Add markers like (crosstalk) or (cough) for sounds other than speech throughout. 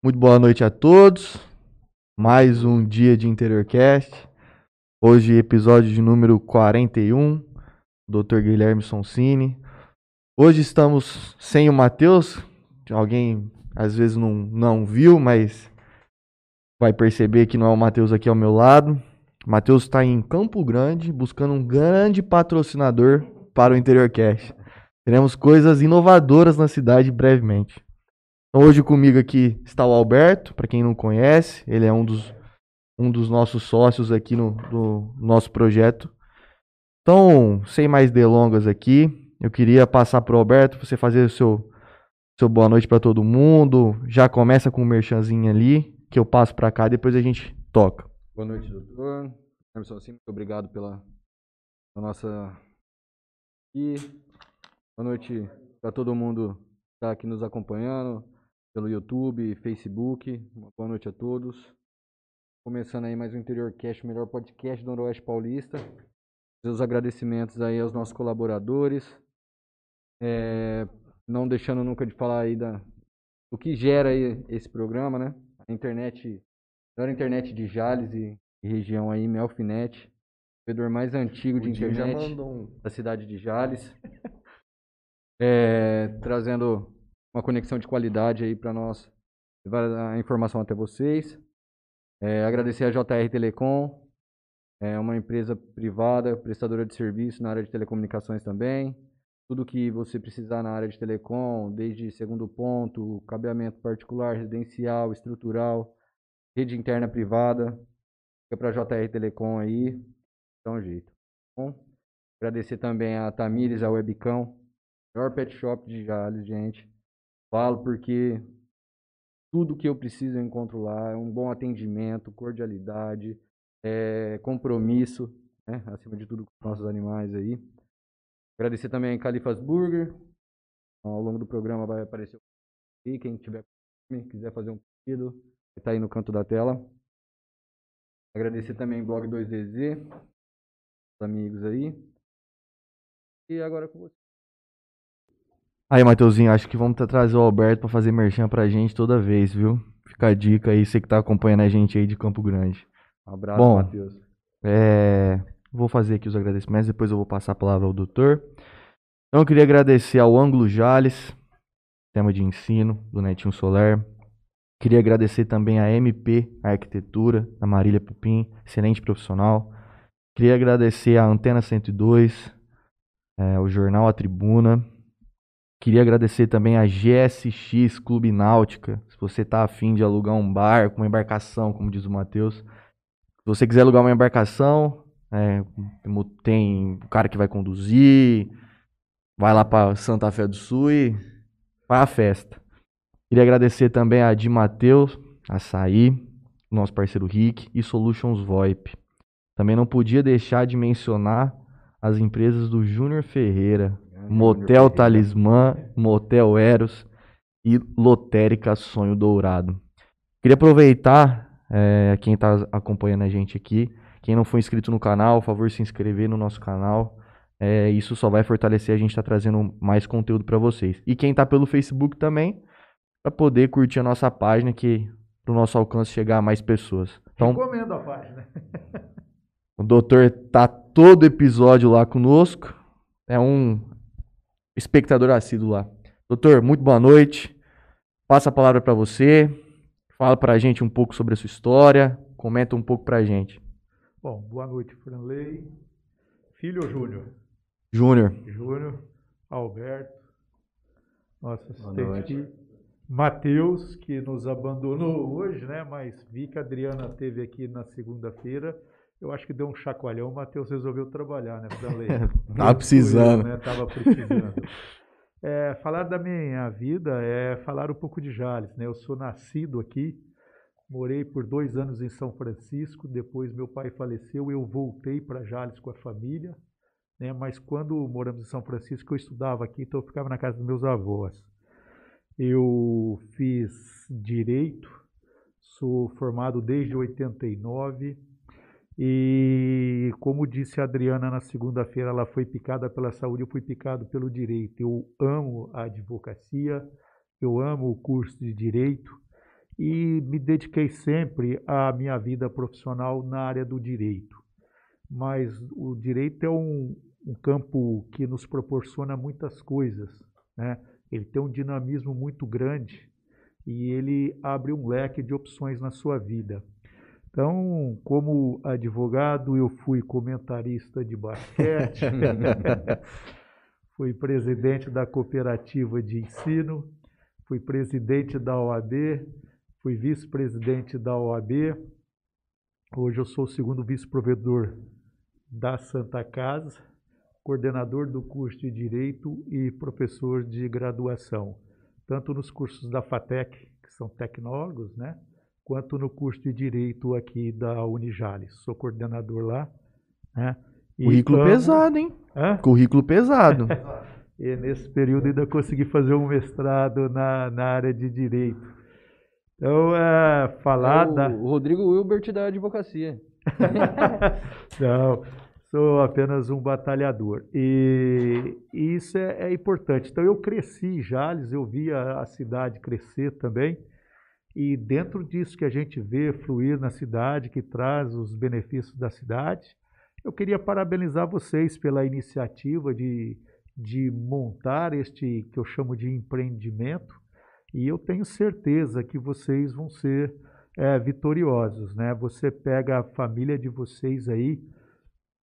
Muito boa noite a todos. Mais um dia de Interiorcast. Hoje, episódio de número 41, Dr. Guilherme Sonsini. Hoje estamos sem o Matheus. Alguém às vezes não, não viu, mas vai perceber que não é o Matheus aqui ao meu lado. Matheus está em Campo Grande buscando um grande patrocinador para o Interiorcast. Teremos coisas inovadoras na cidade brevemente. Então, hoje comigo aqui está o Alberto, para quem não conhece, ele é um dos, um dos nossos sócios aqui no, no nosso projeto. Então, sem mais delongas aqui, eu queria passar para o Alberto, você fazer o seu, seu boa noite para todo mundo. Já começa com o um merchanzinho ali, que eu passo para cá, depois a gente toca. Boa noite, doutor. Emerson, assim, muito obrigado pela, pela nossa. E boa noite para todo mundo que está aqui nos acompanhando pelo YouTube, Facebook. Uma boa noite a todos. Começando aí mais um Interior Cast, o melhor podcast do Noroeste Paulista. Meus agradecimentos aí aos nossos colaboradores. É, não deixando nunca de falar aí da, do que gera aí esse programa, né? A internet, a melhor internet de Jales e, e região aí, Melfinet. O provedor mais antigo de internet um... da cidade de Jales. (laughs) É, trazendo uma conexão de qualidade aí para nós levar a informação até vocês. É, agradecer a JR Telecom, é uma empresa privada, prestadora de serviço na área de telecomunicações também. Tudo que você precisar na área de telecom, desde segundo ponto, cabeamento particular, residencial, estrutural, rede interna privada, fica para JR Telecom aí, dá um jeito. Tá bom, agradecer também a Tamires, a Webcão, melhor pet shop de Jales, gente. Falo porque tudo que eu preciso eu encontro lá, é um bom atendimento, cordialidade, é, compromisso, né, acima de tudo com os nossos animais aí. Agradecer também a Califas Burger, ao longo do programa vai aparecer aqui, quem tiver quiser fazer um pedido, está aí no canto da tela. Agradecer também o Blog 2DZ, os amigos aí. E agora com você. Aí, Mateuzinho, acho que vamos trazer o Alberto para fazer merchan pra gente toda vez, viu? Fica a dica aí, você que tá acompanhando a gente aí de Campo Grande. Um abraço, Bom, Matheus. É, vou fazer aqui os agradecimentos, depois eu vou passar a palavra ao doutor. Então, eu queria agradecer ao Ângulo Jales, tema de ensino do Netinho Solar. Queria agradecer também a MP Arquitetura, da Marília Pupim, excelente profissional. Queria agradecer a Antena 102, é, o Jornal A Tribuna, Queria agradecer também a GSX Clube Náutica. Se você está afim de alugar um barco, uma embarcação, como diz o Matheus. Se você quiser alugar uma embarcação, é, tem o cara que vai conduzir, vai lá para Santa Fé do Sul e vai à festa. Queria agradecer também a Di Matheus, Açaí, nosso parceiro Rick e Solutions VoIP. Também não podia deixar de mencionar as empresas do Júnior Ferreira, Motel Talismã, Motel Eros e Lotérica Sonho Dourado. Queria aproveitar é, quem está acompanhando a gente aqui. Quem não for inscrito no canal, por favor, se inscrever no nosso canal. É, isso só vai fortalecer a gente estar tá trazendo mais conteúdo para vocês. E quem está pelo Facebook também, para poder curtir a nossa página, que para o nosso alcance chegar a mais pessoas. Então, Recomendo a página. o doutor tá todo episódio lá conosco. É um espectador assíduo lá. Doutor, muito boa noite. Passa a palavra para você. Fala para a gente um pouco sobre a sua história. Comenta um pouco para a gente. Bom, boa noite, Franley. Filho ou Júnior? Júnior. Júnior, Alberto, nosso assistente. Matheus, que nos abandonou hoje, né? Mas vi que a Adriana teve aqui na segunda-feira eu acho que deu um chacoalhão, o Matheus resolveu trabalhar, né? Tava (laughs) precisando. né? Tava precisando. É, falar da minha vida é falar um pouco de Jales, né? Eu sou nascido aqui, morei por dois anos em São Francisco, depois meu pai faleceu, eu voltei para Jales com a família, né? Mas quando moramos em São Francisco, eu estudava aqui, então eu ficava na casa dos meus avós. Eu fiz direito, sou formado desde 89, e como disse a Adriana na segunda-feira, ela foi picada pela saúde, eu fui picado pelo direito. Eu amo a advocacia, eu amo o curso de direito e me dediquei sempre à minha vida profissional na área do direito. Mas o direito é um, um campo que nos proporciona muitas coisas, né? Ele tem um dinamismo muito grande e ele abre um leque de opções na sua vida. Então, como advogado, eu fui comentarista de basquete, (laughs) fui presidente da cooperativa de ensino, fui presidente da OAB, fui vice-presidente da OAB. Hoje eu sou o segundo vice-provedor da Santa Casa, coordenador do curso de Direito e professor de graduação, tanto nos cursos da FATEC, que são tecnólogos, né? Quanto no curso de Direito aqui da Unijales. Sou coordenador lá. Né? Currículo então, pesado, hein? Hã? Currículo pesado. (laughs) e nesse período ainda consegui fazer um mestrado na, na área de Direito. Então, é, falar é o, da... o Rodrigo Wilbert da advocacia. (laughs) Não, sou apenas um batalhador. E, e isso é, é, importante. Então, eu cresci em Jales, eu vi a, a cidade crescer também. E dentro disso que a gente vê fluir na cidade, que traz os benefícios da cidade, eu queria parabenizar vocês pela iniciativa de, de montar este que eu chamo de empreendimento. E eu tenho certeza que vocês vão ser é, vitoriosos. Né? Você pega a família de vocês aí,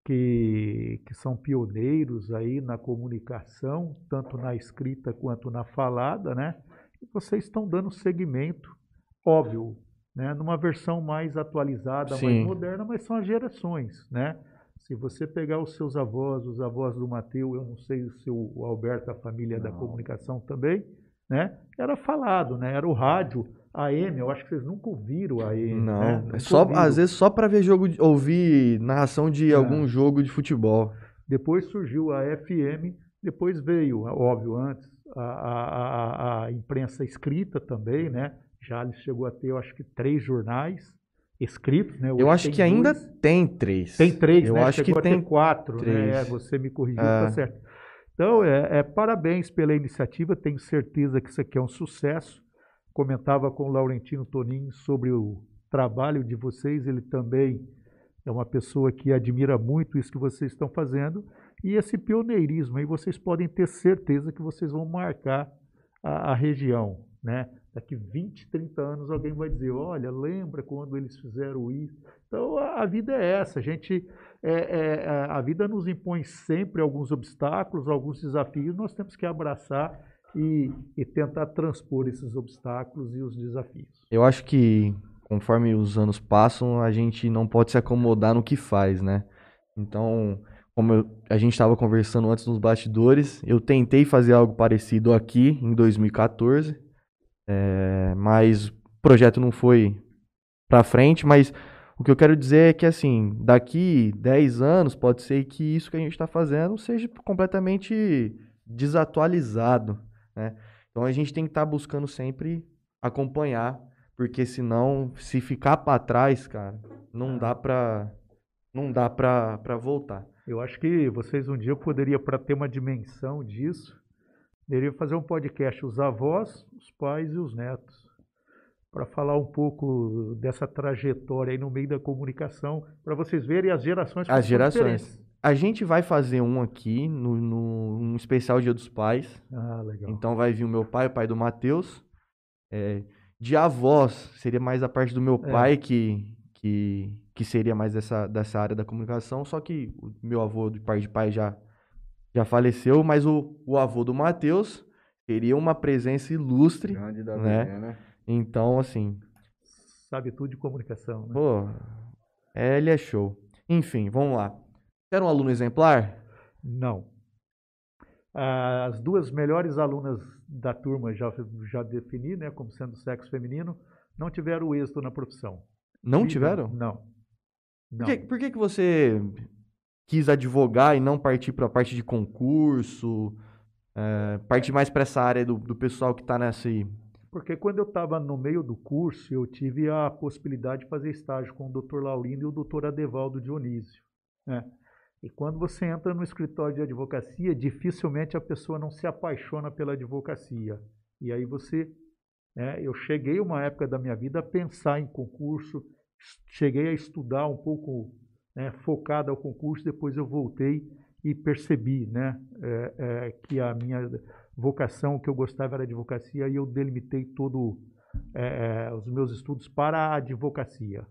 que, que são pioneiros aí na comunicação, tanto na escrita quanto na falada, né? E vocês estão dando segmento óbvio, né, numa versão mais atualizada, Sim. mais moderna, mas são as gerações, né? Se você pegar os seus avós, os avós do Mateus, eu não sei se o Alberto, a família não. da comunicação também, né? Era falado, né? Era o rádio, a AM, eu acho que vocês nunca ouviram a AM, Não, né? é só, às vezes só para ver jogo, de, ouvir narração de é. algum jogo de futebol. Depois surgiu a FM, depois veio, óbvio, antes, a, a, a, a imprensa escrita também, né? Jales chegou a ter, eu acho que, três jornais escritos, né? Hoje eu acho que dois. ainda tem três. Tem três, eu né? acho chegou que tem quatro, três. né? Você me corrigiu, tá é. tá certo. Então, é, é, parabéns pela iniciativa, tenho certeza que isso aqui é um sucesso. Comentava com o Laurentino Tonin sobre o trabalho de vocês, ele também é uma pessoa que admira muito isso que vocês estão fazendo. E esse pioneirismo aí, vocês podem ter certeza que vocês vão marcar a, a região, né? Daqui 20, 30 anos alguém vai dizer, olha, lembra quando eles fizeram isso? Então a, a vida é essa, a gente, é, é, é, a vida nos impõe sempre alguns obstáculos, alguns desafios, nós temos que abraçar e, e tentar transpor esses obstáculos e os desafios. Eu acho que conforme os anos passam, a gente não pode se acomodar no que faz, né? Então, como eu, a gente estava conversando antes nos bastidores, eu tentei fazer algo parecido aqui em 2014, é, mas o projeto não foi para frente, mas o que eu quero dizer é que, assim, daqui 10 anos, pode ser que isso que a gente está fazendo seja completamente desatualizado, né? Então a gente tem que estar tá buscando sempre acompanhar, porque senão, se ficar para trás, cara, não dá para não dá para voltar. Eu acho que vocês um dia poderiam, para ter uma dimensão disso, Deveria fazer um podcast, os avós, os pais e os netos, para falar um pouco dessa trajetória aí no meio da comunicação, para vocês verem as gerações. As gerações. A gente vai fazer um aqui, no, no um especial Dia dos Pais. Ah, legal. Então vai vir o meu pai, o pai do Matheus. É, de avós, seria mais a parte do meu é. pai que, que, que seria mais dessa, dessa área da comunicação, só que o meu avô de pai de pai já já faleceu, mas o, o avô do Matheus teria uma presença ilustre. Grande da né? Vida, né? Então, assim. Sabe tudo de comunicação, né? Pô, é, ele é show. Enfim, vamos lá. Era um aluno exemplar? Não. As duas melhores alunas da turma, já, já defini, né, como sendo sexo feminino, não tiveram êxito na profissão. Não tiveram? Não. não. Por, que, por que, que você quis advogar e não partir para a parte de concurso, é, partir mais para essa área do, do pessoal que está nessa aí? Porque quando eu estava no meio do curso, eu tive a possibilidade de fazer estágio com o Dr. Laurindo e o Dr. Adevaldo Dionísio. Né? E quando você entra no escritório de advocacia, dificilmente a pessoa não se apaixona pela advocacia. E aí você né? eu cheguei uma época da minha vida a pensar em concurso, cheguei a estudar um pouco né, focado ao concurso, depois eu voltei e percebi né, é, é, que a minha vocação, que eu gostava era advocacia, e eu delimitei todo é, é, os meus estudos para a advocacia.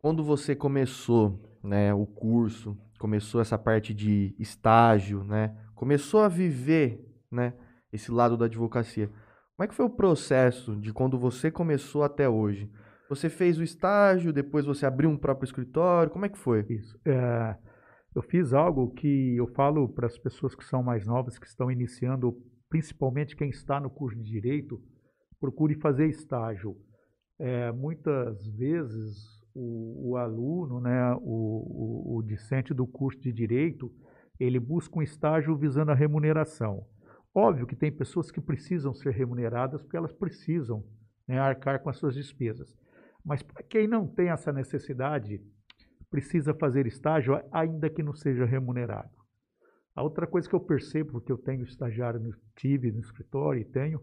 Quando você começou né, o curso, começou essa parte de estágio, né, começou a viver né, esse lado da advocacia, como é que foi o processo de quando você começou até hoje? Você fez o estágio, depois você abriu um próprio escritório, como é que foi? Isso. É, eu fiz algo que eu falo para as pessoas que são mais novas, que estão iniciando, principalmente quem está no curso de Direito, procure fazer estágio. É, muitas vezes o, o aluno, né, o, o, o discente do curso de Direito, ele busca um estágio visando a remuneração. Óbvio que tem pessoas que precisam ser remuneradas porque elas precisam né, arcar com as suas despesas. Mas para quem não tem essa necessidade, precisa fazer estágio, ainda que não seja remunerado. A outra coisa que eu percebo, porque eu tenho estagiário, no, tive no escritório e tenho,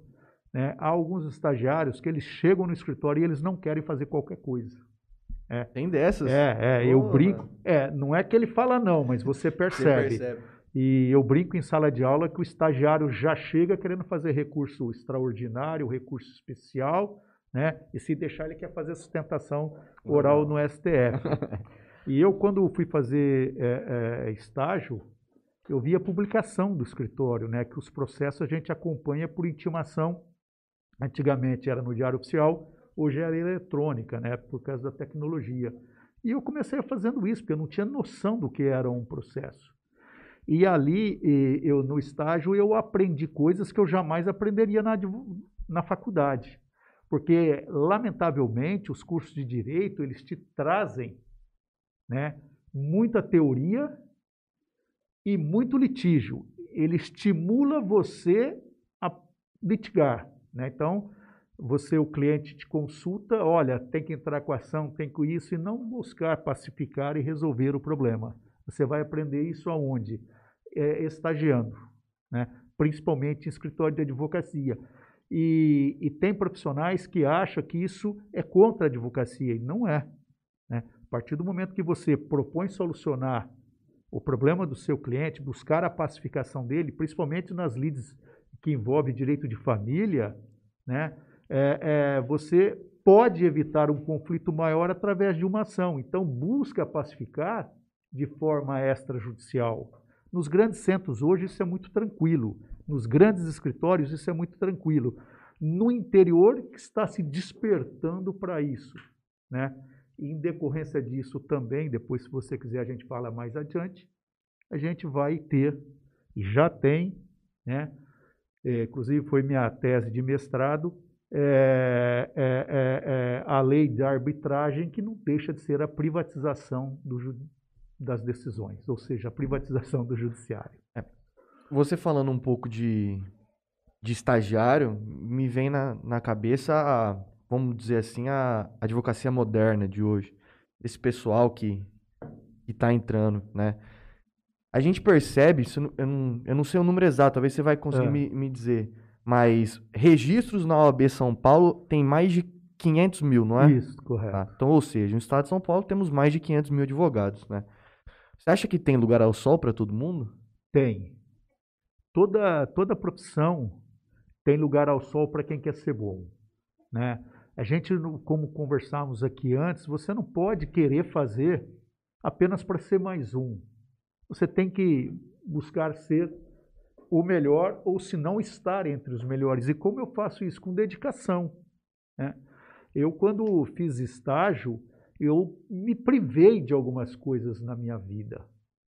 né, há alguns estagiários que eles chegam no escritório e eles não querem fazer qualquer coisa. É. Tem dessas? É, é eu brinco. É, não é que ele fala não, mas você percebe. Você percebe. E eu brinco em sala de aula que o estagiário já chega querendo fazer recurso extraordinário, recurso especial, né? E se deixar, ele quer fazer sustentação oral no STF. (laughs) e eu, quando fui fazer é, é, estágio, eu vi a publicação do escritório, né? Que os processos a gente acompanha por intimação. Antigamente era no Diário Oficial, hoje era eletrônica, né? Por causa da tecnologia. E eu comecei fazendo isso, porque eu não tinha noção do que era um processo. E ali, eu no estágio, eu aprendi coisas que eu jamais aprenderia na, na faculdade. Porque, lamentavelmente, os cursos de direito, eles te trazem né, muita teoria e muito litígio. Ele estimula você a litigar. Né? Então, você, o cliente, te consulta, olha, tem que entrar com ação, tem que isso, e não buscar pacificar e resolver o problema. Você vai aprender isso aonde? É, estagiando, né? principalmente em escritório de advocacia. E, e, tem profissionais que acham que isso é contra a advocacia, e não é. Né? A partir do momento que você propõe solucionar o problema do seu cliente, buscar a pacificação dele, principalmente nas lides que envolvem direito de família, né? É, é, você pode evitar um conflito maior através de uma ação. Então, busca pacificar de forma extrajudicial. Nos grandes centros hoje isso é muito tranquilo. Nos grandes escritórios isso é muito tranquilo. No interior que está se despertando para isso, né? Em decorrência disso também, depois se você quiser a gente fala mais adiante, a gente vai ter e já tem, né? É, inclusive foi minha tese de mestrado, é, é, é, é a lei de arbitragem que não deixa de ser a privatização do, das decisões, ou seja, a privatização do judiciário. Você falando um pouco de, de estagiário, me vem na, na cabeça, a, vamos dizer assim, a advocacia moderna de hoje. Esse pessoal que está entrando, né? A gente percebe, isso, eu, não, eu não sei o número exato, talvez você vai conseguir é. me, me dizer, mas registros na OAB São Paulo tem mais de 500 mil, não é? Isso, correto. Tá? Então, ou seja, no estado de São Paulo temos mais de 500 mil advogados, né? Você acha que tem lugar ao sol para todo mundo? Tem. Toda, toda profissão tem lugar ao sol para quem quer ser bom. Né? A gente, como conversamos aqui antes, você não pode querer fazer apenas para ser mais um. Você tem que buscar ser o melhor ou se não estar entre os melhores. E como eu faço isso? Com dedicação. Né? Eu, quando fiz estágio, eu me privei de algumas coisas na minha vida.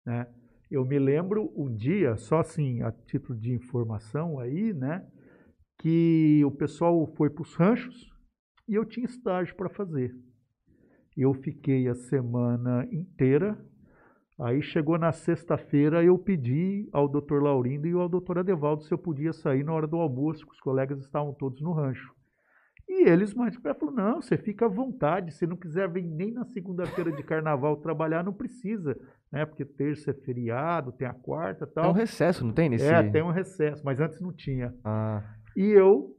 Né? Eu me lembro um dia, só assim, a título de informação aí, né, que o pessoal foi para os ranchos e eu tinha estágio para fazer. Eu fiquei a semana inteira. Aí chegou na sexta-feira, eu pedi ao Dr. Laurindo e ao Dr. Adevaldo se eu podia sair na hora do almoço, que os colegas estavam todos no rancho. E eles mais para falou: não, você fica à vontade, se não quiser vir nem na segunda-feira de carnaval trabalhar, não precisa, né? Porque terça é feriado, tem a quarta tal. Tem um recesso, não tem nesse? É, tem um recesso, mas antes não tinha. Ah. E eu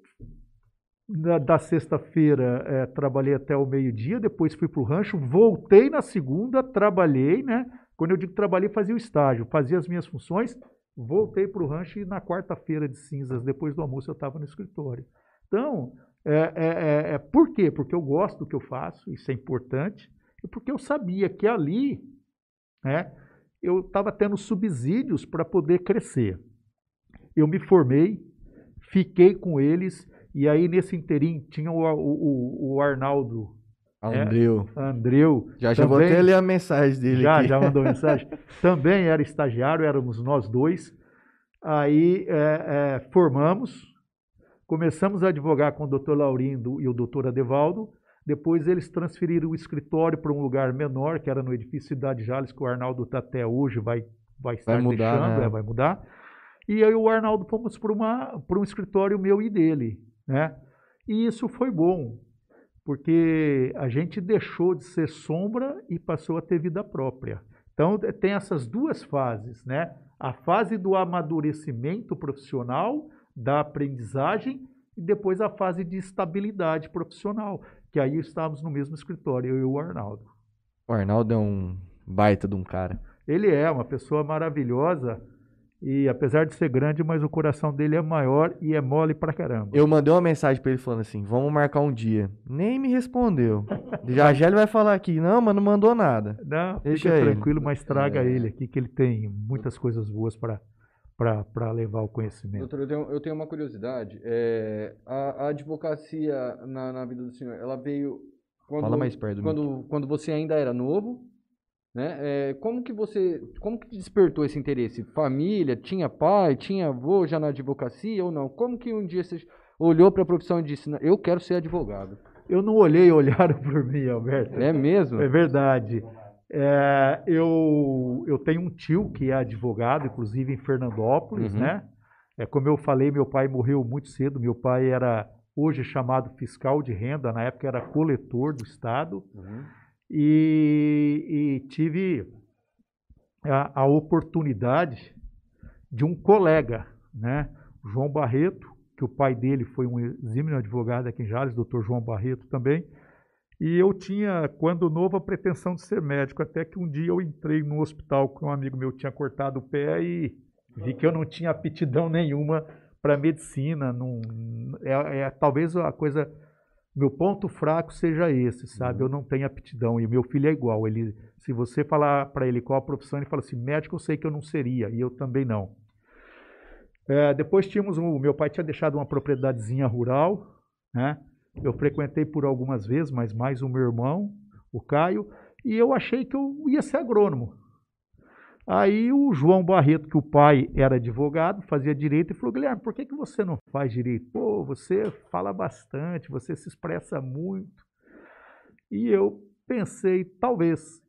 da, da sexta-feira é, trabalhei até o meio-dia, depois fui para o rancho, voltei na segunda, trabalhei, né? Quando eu digo trabalhei, fazia o estágio, fazia as minhas funções, voltei para o rancho e na quarta-feira de cinzas, depois do almoço, eu estava no escritório. Então, é, é, é, é, por quê? Porque eu gosto do que eu faço, isso é importante, e porque eu sabia que ali né, eu estava tendo subsídios para poder crescer. Eu me formei, fiquei com eles, e aí nesse interim tinha o, o, o Arnaldo. Andreu. É, Andreu. Já, já vou até ler a mensagem dele já, aqui. Já mandou (laughs) mensagem. também era estagiário, éramos nós dois. Aí é, é, formamos, começamos a advogar com o doutor Laurindo e o doutor Adevaldo. Depois eles transferiram o escritório para um lugar menor, que era no edifício Cidade Jales, que o Arnaldo está até hoje, vai, vai estar vai mudar, deixando, né? é, vai mudar. E aí o Arnaldo fomos para um escritório meu e dele. Né? E isso foi bom, porque a gente deixou de ser sombra e passou a ter vida própria. Então tem essas duas fases, né? A fase do amadurecimento profissional, da aprendizagem e depois a fase de estabilidade profissional, que aí estávamos no mesmo escritório, eu e o Arnaldo. O Arnaldo é um baita de um cara. Ele é uma pessoa maravilhosa e apesar de ser grande, mas o coração dele é maior e é mole pra caramba. Eu mandei uma mensagem pra ele falando assim: vamos marcar um dia. Nem me respondeu. (laughs) já já ele vai falar aqui: não, mas não mandou nada. Não, Deixa fica ele. tranquilo, mas traga É. ele aqui, que ele tem muitas coisas boas para para levar o conhecimento. Doutor, eu tenho, eu tenho uma curiosidade. É, a, a advocacia na, na vida do senhor, ela veio quando, Fala mais perto do quando, quando você ainda era novo, né? É, como que você, como que despertou esse interesse? Família, tinha pai, tinha avô já na advocacia ou não? Como que um dia você olhou para a profissão e disse, "Não, eu quero ser advogado? Eu não olhei, (laughs) olharam por mim, Alberto. É mesmo? É verdade. É, eu, eu tenho um tio que é advogado, inclusive em Fernandópolis, Uhum. né? É, como eu falei, meu pai morreu muito cedo. Meu pai era hoje chamado fiscal de renda, na época era coletor do Estado. Uhum. E, e tive a, a oportunidade de um colega, né? João Barreto, que o pai dele foi um exímio advogado aqui em Jales, doutor João Barreto também. E eu tinha, quando novo, a pretensão de ser médico, até que um dia eu entrei no hospital com um amigo meu tinha cortado o pé e vi que eu não tinha aptidão nenhuma para medicina. Não, é, é talvez a coisa, meu ponto fraco seja esse, sabe? Eu não tenho aptidão e meu filho é igual. Ele, se você falar para ele qual a profissão, ele fala assim: médico eu sei que eu não seria e eu também não. É, depois tínhamos um, meu pai tinha deixado uma propriedadezinha rural, né? Eu frequentei por algumas vezes, mas mais o meu irmão, o Caio, e eu achei que eu ia ser agrônomo. Aí o João Barreto, que o pai era advogado, fazia direito, e falou: Guilherme, por que, que você não faz direito? Pô, você fala bastante, você se expressa muito. E eu pensei, talvez.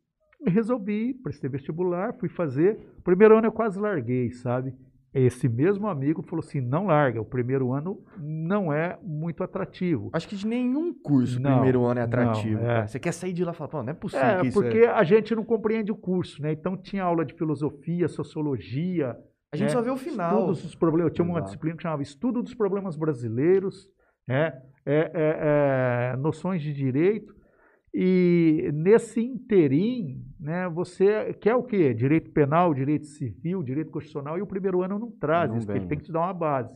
Resolvi, prestei vestibular, fui fazer. Primeiro ano eu quase larguei, sabe? Esse mesmo amigo falou assim: não larga, o primeiro ano não é muito atrativo. Acho que de nenhum curso o Não, primeiro ano é não, atrativo. é. cara. Você quer sair de lá e falar, pô, não é possível É, que isso porque é... a gente não compreende o curso, né? Então tinha aula de filosofia, sociologia. A gente né? só vê o final. Problemas. Eu tinha uma Exato. disciplina que chamava Estudo dos Problemas Brasileiros, né? É, é, é, noções de direito. E nesse interim, né, você quer o quê? Direito penal, direito civil, direito constitucional, e o primeiro ano não traz Não isso, porque ele tem que te dar uma base.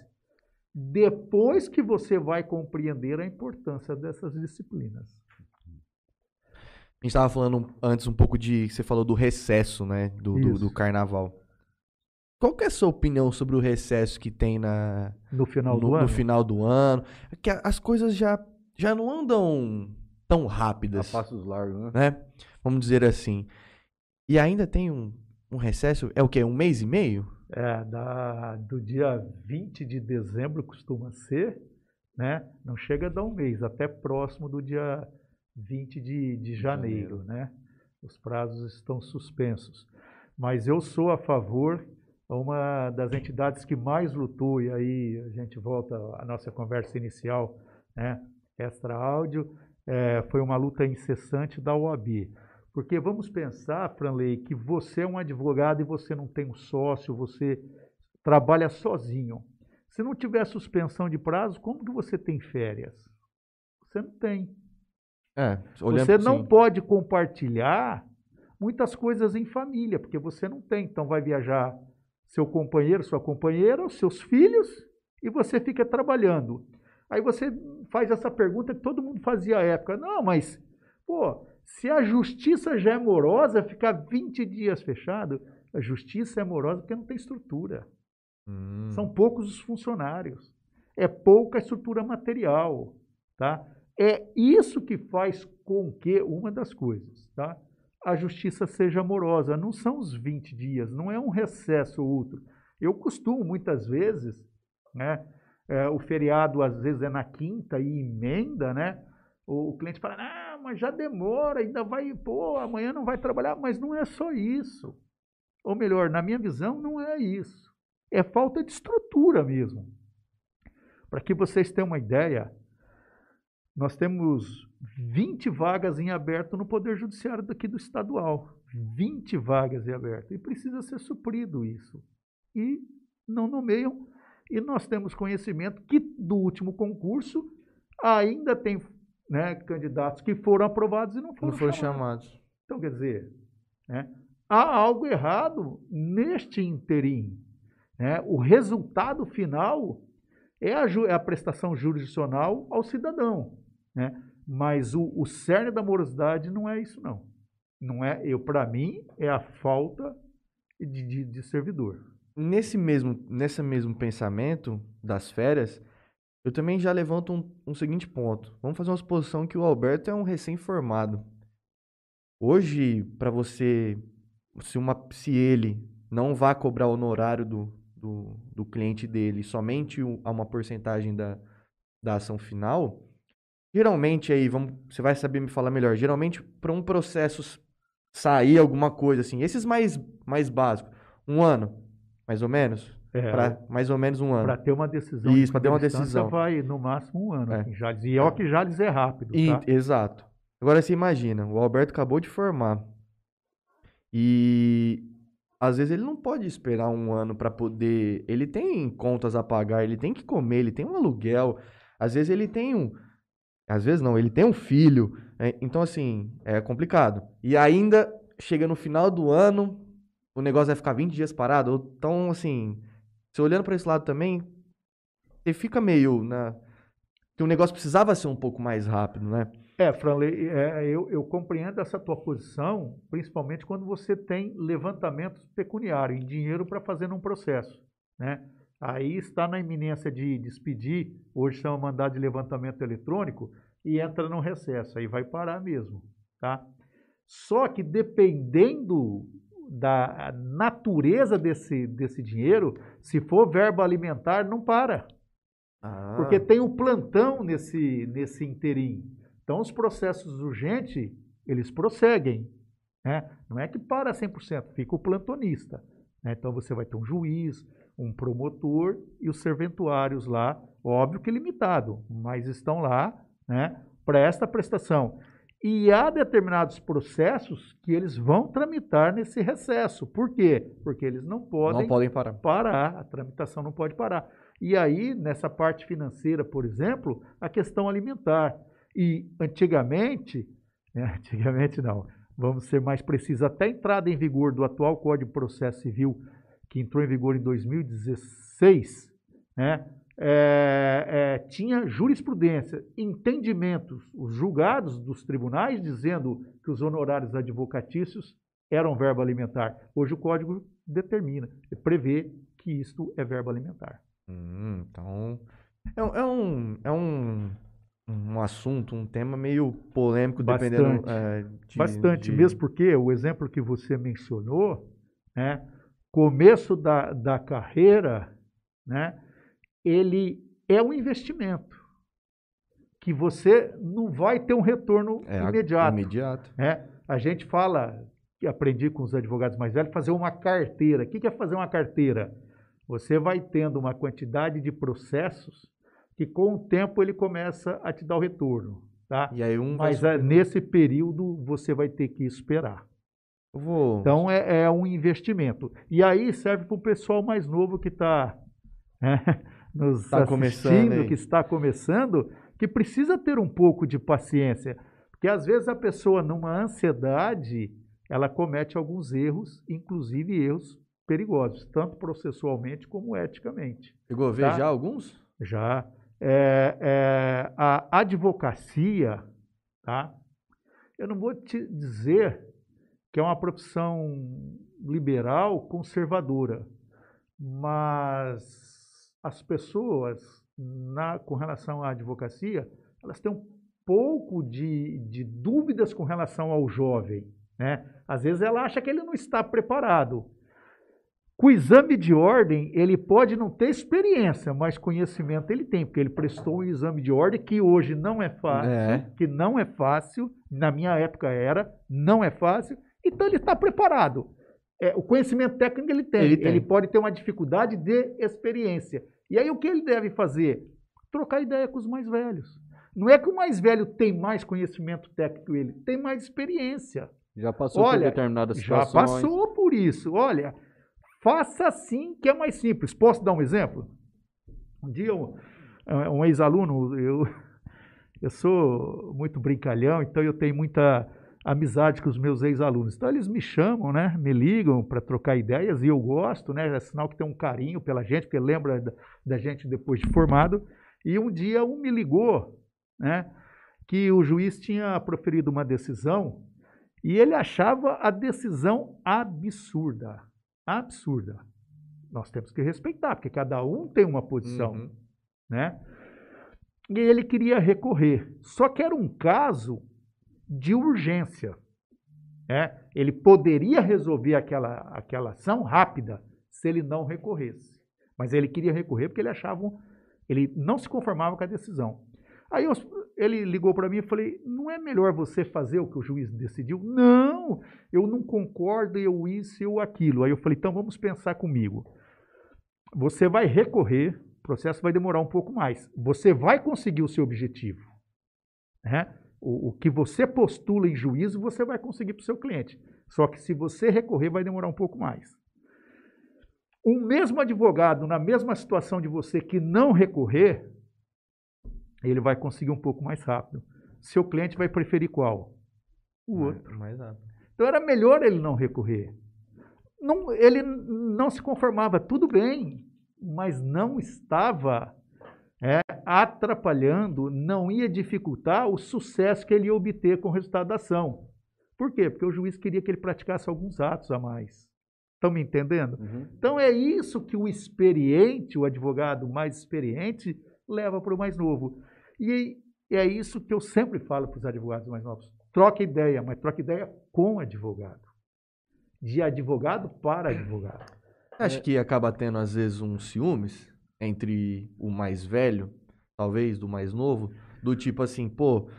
Depois que você vai compreender a importância dessas disciplinas. A gente tava falando antes um pouco de. Você falou do recesso, né? Do, do, do carnaval. Qual que é a sua opinião sobre o recesso que tem na, No final no, do no ano. final do ano? Que a- as coisas já, já não andam tão A rápidas, passos largos, né? né? Vamos dizer assim. E ainda tem um, um recesso, é o quê? Um mês e meio? É, da, do dia 20 de dezembro costuma ser, né? Não chega a dar um mês, até próximo do dia 20 de, de janeiro, né? Os prazos estão suspensos. Mas eu sou a favor, uma das entidades que mais lutou, e aí a gente volta à nossa conversa inicial, né? Extra áudio, é, foi uma luta incessante da OAB. Porque vamos pensar, Franley, que você é um advogado e você não tem um sócio, você trabalha sozinho. Se não tiver suspensão de prazo, como que você tem férias? Você não tem. É, olhando Você não sim. pode compartilhar muitas coisas em família, porque você não tem. Então vai viajar seu companheiro, sua companheira, os seus filhos, e você fica trabalhando. Aí você faz essa pergunta que todo mundo fazia à época. Não, mas, pô, se a justiça já é morosa, ficar 20 dias fechado, a justiça é morosa porque não tem estrutura. Hum. São poucos os funcionários. É pouca estrutura material, tá? É isso que faz com que uma das coisas, tá? A justiça seja amorosa. Não são os 20 dias, não é um recesso ou outro. Eu costumo muitas vezes, né? É, o feriado às vezes é na quinta e emenda, né? O, o cliente fala, ah, mas já demora, ainda vai, pô, amanhã não vai trabalhar, mas não é só isso. Ou melhor, na minha visão, não é isso. É falta de estrutura mesmo. Para que vocês tenham uma ideia, nós temos 20 vagas em aberto no Poder Judiciário daqui do estadual. 20 vagas em aberto. E precisa ser suprido isso. E não nomeiam. E nós temos conhecimento que do último concurso ainda tem né, candidatos que foram aprovados e não foram, Não foram chamados. chamados. Então, quer dizer, né, há algo errado neste interim. né? O resultado final é a, é a prestação jurisdicional ao cidadão. Né? Mas o, o cerne da morosidade não é isso, não. Não é, eu para mim, é a falta de, de, de servidor. Nesse mesmo, nesse mesmo pensamento das férias, eu também já levanto um, um seguinte ponto. Vamos fazer uma suposição que o Alberto é um recém-formado. Hoje, para você, se, uma, se ele não vai cobrar o honorário do, do, do cliente dele somente a uma porcentagem da, da ação final, geralmente aí, vamos, você vai saber me falar melhor, geralmente para um processo sair alguma coisa assim, esses mais, mais básicos, um ano, mais ou menos, É, Pra mais ou menos um ano. Para ter uma decisão. de Isso, pra ter uma decisão. Vai no máximo um ano É. aqui em Jales. E ó que Jales é rápido. E- Tá? Exato. Agora você imagina, o Alberto acabou de formar. E às vezes ele não pode esperar um ano para poder. Ele tem contas a pagar, ele tem que comer, ele tem um aluguel. Às vezes ele tem um. Às vezes não, ele tem um filho. né? Então, assim, é complicado. E ainda chega no final do ano, o negócio vai ficar 20 dias parado. Então, assim, você olhando para esse lado também, você fica meio na. Que o negócio precisava ser um pouco mais rápido, né? É, Franley, é, eu, eu compreendo essa tua posição, principalmente quando você tem levantamentos pecuniários, em dinheiro para fazer num processo. Né? Aí está na iminência de despedir, hoje chama mandado de levantamento eletrônico, e entra no recesso, aí vai parar mesmo. Tá? Só que dependendo da natureza desse, desse dinheiro, se for verba alimentar, não para. Ah, Porque tem o plantão nesse, nesse interim. Então, os processos urgentes, eles prosseguem. Né? Não é que para 100%, fica o plantonista. né? Então, você vai ter um juiz, um promotor e os serventuários lá, óbvio que limitado, mas estão lá né, para esta prestação. E há determinados processos que eles vão tramitar nesse recesso. Por quê? Porque eles não podem não podem parar. parar, a tramitação não pode parar. E aí, nessa parte financeira, por exemplo, a questão alimentar. E antigamente, (laughs) né, antigamente não, vamos ser mais precisos, até a entrada em vigor do atual Código de Processo Civil, que entrou em vigor em 2016, né, é, é, tinha jurisprudência, entendimentos, os julgados dos tribunais dizendo que os honorários advocatícios eram verba alimentar. Hoje o Código determina, prevê que isto é verba alimentar. Hum, então. É, um- é um. É um. Um assunto, um tema meio polêmico, dependendo. Bastante. é, de- Bastante, de- mesmo porque o exemplo que você mencionou, né, começo da, da carreira, né, ele é um investimento que você não vai ter um retorno É, imediato. Imediato. né? A gente fala, que aprendi com os advogados mais velhos, fazer uma carteira. O que é fazer uma carteira? Você vai tendo uma quantidade de processos que com o tempo ele começa a te dar o retorno. Tá? E aí um vai Mas é, nesse período você vai ter que esperar. Vou. Então é, é um investimento. E aí serve para o pessoal mais novo que está nos tá assistindo, que está começando, que precisa ter um pouco de paciência. Porque às vezes a pessoa, numa ansiedade, ela comete alguns erros, inclusive erros perigosos, tanto processualmente como eticamente. Chegou a ver tá? já alguns? Já. É, é, a advocacia, tá? eu não vou te dizer que é uma profissão liberal, conservadora, mas as pessoas, na, com relação à advocacia, elas têm um pouco de, de dúvidas com relação ao jovem. Né? Às vezes ela acha que ele não está preparado. Com o exame de ordem, ele pode não ter experiência, mas conhecimento ele tem, porque ele prestou um exame de ordem que hoje não é fácil, é. que não é fácil, na minha época era, não é fácil, então ele está preparado. É, o conhecimento técnico ele tem. ele tem, ele pode ter uma dificuldade de experiência. E aí o que ele deve fazer? Trocar ideia com os mais velhos. Não é que o mais velho tem mais conhecimento técnico ele, tem mais experiência. Já passou Olha, por determinadas situações. Já passou por isso. Olha, Faça assim que é mais simples. Posso dar um exemplo? Um dia, um, um ex-aluno, eu, (laughs) eu sou muito brincalhão, então eu tenho muita amizade com os meus ex-alunos. Então eles me chamam, né? Me ligam para trocar ideias e eu gosto, né? É sinal que tem um carinho pela gente, porque lembra da, da gente depois de formado. E um dia um me ligou, né? Que o juiz tinha proferido uma decisão e ele achava a decisão absurda absurda. Nós temos que respeitar, porque cada um tem uma posição, uhum. né? E ele queria recorrer. Só que era um caso de urgência. Né? Ele poderia resolver aquela, aquela ação rápida se ele não recorresse. Mas ele queria recorrer porque ele achava, ele não se conformava com a decisão. Aí eu, ele ligou para mim e falei: não é melhor você fazer o que o juiz decidiu? Não, eu não concordo, eu isso, eu aquilo. Aí eu falei: então vamos pensar comigo. Você vai recorrer, o processo vai demorar um pouco mais. Você vai conseguir o seu objetivo. Né? O, o que você postula em juízo, você vai conseguir para o seu cliente. Só que se você recorrer, vai demorar um pouco mais. Um mesmo advogado, na mesma situação de você que não recorrer, ele vai conseguir um pouco mais rápido. Seu cliente vai preferir qual? O outro. Mais rápido. Então era melhor ele não recorrer. Não, ele não se conformava, tudo bem, mas não estava é, atrapalhando, não ia dificultar o sucesso que ele ia obter com o resultado da ação. Por quê? Porque o juiz queria que ele praticasse alguns atos a mais. Estão me entendendo? Uhum. Então é isso que o experiente, o advogado mais experiente, leva para o mais novo. E é isso que eu sempre falo para os advogados mais novos. Troca ideia, mas troca ideia com advogado. De advogado para advogado. Acho é. que acaba tendo, às vezes, um ciúmes entre o mais velho, talvez, do mais novo, do tipo assim, pô,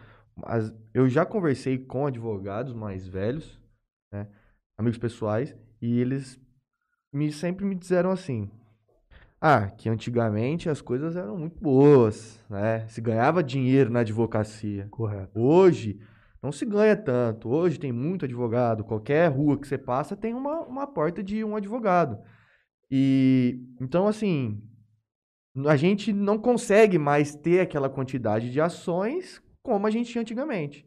as, eu já conversei com advogados mais velhos, né, amigos pessoais, e eles me, sempre me disseram assim, ah, que antigamente as coisas eram muito boas, né? Se ganhava dinheiro na advocacia. Correto. Hoje não se ganha tanto. Hoje tem muito advogado. Qualquer rua que você passa tem uma, uma porta de um advogado. E então assim, a gente não consegue mais ter aquela quantidade de ações como a gente tinha antigamente.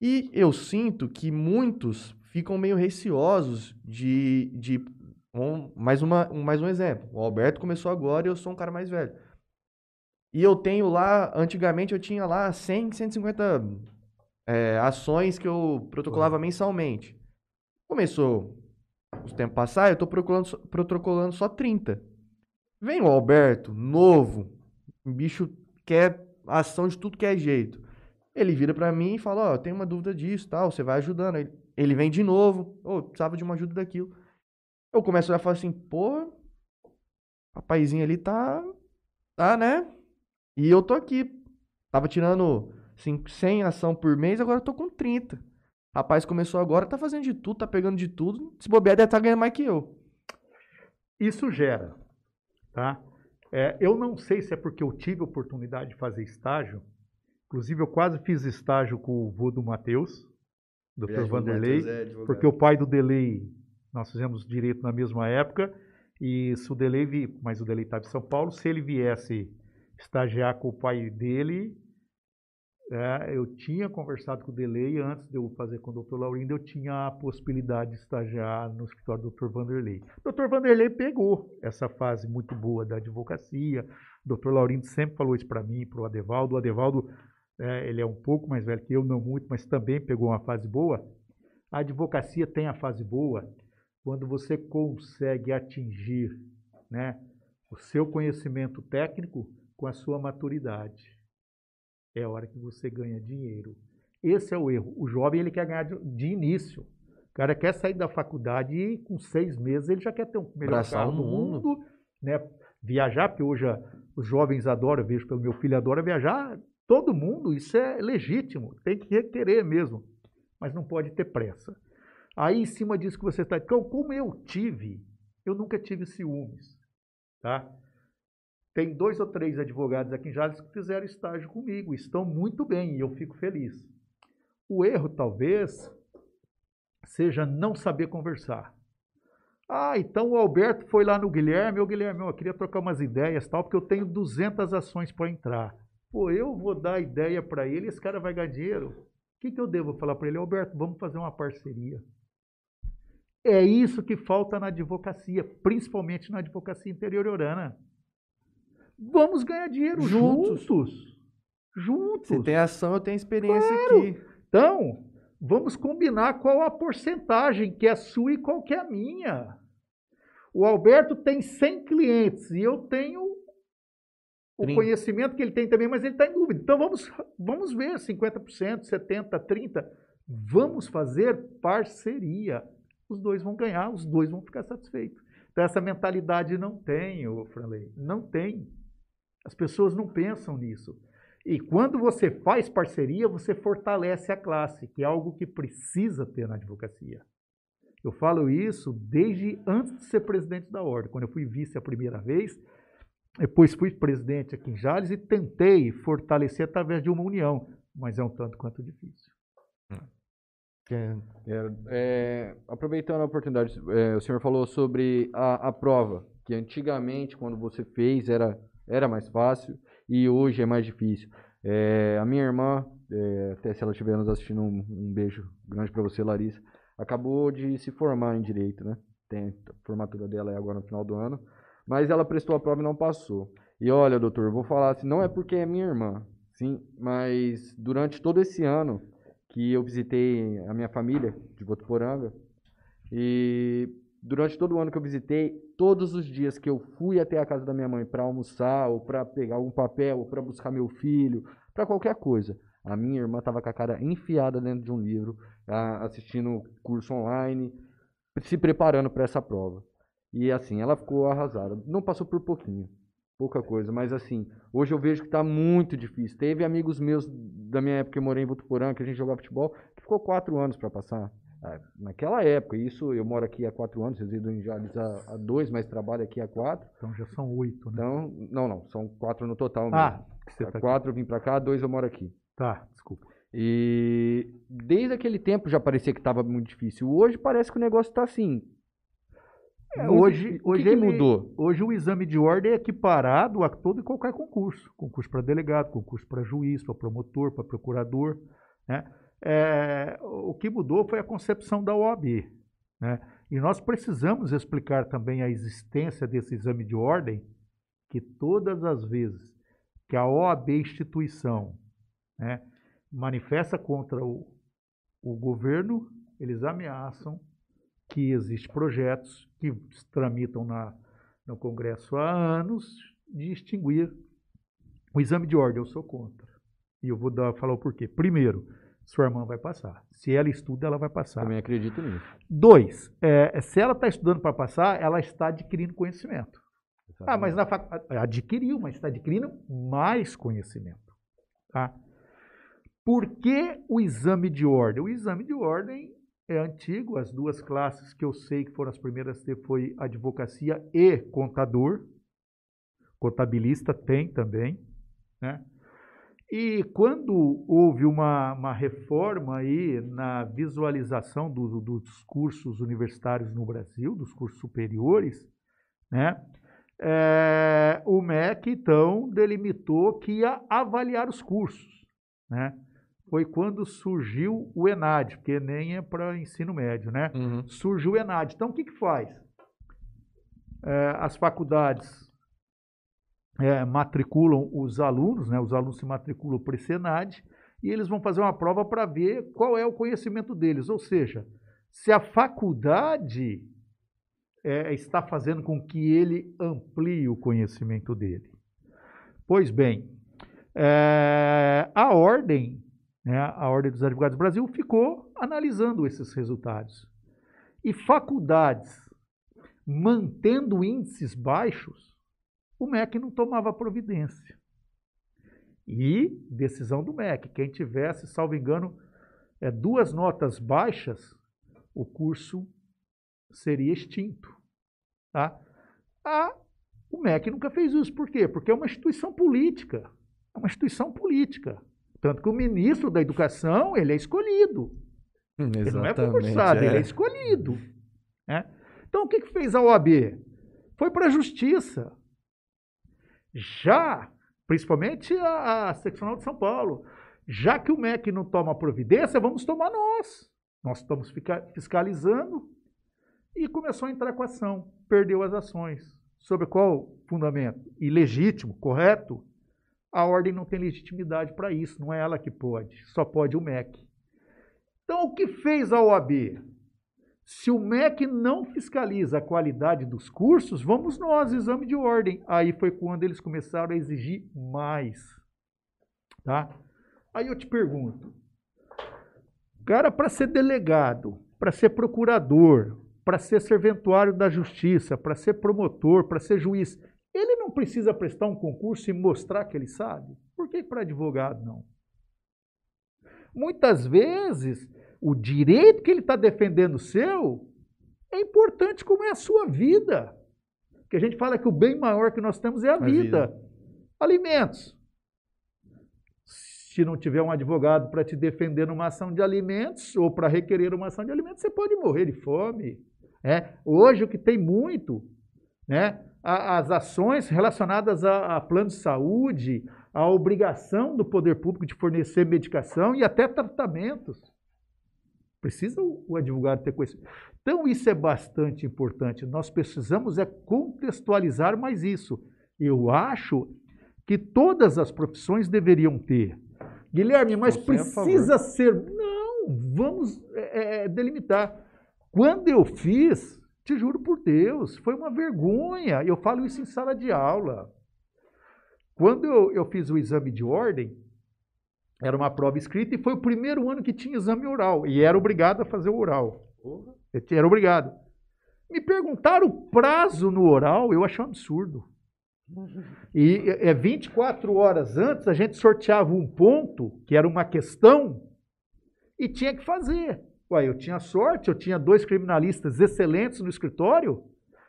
E eu sinto que muitos ficam meio receosos de, de um, mais, uma, um, mais um exemplo. O Alberto começou agora e eu sou um cara mais velho. E eu tenho lá, antigamente eu tinha lá 100, 150 é, ações que eu protocolava uhum. mensalmente. Começou o tempo passar, eu estou protocolando, protocolando só 30. Vem o Alberto, novo, bicho quer ação de tudo que é jeito. Ele vira para mim e fala, ó, oh, tem uma dúvida disso, tal, você vai ajudando. Ele, vem de novo, ô, oh, precisava de uma ajuda daquilo. Eu começo a falar assim, pô, rapazinho ali tá, tá, né? E eu tô aqui. Tava tirando assim, 100 ação por mês, agora eu tô com 30. Rapaz começou agora, tá fazendo de tudo, tá pegando de tudo. Se bobear, deve estar tá ganhando mais que eu. Isso gera, tá? É, eu não sei se é porque eu tive oportunidade de fazer estágio. Inclusive, eu quase fiz estágio com o vô do Matheus, Dr. Vanderlei, é porque o pai do Delay nós fizemos direito na mesma época, E se o Delei, mas o Delei estava em São Paulo, se ele viesse estagiar com o pai dele, é, eu tinha conversado com o Delei antes de eu fazer com o Dr. Laurindo, eu tinha a possibilidade de estagiar no escritório do Dr. Vanderlei. O Dr. Vanderlei pegou essa fase muito boa da advocacia. O Dr. Laurindo sempre falou isso para mim, para o Adevaldo. O Adevaldo, é, ele é um pouco mais velho que eu, não muito, mas também pegou uma fase boa. A advocacia tem a fase boa quando você consegue atingir né, o seu conhecimento técnico com a sua maturidade. É a hora que você ganha dinheiro. Esse é o erro. O jovem ele quer ganhar de, início. O cara quer sair da faculdade e com seis meses ele já quer ter um melhor Abraçar carro do mundo. mundo, né? Viajar, porque hoje a- os jovens adoram, vejo pelo meu filho adora viajar. Todo mundo, isso é legítimo, tem que requerer mesmo, mas não pode ter pressa. Aí, em cima disso que você está, então, como eu tive, eu nunca tive ciúmes, tá? Tem dois ou três advogados aqui em Jales que fizeram estágio comigo, estão muito bem e eu fico feliz. O erro, talvez, seja não saber conversar. Ah, então o Alberto foi lá no Guilherme, ô Guilherme, eu queria trocar umas ideias tal, porque eu tenho 200 ações para entrar. Pô, eu vou dar ideia para ele esse cara vai ganhar dinheiro. O que, que eu devo falar para ele? Alberto, vamos fazer uma parceria. É isso que falta na advocacia, principalmente na advocacia interiorana. Vamos ganhar dinheiro Juntos. juntos. Juntos. Você tem ação, eu tenho experiência Claro. aqui. Então, vamos combinar qual a porcentagem que é sua e qual que é a minha. O Alberto tem 100 clientes e eu tenho o 30. conhecimento que ele tem também, mas ele está em dúvida. Então vamos, vamos ver 50%, 70%, 30%. Vamos fazer parceria. Os dois vão ganhar, os dois vão ficar satisfeitos. Então essa mentalidade não tem, Franley, não tem. As pessoas não pensam nisso. E quando você faz parceria, você fortalece a classe, que é algo que precisa ter na advocacia. Eu falo isso desde antes de ser presidente da ordem. Quando eu fui vice a primeira vez, depois fui presidente aqui em Jales e tentei fortalecer através de uma união, mas é um tanto quanto difícil. É, É, é, aproveitando a oportunidade, é, o senhor falou sobre a, a prova, que antigamente, quando você fez, era, era mais fácil e hoje é mais difícil. É, a minha irmã, é, até se ela estiver nos assistindo, um, um beijo grande para você, Larissa, acabou de se formar em Direito, né? Tem, a formatura dela é agora no final do ano, mas ela prestou a prova e não passou. E olha, doutor, vou falar assim, não é porque é minha irmã, sim, mas durante todo esse ano, que eu visitei a minha família de Votuporanga. E durante todo o ano que eu visitei, todos os dias que eu fui até a casa da minha mãe para almoçar, ou para pegar algum papel, ou para buscar meu filho, para qualquer coisa, a minha irmã estava com a cara enfiada dentro de um livro, assistindo curso online, se preparando para essa prova. E assim, ela ficou arrasada. Não passou por pouquinho, pouca coisa, mas assim, hoje eu vejo que está muito difícil. Teve amigos meus da minha época que eu morei em Votuporanga, que a gente jogava futebol, que ficou quatro anos para passar. Ah, Naquela época, isso eu moro aqui há quatro anos, resido em Jales há, há dois, mas trabalho aqui há quatro. Então já são oito, né? Então, não, não, são quatro no total mesmo. ah, que você Há tá, quatro eu vim para cá, dois eu moro aqui. tá, desculpa. E desde aquele tempo já parecia que estava muito difícil. Hoje parece que o negócio está assim. É, hoje, hoje que ele- mudou? Hoje o exame de ordem é equiparado a todo e qualquer concurso. Concurso para delegado, concurso para juiz, para promotor, para procurador. Né? É, o que mudou foi a concepção da OAB. Né? E nós precisamos explicar também a existência desse exame de ordem, que todas as vezes que a OAB instituição né, manifesta contra o, o governo, eles ameaçam que existem projetos que tramitam na, no Congresso há anos de extinguir o exame de ordem. Eu sou contra. E eu vou dar, falar o porquê. Primeiro, sua irmã vai passar. Se ela estuda, ela vai passar. Também acredito nisso. Dois, é, se ela está estudando para passar, ela está adquirindo conhecimento. Ah, mas na fac... adquiriu, mas está adquirindo mais conhecimento. Tá? Por que o exame de ordem? O exame de ordem é antigo, as duas classes que eu sei que foram as primeiras a ter foi advocacia e contador. Contabilista tem também, né? E quando houve uma, uma reforma aí na visualização do- dos cursos universitários no Brasil, dos cursos superiores, né? É, o MEC, então, delimitou que ia avaliar os cursos, né? Foi quando surgiu o ENAD, porque nem é para ensino médio, né? Uhum. Surgiu o ENAD. Então, o que, que faz? É, as faculdades é, matriculam os alunos, né? Os alunos se matriculam para esse ENAD e eles vão fazer uma prova para ver qual é o conhecimento deles. Ou seja, se a faculdade é, está fazendo com que ele amplie o conhecimento dele. Pois bem, é, a ordem, né, a Ordem dos Advogados do Brasil, ficou analisando esses resultados. E faculdades mantendo índices baixos, o MEC não tomava providência. E decisão do MEC, quem tivesse, salvo engano, é, duas notas baixas, o curso seria extinto. Tá? O MEC nunca fez isso. Por quê? Porque é uma instituição política. É uma instituição política. Tanto que o ministro da Educação, ele é escolhido. Ele não é concursado, é. ele é escolhido. Né? Então, o que, que fez a OAB? Foi para a justiça. Já, principalmente a, a seccional de São Paulo, já que o MEC não toma providência, vamos tomar nós. Nós estamos fiscalizando e começou a entrar com a ação. Perdeu as ações. Sobre qual fundamento? Ilegítimo, correto? A ordem não tem legitimidade para isso, não é ela que pode, só pode o MEC. Então, o que fez a OAB? Se o MEC não fiscaliza a qualidade dos cursos, vamos nós, exame de ordem. Aí foi quando eles começaram a exigir mais. Tá? Aí eu te pergunto, cara, para ser delegado, para ser procurador, para ser serventuário da justiça, para ser promotor, para ser juiz, ele não precisa prestar um concurso e mostrar que ele sabe? Por que para advogado não? Muitas vezes o direito que ele está defendendo seu é importante como é a sua vida. Que a gente fala que o bem maior que nós temos é a, a vida. vida. Alimentos. Se não tiver um advogado para te defender numa ação de alimentos ou para requerer uma ação de alimentos, você pode morrer de fome. É, hoje o que tem muito, né, as ações relacionadas a, a plano de saúde, a obrigação do poder público de fornecer medicação e até tratamentos. Precisa o advogado ter conhecimento. Então, isso é bastante importante. Nós precisamos é contextualizar mais isso. Eu acho que todas as profissões deveriam ter. Guilherme, mas Você precisa ser. Não, vamos é, é, delimitar. Quando eu fiz, te juro por Deus, foi uma vergonha. Eu falo isso em sala de aula. Quando eu, eu fiz o exame de ordem, era uma prova escrita e foi o primeiro ano que tinha exame oral. E era obrigado a fazer o oral. Era obrigado. Me perguntaram o prazo no oral, eu achei um absurdo. E é 24 horas antes a gente sorteava um ponto, que era uma questão, e tinha que fazer. Ué, eu tinha sorte, eu tinha dois criminalistas excelentes no escritório,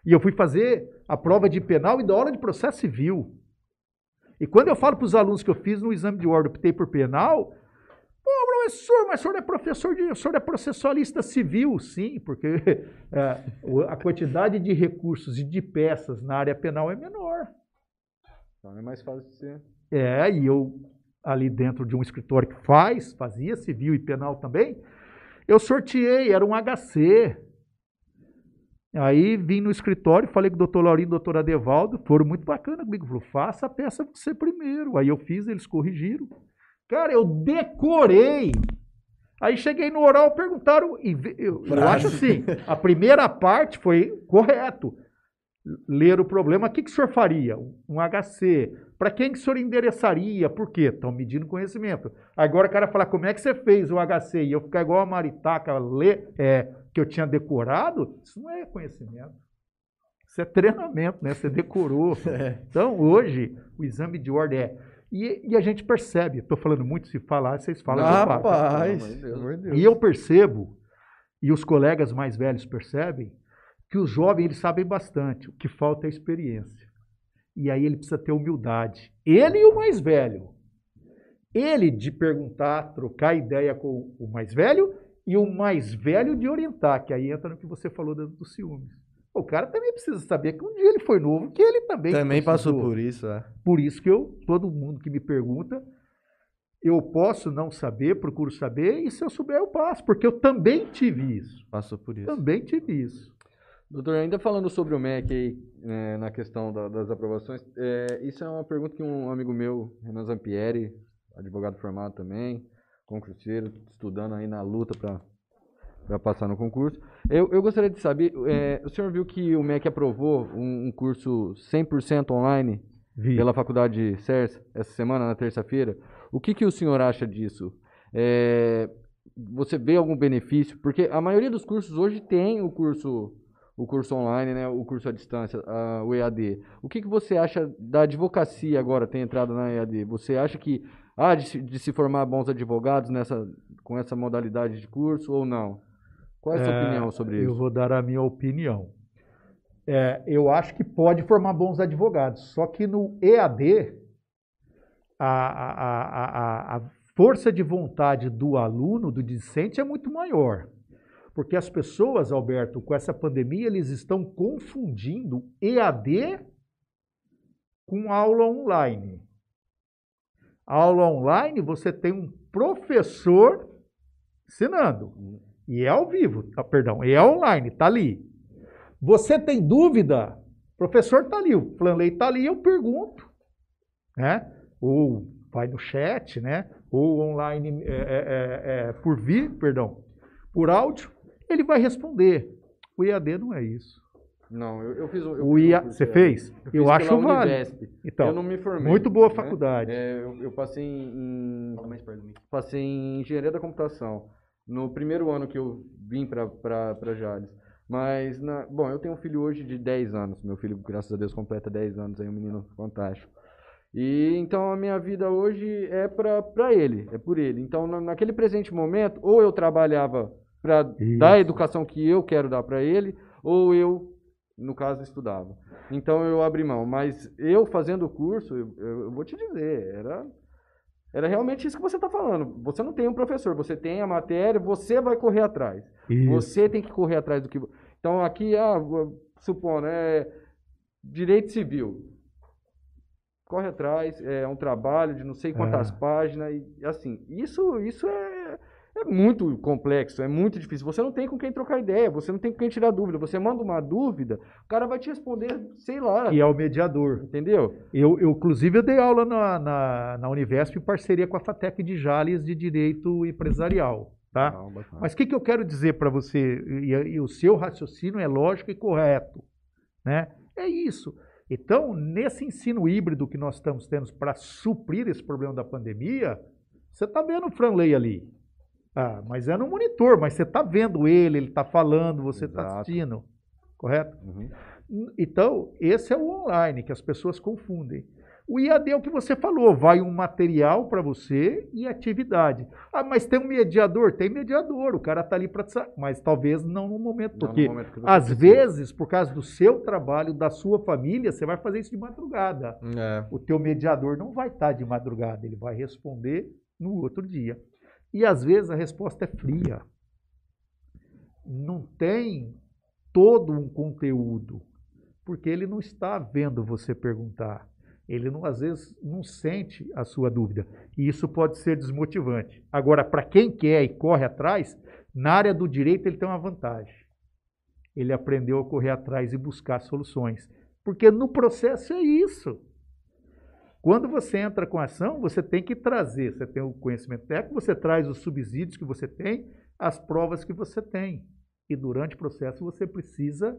e eu fui fazer a prova de penal e da hora de processo civil. E quando eu falo para os alunos que eu fiz no exame de ordem, optei por penal, pô, professor, mas o senhor é professor de. O senhor é processualista civil, sim, porque (laughs) é, a quantidade de recursos e de peças na área penal é menor. Então é mais fácil de ser. É, e eu, ali dentro de um escritório que faz, fazia civil e penal também, eu sorteei, era um HC. Aí vim no escritório, falei com o doutor Laurinho e o doutor Adevaldo, foram muito bacana comigo. Falou, faça a peça você primeiro. Aí eu fiz, eles corrigiram. Cara, eu decorei. Aí cheguei no oral, perguntaram, eu, eu acho assim, a primeira parte foi correto. Ler o problema, o que, que o senhor faria? Um HC. Para quem que o senhor endereçaria? Por quê? Estão medindo conhecimento. Agora o cara falar, como é que você fez o HC? E eu ficar igual a Maritaca, ler, é, que eu tinha decorado, isso não é conhecimento. Isso é treinamento, né? Você decorou. (laughs) É. Então, hoje, o exame de ordem é. E, e a gente percebe, estou falando muito, se falar, vocês falam. Rapaz, e eu percebo, e os colegas mais velhos percebem, que os jovens eles sabem bastante, o que falta é experiência. E aí ele precisa ter humildade. Ele e o mais velho. Ele de perguntar, trocar ideia com o mais velho, e o mais velho de orientar, que aí entra no que você falou dos do ciúmes. O cara também precisa saber que um dia ele foi novo, que ele também Também passou por isso, é. Por isso que eu, todo mundo que me pergunta, eu posso não saber, procuro saber, e se eu souber eu passo, porque eu também tive isso. Passou por isso. Também tive isso. Doutor, ainda falando sobre o MEC aí, é, na questão da- das aprovações, é, isso é uma pergunta que um amigo meu, Renan Zampieri, advogado formado também, concurseiro, estudando aí na luta para passar no concurso. Eu, eu gostaria de saber, é, o senhor viu que o MEC aprovou um, um curso 100% online Vi. pela faculdade CERS essa semana, na terça-feira. O que, que o senhor acha disso? É, você vê algum benefício? Porque a maioria dos cursos hoje tem o curso, o curso online, né? o curso à distância, a- o EAD. O que, que você acha da advocacia agora ter entrado na EAD? Você acha que há de, se- de se formar bons advogados nessa, com essa modalidade de curso ou não? Qual é a sua É, opinião sobre Eu isso? vou dar a minha opinião. É, eu acho que pode formar bons advogados, só que no EAD, a, a- a- a- a força de vontade do aluno, do discente, é muito maior. Porque as pessoas, Alberto, com essa pandemia, eles estão confundindo EAD com aula online. Aula online, você tem um professor ensinando. E é ao vivo, tá, perdão, é online, tá ali. Você tem dúvida? O professor tá ali, o Flanley tá ali, eu pergunto, né? Ou vai no chat, né? Ou online é, é, é, é, por vídeo, perdão, por áudio, ele vai responder. O IAD não é isso. Não, eu, eu fiz eu O IA, você fez? Eu, Eu acho válido. Univesp. Então, eu não me formei. muito boa né? faculdade. É, eu, eu passei em, passei em engenharia da computação no primeiro ano que eu vim para Jales. Mas, na- bom, eu tenho um filho hoje de 10 anos. Meu filho, graças a Deus, completa 10 anos. Aí um menino fantástico. E então a minha vida hoje é para ele, é por ele. Então, na- naquele presente momento, ou eu trabalhava para dar a educação que eu quero dar para ele, ou eu, no caso, estudava. Então eu abri mão. Mas eu fazendo o curso, eu, eu- vou te dizer, era, era realmente isso que você está falando. Você não tem um professor, você tem a matéria, você vai correr atrás. Isso. Você tem que correr atrás do que. Então aqui, ah, supondo, é direito civil. Corre atrás, é um trabalho de não sei quantas É. páginas, e assim, isso, isso é, é muito complexo, é muito difícil. Você não tem com quem trocar ideia, você não tem com quem tirar dúvida. Você manda uma dúvida, o cara vai te responder, sei lá. E é o mediador. Entendeu? Eu, eu, inclusive, eu dei aula na, na, na Univesp em parceria com a FATEC de Jales de Direito Empresarial. Tá? Não. Mas o que, que eu quero dizer para você? E, e o seu raciocínio é lógico e correto. Né? É isso. Então, nesse ensino híbrido que nós estamos tendo para suprir esse problema da pandemia, você está vendo o Franley ali. Ah, mas é no monitor, mas você está vendo ele, ele está falando, você está assistindo. Correto? Uhum. Então, esse é o online que as pessoas confundem. O IAD é o que você falou, vai um material para você e atividade. Ah, mas tem um mediador? Tem mediador, o cara está ali para... Mas talvez não no momento, Não no porque momento às precisa. vezes, por causa do seu trabalho, da sua família, você vai fazer isso de madrugada. É. O teu mediador não vai estar de madrugada, ele vai responder no outro dia. E às vezes a resposta é fria. Não tem todo um conteúdo, porque ele não está vendo você perguntar. Ele não, às vezes não sente a sua dúvida. E isso pode ser desmotivante. Agora, para quem quer e corre atrás, na área do direito ele tem uma vantagem. Ele aprendeu a correr atrás e buscar soluções. Porque no processo é isso. Quando você entra com a ação, você tem que trazer, você tem o conhecimento técnico, você traz os subsídios que você tem, as provas que você tem. E durante o processo você precisa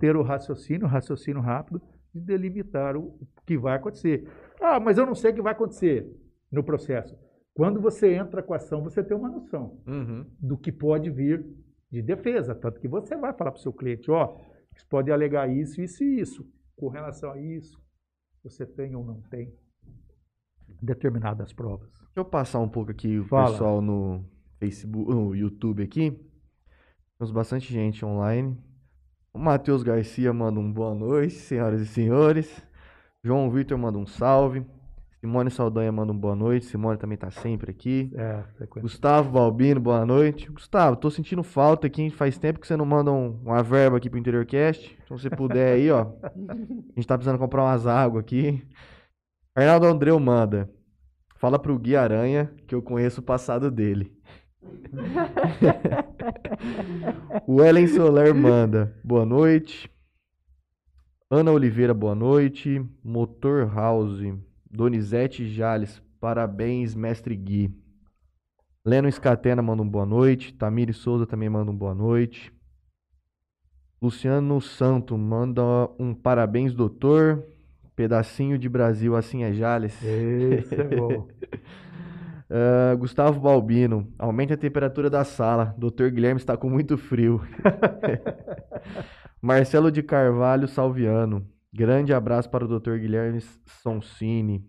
ter o raciocínio, o raciocínio rápido e delimitar o que vai acontecer. Ah, mas eu não sei o que vai acontecer no processo. Quando você entra com a ação, você tem uma noção Uhum. do que pode vir de defesa. Tanto que você vai falar para o seu cliente, ó, você pode alegar isso, isso e isso. Com relação a isso, você tem ou não tem determinadas provas. Deixa eu passar um pouco aqui o Fala. pessoal no Facebook, no YouTube aqui. Temos bastante gente online. O Matheus Garcia manda um boa noite, senhoras e senhores. João Vitor manda um salve. Simone Saldanha manda um boa noite. Simone também tá sempre aqui. É, frequente. Gustavo Balbino, boa noite. Gustavo, tô sentindo falta aqui. Faz tempo que você não manda um- uma verba aqui pro InteriorCast. Então, se você puder aí, ó. (laughs) A gente tá precisando comprar umas águas aqui. Arnaldo Andreu manda. Fala pro Gui Aranha que eu conheço o passado dele. (laughs) (laughs) o Ellen Soler manda. Boa noite. Ana Oliveira, boa noite. Motor House. Donizete Jales, parabéns, mestre Gui. Leno Scatena manda um boa noite. Tamiri Souza também manda um boa noite. Luciano Santo manda um parabéns, doutor. Pedacinho de Brasil, assim é Jales. Esse é bom. (laughs) Ah, Gustavo Balbino, aumente a temperatura da sala. Doutor Guilherme está com muito frio. (laughs) Marcelo de Carvalho Salviano. Grande abraço para o Dr. Guilherme Sonsini.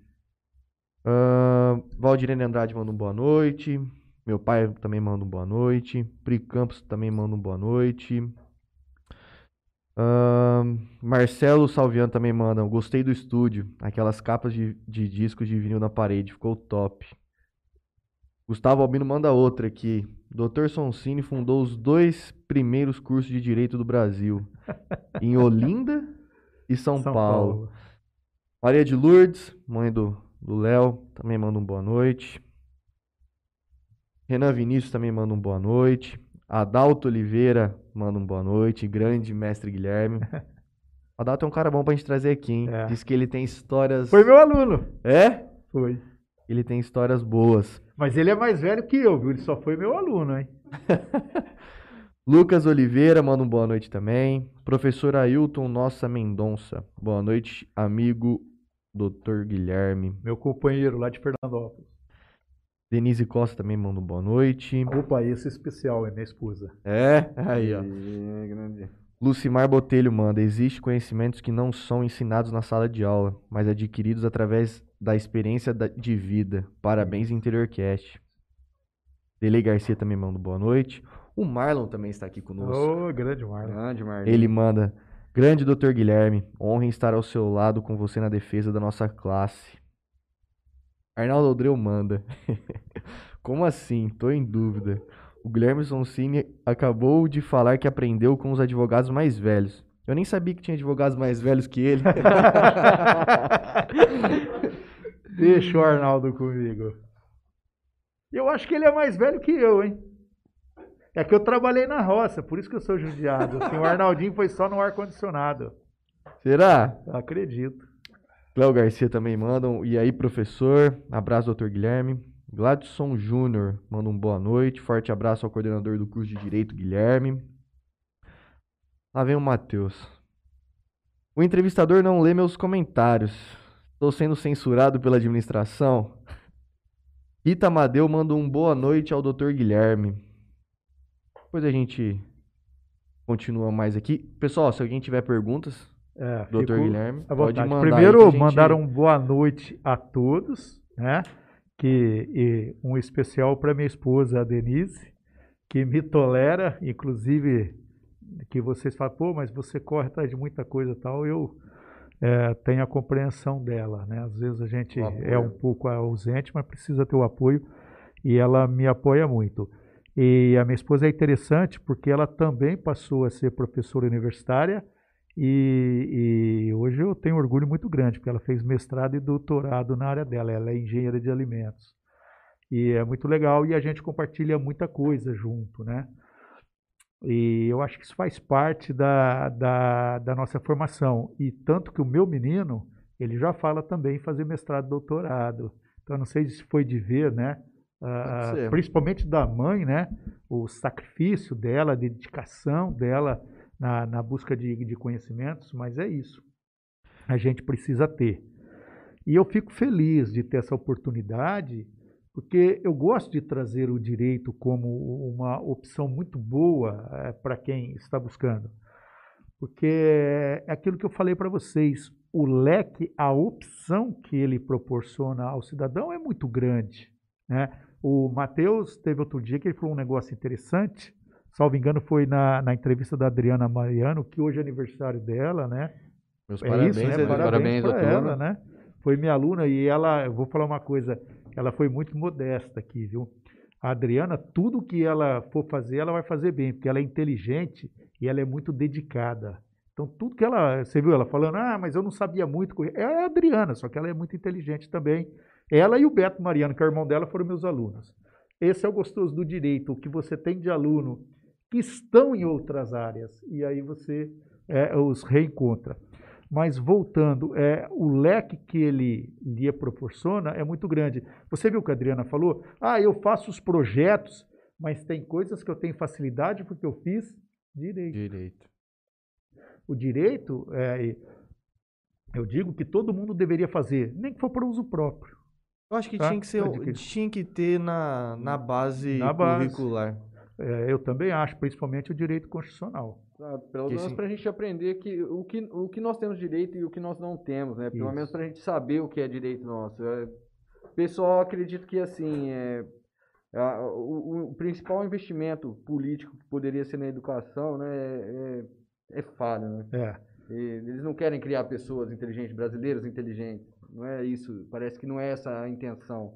Uh, Valdirene Andrade manda um boa noite. Meu pai também manda um boa noite. Pri Campos também manda um boa noite. Ahn, Marcelo Salviano também manda. Gostei do estúdio. Aquelas capas de, de discos de vinil na parede. Ficou top. Gustavo Albino manda outra aqui. Dr. Sonsini fundou os dois primeiros cursos de direito do Brasil. (laughs) em Olinda e São, Paulo. Maria de Lourdes, mãe do do Léo, também manda um boa noite. Renan Vinícius também manda um boa noite. Adalto Oliveira manda um boa noite. Grande mestre Guilherme. (laughs) Adalto é um cara bom pra gente trazer aqui, hein? É. Diz que ele tem histórias. Foi meu aluno. É? Foi. Ele tem histórias boas. Mas ele é mais velho que eu, viu? Ele só foi meu aluno, hein? (laughs) Lucas Oliveira manda um boa noite também. Professor Ailton Nossa Mendonça. Boa noite, amigo Dr. Guilherme. Meu companheiro lá de Fernandópolis. Denise Costa também manda um boa noite. Opa, esse é especial, é minha esposa. É, aí, ó. E, grande. Lucimar Botelho manda: Existem conhecimentos que não são ensinados na sala de aula, mas adquiridos através da experiência de vida. Parabéns, InteriorCast. Dele Garcia também manda boa noite. O Marlon também está aqui conosco. Ô, grande Marlon. Grande, Marlon. Ele manda: Grande Dr. Guilherme, honra em estar ao seu lado com você na defesa da nossa classe. Arnaldo Aldreu manda: (laughs) Como assim? Tô em dúvida. O Guilherme Sonsini acabou de falar que aprendeu com os advogados mais velhos. Eu nem sabia que tinha advogados mais velhos que ele. (laughs) Deixa o Arnaldo comigo. Eu acho que ele é mais velho que eu, hein? É que eu trabalhei na roça, por isso que eu sou judiado. Assim, o Arnaldinho foi só no ar-condicionado. Será? Acredito. Cléo Garcia também manda. um, E aí, professor? Abraço, doutor Guilherme. Gladson Júnior manda um boa noite. Forte abraço ao coordenador do curso de Direito, Guilherme. Lá vem o Matheus. O entrevistador não lê meus comentários. Estou sendo censurado pela administração. Rita Amadeu manda um boa noite ao doutor Guilherme. Depois a gente continua mais aqui. Pessoal, se alguém tiver perguntas, É, doutor Guilherme, pode mandar. Primeiro, gente- mandar um boa noite a todos, né? Que, e um especial para minha esposa, a Denise, que me tolera, inclusive que vocês falam, pô, mas você corre atrás de muita coisa e tal, eu é, tenho a compreensão dela, né? Às vezes a gente é um pouco ausente, mas precisa ter o apoio e ela me apoia muito. E a minha esposa é interessante porque ela também passou a ser professora universitária e, e hoje eu tenho orgulho muito grande, porque ela fez mestrado e doutorado na área dela, ela é engenheira de alimentos. E é muito legal e a gente compartilha muita coisa junto, né? E eu acho que isso faz parte da, da, da nossa formação. E tanto que o meu menino, ele já fala também em fazer mestrado e doutorado. Então, eu não sei se foi de ver, né? Ser. principalmente da mãe, né? O sacrifício dela, a dedicação dela na, na busca de, de conhecimentos, mas é isso. A gente precisa ter. E eu fico feliz de ter essa oportunidade, porque eu gosto de trazer o direito como uma opção muito boa para quem está buscando. Porque é aquilo que eu falei para vocês, o leque, a opção que ele proporciona ao cidadão é muito grande. Né? O Matheus teve outro dia que ele falou um negócio interessante, salvo engano foi na, na entrevista da Adriana Mariano, que hoje é aniversário dela, né? Meus É parabéns, isso, né? Parabéns, Parabéns, ela, né? foi minha aluna e ela, eu vou falar uma coisa, ela foi muito modesta aqui, viu? A Adriana, tudo que ela for fazer, ela vai fazer bem, porque ela é inteligente e ela é muito dedicada. Então, tudo que ela. Você viu ela falando, ah, mas eu não sabia muito. É a Adriana, só que ela é muito inteligente também. Ela e o Beto Mariano, que é o irmão dela, foram meus alunos. Esse é o gostoso do direito, o que você tem de aluno que estão em outras áreas. E aí você é, os reencontra. Mas voltando, é, o leque que ele lhe proporciona é muito grande. Você viu o que a Adriana falou? Ah, eu faço os projetos, mas tem coisas que eu tenho facilidade porque eu fiz direito. Direito. O direito, é, eu digo que todo mundo deveria fazer, nem que for para uso próprio. Eu acho que tá? tinha que ser, tinha que ter na, na base na curricular. Base. É, eu também acho, principalmente o direito constitucional. Ah, pelo menos para a gente aprender que o, que o que nós temos direito e o que nós não temos, né? Pelo Isso. menos para a gente saber o que é direito nosso. É, pessoal acredita que assim é, a, o, o, principal investimento político que poderia ser na educação, né, é, é, é falha, né? É. E eles não querem criar pessoas inteligentes, brasileiros inteligentes. Não é isso. Parece que não é essa a intenção.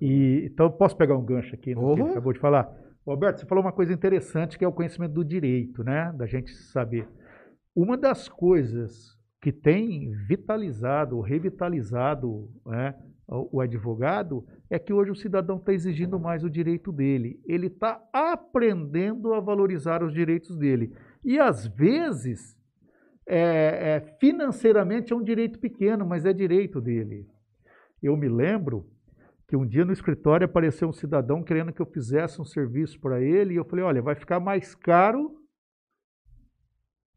E, então, posso pegar um gancho aqui no uhum. que acabou de falar? Roberto, você falou uma coisa interessante que é o conhecimento do direito, né? Da gente saber. Uma das coisas que tem vitalizado, revitalizado né, o advogado é que hoje o cidadão está exigindo mais o direito dele. Ele está aprendendo a valorizar os direitos dele. E às vezes, é, é, financeiramente é um direito pequeno, mas é direito dele. Eu me lembro que um dia no escritório apareceu um cidadão querendo que eu fizesse um serviço para ele e eu falei, olha, vai ficar mais caro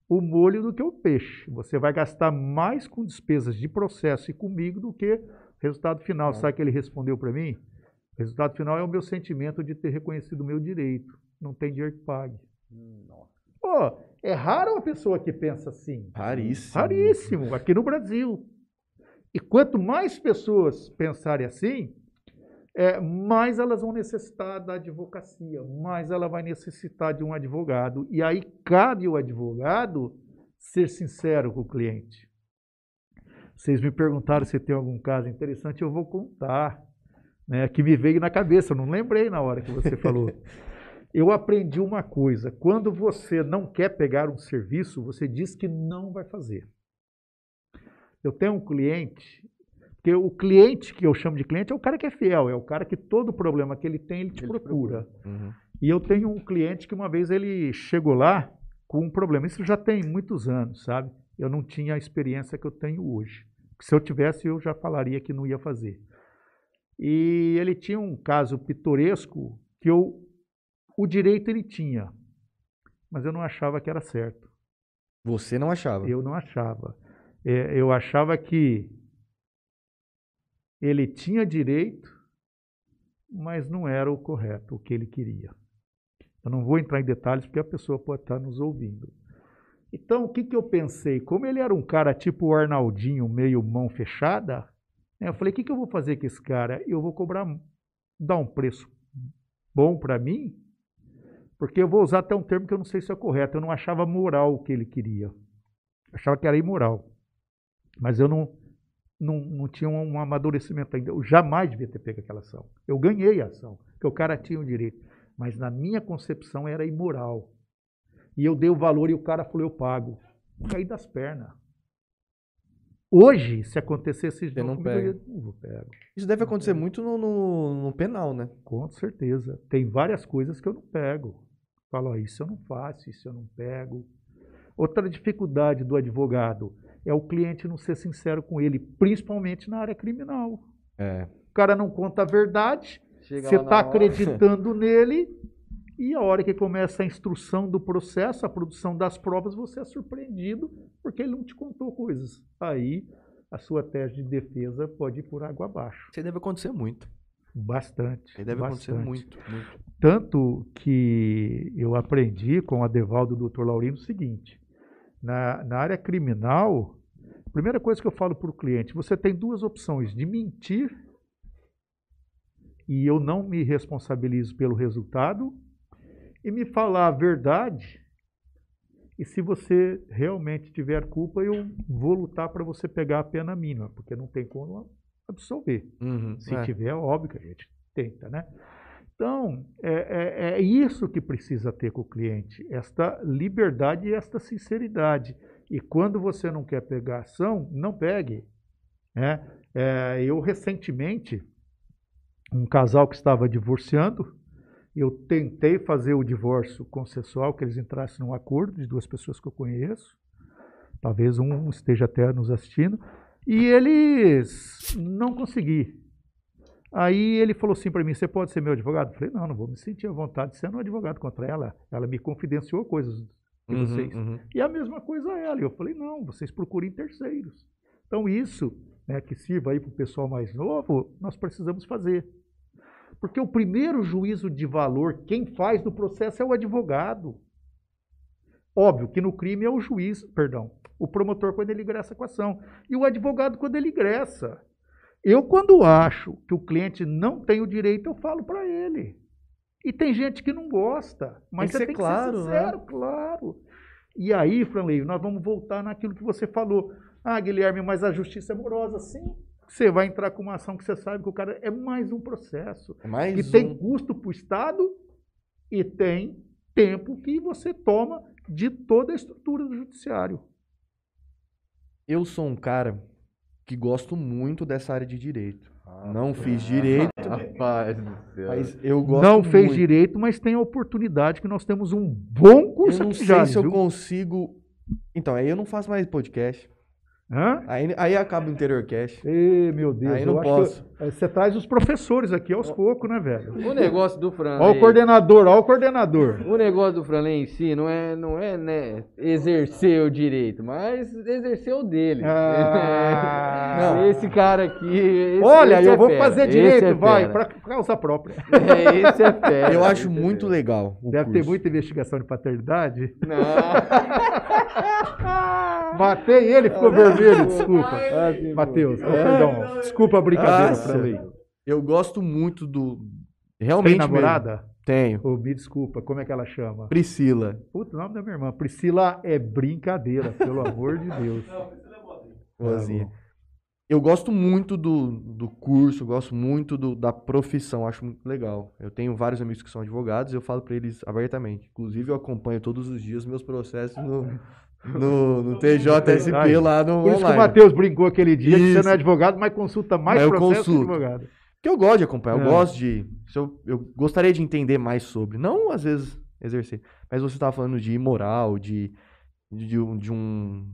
o molho do que o peixe. Você vai gastar mais com despesas de processo e comigo do que resultado final. É. Sabe o que ele respondeu para mim? O resultado final é o meu sentimento de ter reconhecido o meu direito. Não tem dinheiro que pague. Nossa. Pô, é raro uma pessoa que pensa assim. Raríssimo. Raríssimo, aqui no Brasil. E quanto mais pessoas pensarem assim, é, mais elas vão necessitar da advocacia, mais ela vai necessitar de um advogado. E aí cabe ao advogado ser sincero com o cliente. Vocês me perguntaram se tem algum caso interessante, eu vou contar. Né, que me veio na cabeça, eu não lembrei na hora que você falou. (laughs) eu aprendi uma coisa: quando você não quer pegar um serviço, você diz que não vai fazer. Eu tenho um cliente porque o cliente, que eu chamo de cliente, é o cara que é fiel, é o cara que todo problema que ele tem, ele te ele procura. procura. Uhum. E eu tenho um cliente que uma vez ele chegou lá com um problema. Isso já tem muitos anos, sabe? Eu não tinha a experiência que eu tenho hoje. Se eu tivesse, eu já falaria que não ia fazer. E ele tinha um caso pitoresco que eu, o direito ele tinha, mas eu não achava que era certo. Você não achava? Eu não achava. É, eu achava que ele tinha direito, mas não era o correto, o que ele queria. Eu não vou entrar em detalhes porque a pessoa pode estar nos ouvindo. Então, o que, que eu pensei? Como ele era um cara tipo o Arnaldinho, meio mão fechada, né, eu falei: o que, que eu vou fazer com esse cara? Eu vou cobrar, dar um preço bom para mim, porque eu vou usar até um termo que eu não sei se é correto. Eu não achava moral o que ele queria. Eu achava que era imoral. Mas eu não, não, não tinha um amadurecimento ainda. Eu jamais devia ter pego aquela ação. Eu ganhei a ação, porque o cara tinha o direito. Mas na minha concepção era imoral. E eu dei o valor e o cara falou, eu pago. Caí das pernas. Hoje, se acontecesse isso, não, pega. Eu não pego. Isso deve acontecer muito no, no, no, penal, né? Com certeza. Tem várias coisas que eu não pego. Falo, isso eu não faço, isso eu não pego. Outra dificuldade do advogado é o cliente não ser sincero com ele, principalmente na área criminal. É. O cara não conta a verdade, Chega você está acreditando (laughs) nele, e a hora que começa a instrução do processo, a produção das provas, você é surpreendido porque ele não te contou coisas. Aí a sua tese de defesa pode ir por água abaixo. Isso deve acontecer muito. Bastante. Isso deve bastante. acontecer muito, muito. Tanto que eu aprendi com a Devaldo do Dr. Laurino o seguinte: na, na área criminal, a primeira coisa que eu falo para o cliente, você tem duas opções, de mentir e eu não me responsabilizo pelo resultado, e me falar a verdade E se você realmente tiver culpa, eu vou lutar para você pegar a pena mínima, porque não tem como absolver. Uhum, Se é. tiver, óbvio que a gente tenta, né? Então, é, é- é isso que precisa ter com o cliente, esta liberdade e esta sinceridade. E quando você não quer pegar ação, não pegue. né? É, eu, recentemente, um casal que estava divorciando, eu tentei fazer o divórcio consensual, que eles entrassem num acordo de duas pessoas que eu conheço. Talvez um esteja até nos assistindo. E eles não consegui. Aí ele falou assim para mim: Você pode ser meu advogado? Eu falei: Não, não vou me sentir à vontade sendo um advogado contra ela. Ela me confidenciou coisas de Uhum, vocês. uhum. E a mesma coisa ela. Eu falei: Não, vocês procurem terceiros. Então, isso né, que sirva aí para o pessoal mais novo, nós precisamos fazer. Porque o primeiro juízo de valor, quem faz no processo é o advogado. Óbvio que no crime é o juiz, perdão, o promotor quando ele ingressa com a ação e o advogado quando ele ingressa. Eu, quando acho que o cliente não tem o direito, eu falo para ele. E tem gente que não gosta, mas que você tem claro, que ser né? sincero, claro. E aí, Franley, nós vamos voltar naquilo que você falou. Ah, Guilherme, mas a justiça é morosa. Sim, você vai entrar com uma ação que você sabe que o cara é mais um processo É mais que um. tem custo para o Estado e tem tempo que você toma de toda a estrutura do judiciário. Eu sou um cara que gosto muito dessa área de direito. Ah, Não fiz direito, (laughs) Rapaz do céu. mas eu gosto Não fez muito. direito, mas tem a oportunidade que nós temos um bom curso Eu não aqui sei já, se eu viu? consigo. Então, aí eu não faço mais podcast. Hã? Aí, aí acaba o interiorcast. Ê, meu Deus, Aí eu não acho posso. que eh, você traz os professores aqui aos poucos, né, velho? O negócio do Fran. Olha o coordenador, olha o coordenador. O negócio do Franley em si não é, não é né, exercer o direito, mas exercer o dele. Ah. (laughs) Não. Esse cara aqui. esse- Olha, esse eu é vou fera, fazer direito, é vai, para causa própria. (laughs) É, esse é fera. Eu acho é muito legal. O Deve ter curso. muita investigação de paternidade. Não. (laughs) Matei ele, ficou vermelho, desculpa. Ah, pô. Matheus, oh, perdão. Desculpa a brincadeira. Franley. Eu gosto muito do. Realmente. Tem namorada? mesmo. Tenho. Ô, me desculpa, como é que ela chama? Priscila. Puta, o nome da minha irmã. Priscila é brincadeira, pelo amor de Deus. Vozinha. bom. Eu gosto muito do, do curso, gosto muito do- da profissão, acho muito legal. Eu tenho vários amigos que são advogados e eu falo pra eles abertamente. Inclusive, eu acompanho todos os dias meus processos no, no, no TJSP Ai, (laughs) lá no Por isso que o online. Matheus brincou aquele dia que você Isso. não é advogado, mas consulta mais Mas processo que consulto. advogado. Que eu gosto de acompanhar, eu É. gosto de. Eu, eu gostaria de entender mais sobre. Não, às vezes, exercer. Mas você estava falando de imoral, de, de, um- de um.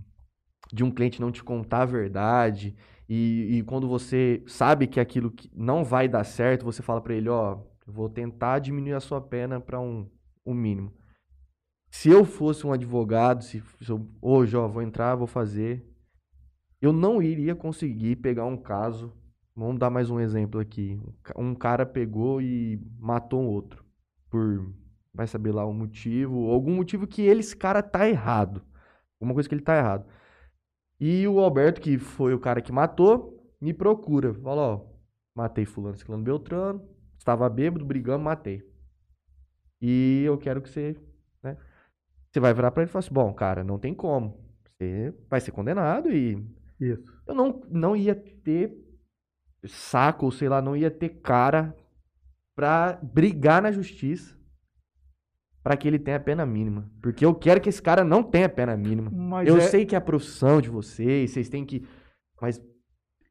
De um cliente não te contar a verdade. E, e quando você sabe que aquilo que não vai dar certo, você fala pra ele, ó, vou tentar diminuir a sua pena pra um, um mínimo. Se eu fosse um advogado, se, se eu, hoje, ó, vou entrar, vou fazer, eu não iria conseguir pegar um caso. Vamos dar mais um exemplo aqui. Um ca- Um cara pegou e matou um outro. Por vai saber lá o motivo, ou algum motivo que ele, esse cara tá errado. Alguma coisa que ele tá errado. E o Alberto, que foi o cara que matou, me procura. Fala, ó, matei fulano, ciclano, beltrano, estava bêbado, brigamos, matei. E eu quero que você? Você vai virar pra ele e falar assim, bom, cara, não tem como. Você vai ser condenado e Isso. eu não, não ia ter saco, sei lá, não ia ter cara pra brigar na justiça pra que ele tenha pena mínima. Porque eu quero que esse cara não tenha pena mínima. Mas eu é- sei que é a profissão de vocês, vocês têm que. Mas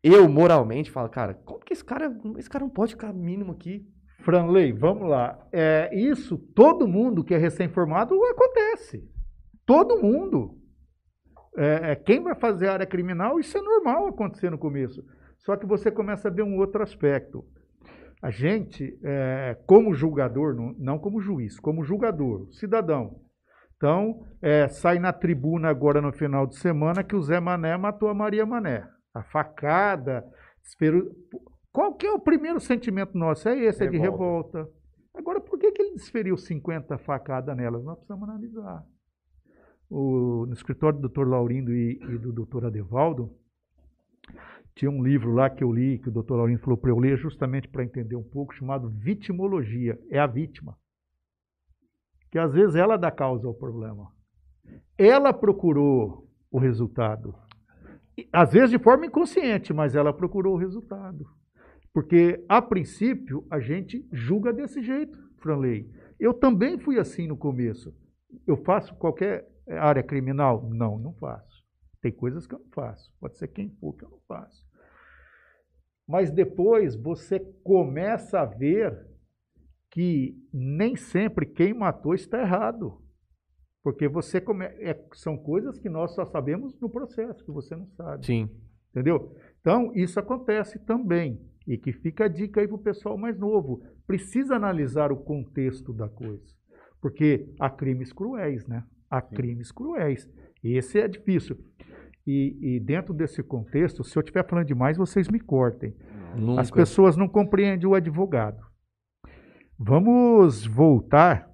eu, moralmente, falo, cara, como que esse cara. Esse cara não pode ficar mínimo aqui? Franley, vamos lá. É, isso, todo mundo que é recém-formado acontece. Todo mundo. É, é, quem vai fazer área criminal, isso é normal acontecer no começo. Só que você começa a ver um outro aspecto. A gente, é, como julgador, não, não como juiz, como julgador, cidadão. Então, é, sai na tribuna agora no final de semana que o Zé Mané matou a Maria Mané. A facada, desfero... Qual que é o primeiro sentimento nosso? É esse, é de Revolta. revolta. Agora, por que, que ele desferiu 50 facadas nelas? Nós precisamos analisar. O- no escritório do Dr. Laurindo e, e do Dr. Adevaldo, tinha um livro lá que eu li, que o Dr. Laurindo falou para eu ler, justamente para entender um pouco, chamado Vitimologia. É a vítima. Que às vezes ela dá causa ao problema. ela procurou o resultado. Às vezes de forma inconsciente, mas ela procurou o resultado. Porque, a princípio, a gente julga desse jeito, Franley. Eu também fui assim no começo. Eu faço qualquer área criminal? Não, não faço. Tem coisas que eu não faço. Pode ser quem for que eu não faço. Mas depois você começa a ver que nem sempre quem matou está errado. Porque você come... É, são coisas que nós só sabemos no processo, que você não sabe. Sim. Entendeu? Então, isso acontece também. E que fica a dica aí para o pessoal mais novo. Precisa analisar o contexto da coisa. Porque há crimes cruéis, né? Há Sim. crimes cruéis. Esse é difícil. E, e, dentro desse contexto, se eu estiver falando demais, vocês me cortem. Nunca. As pessoas não compreendem o advogado. Vamos voltar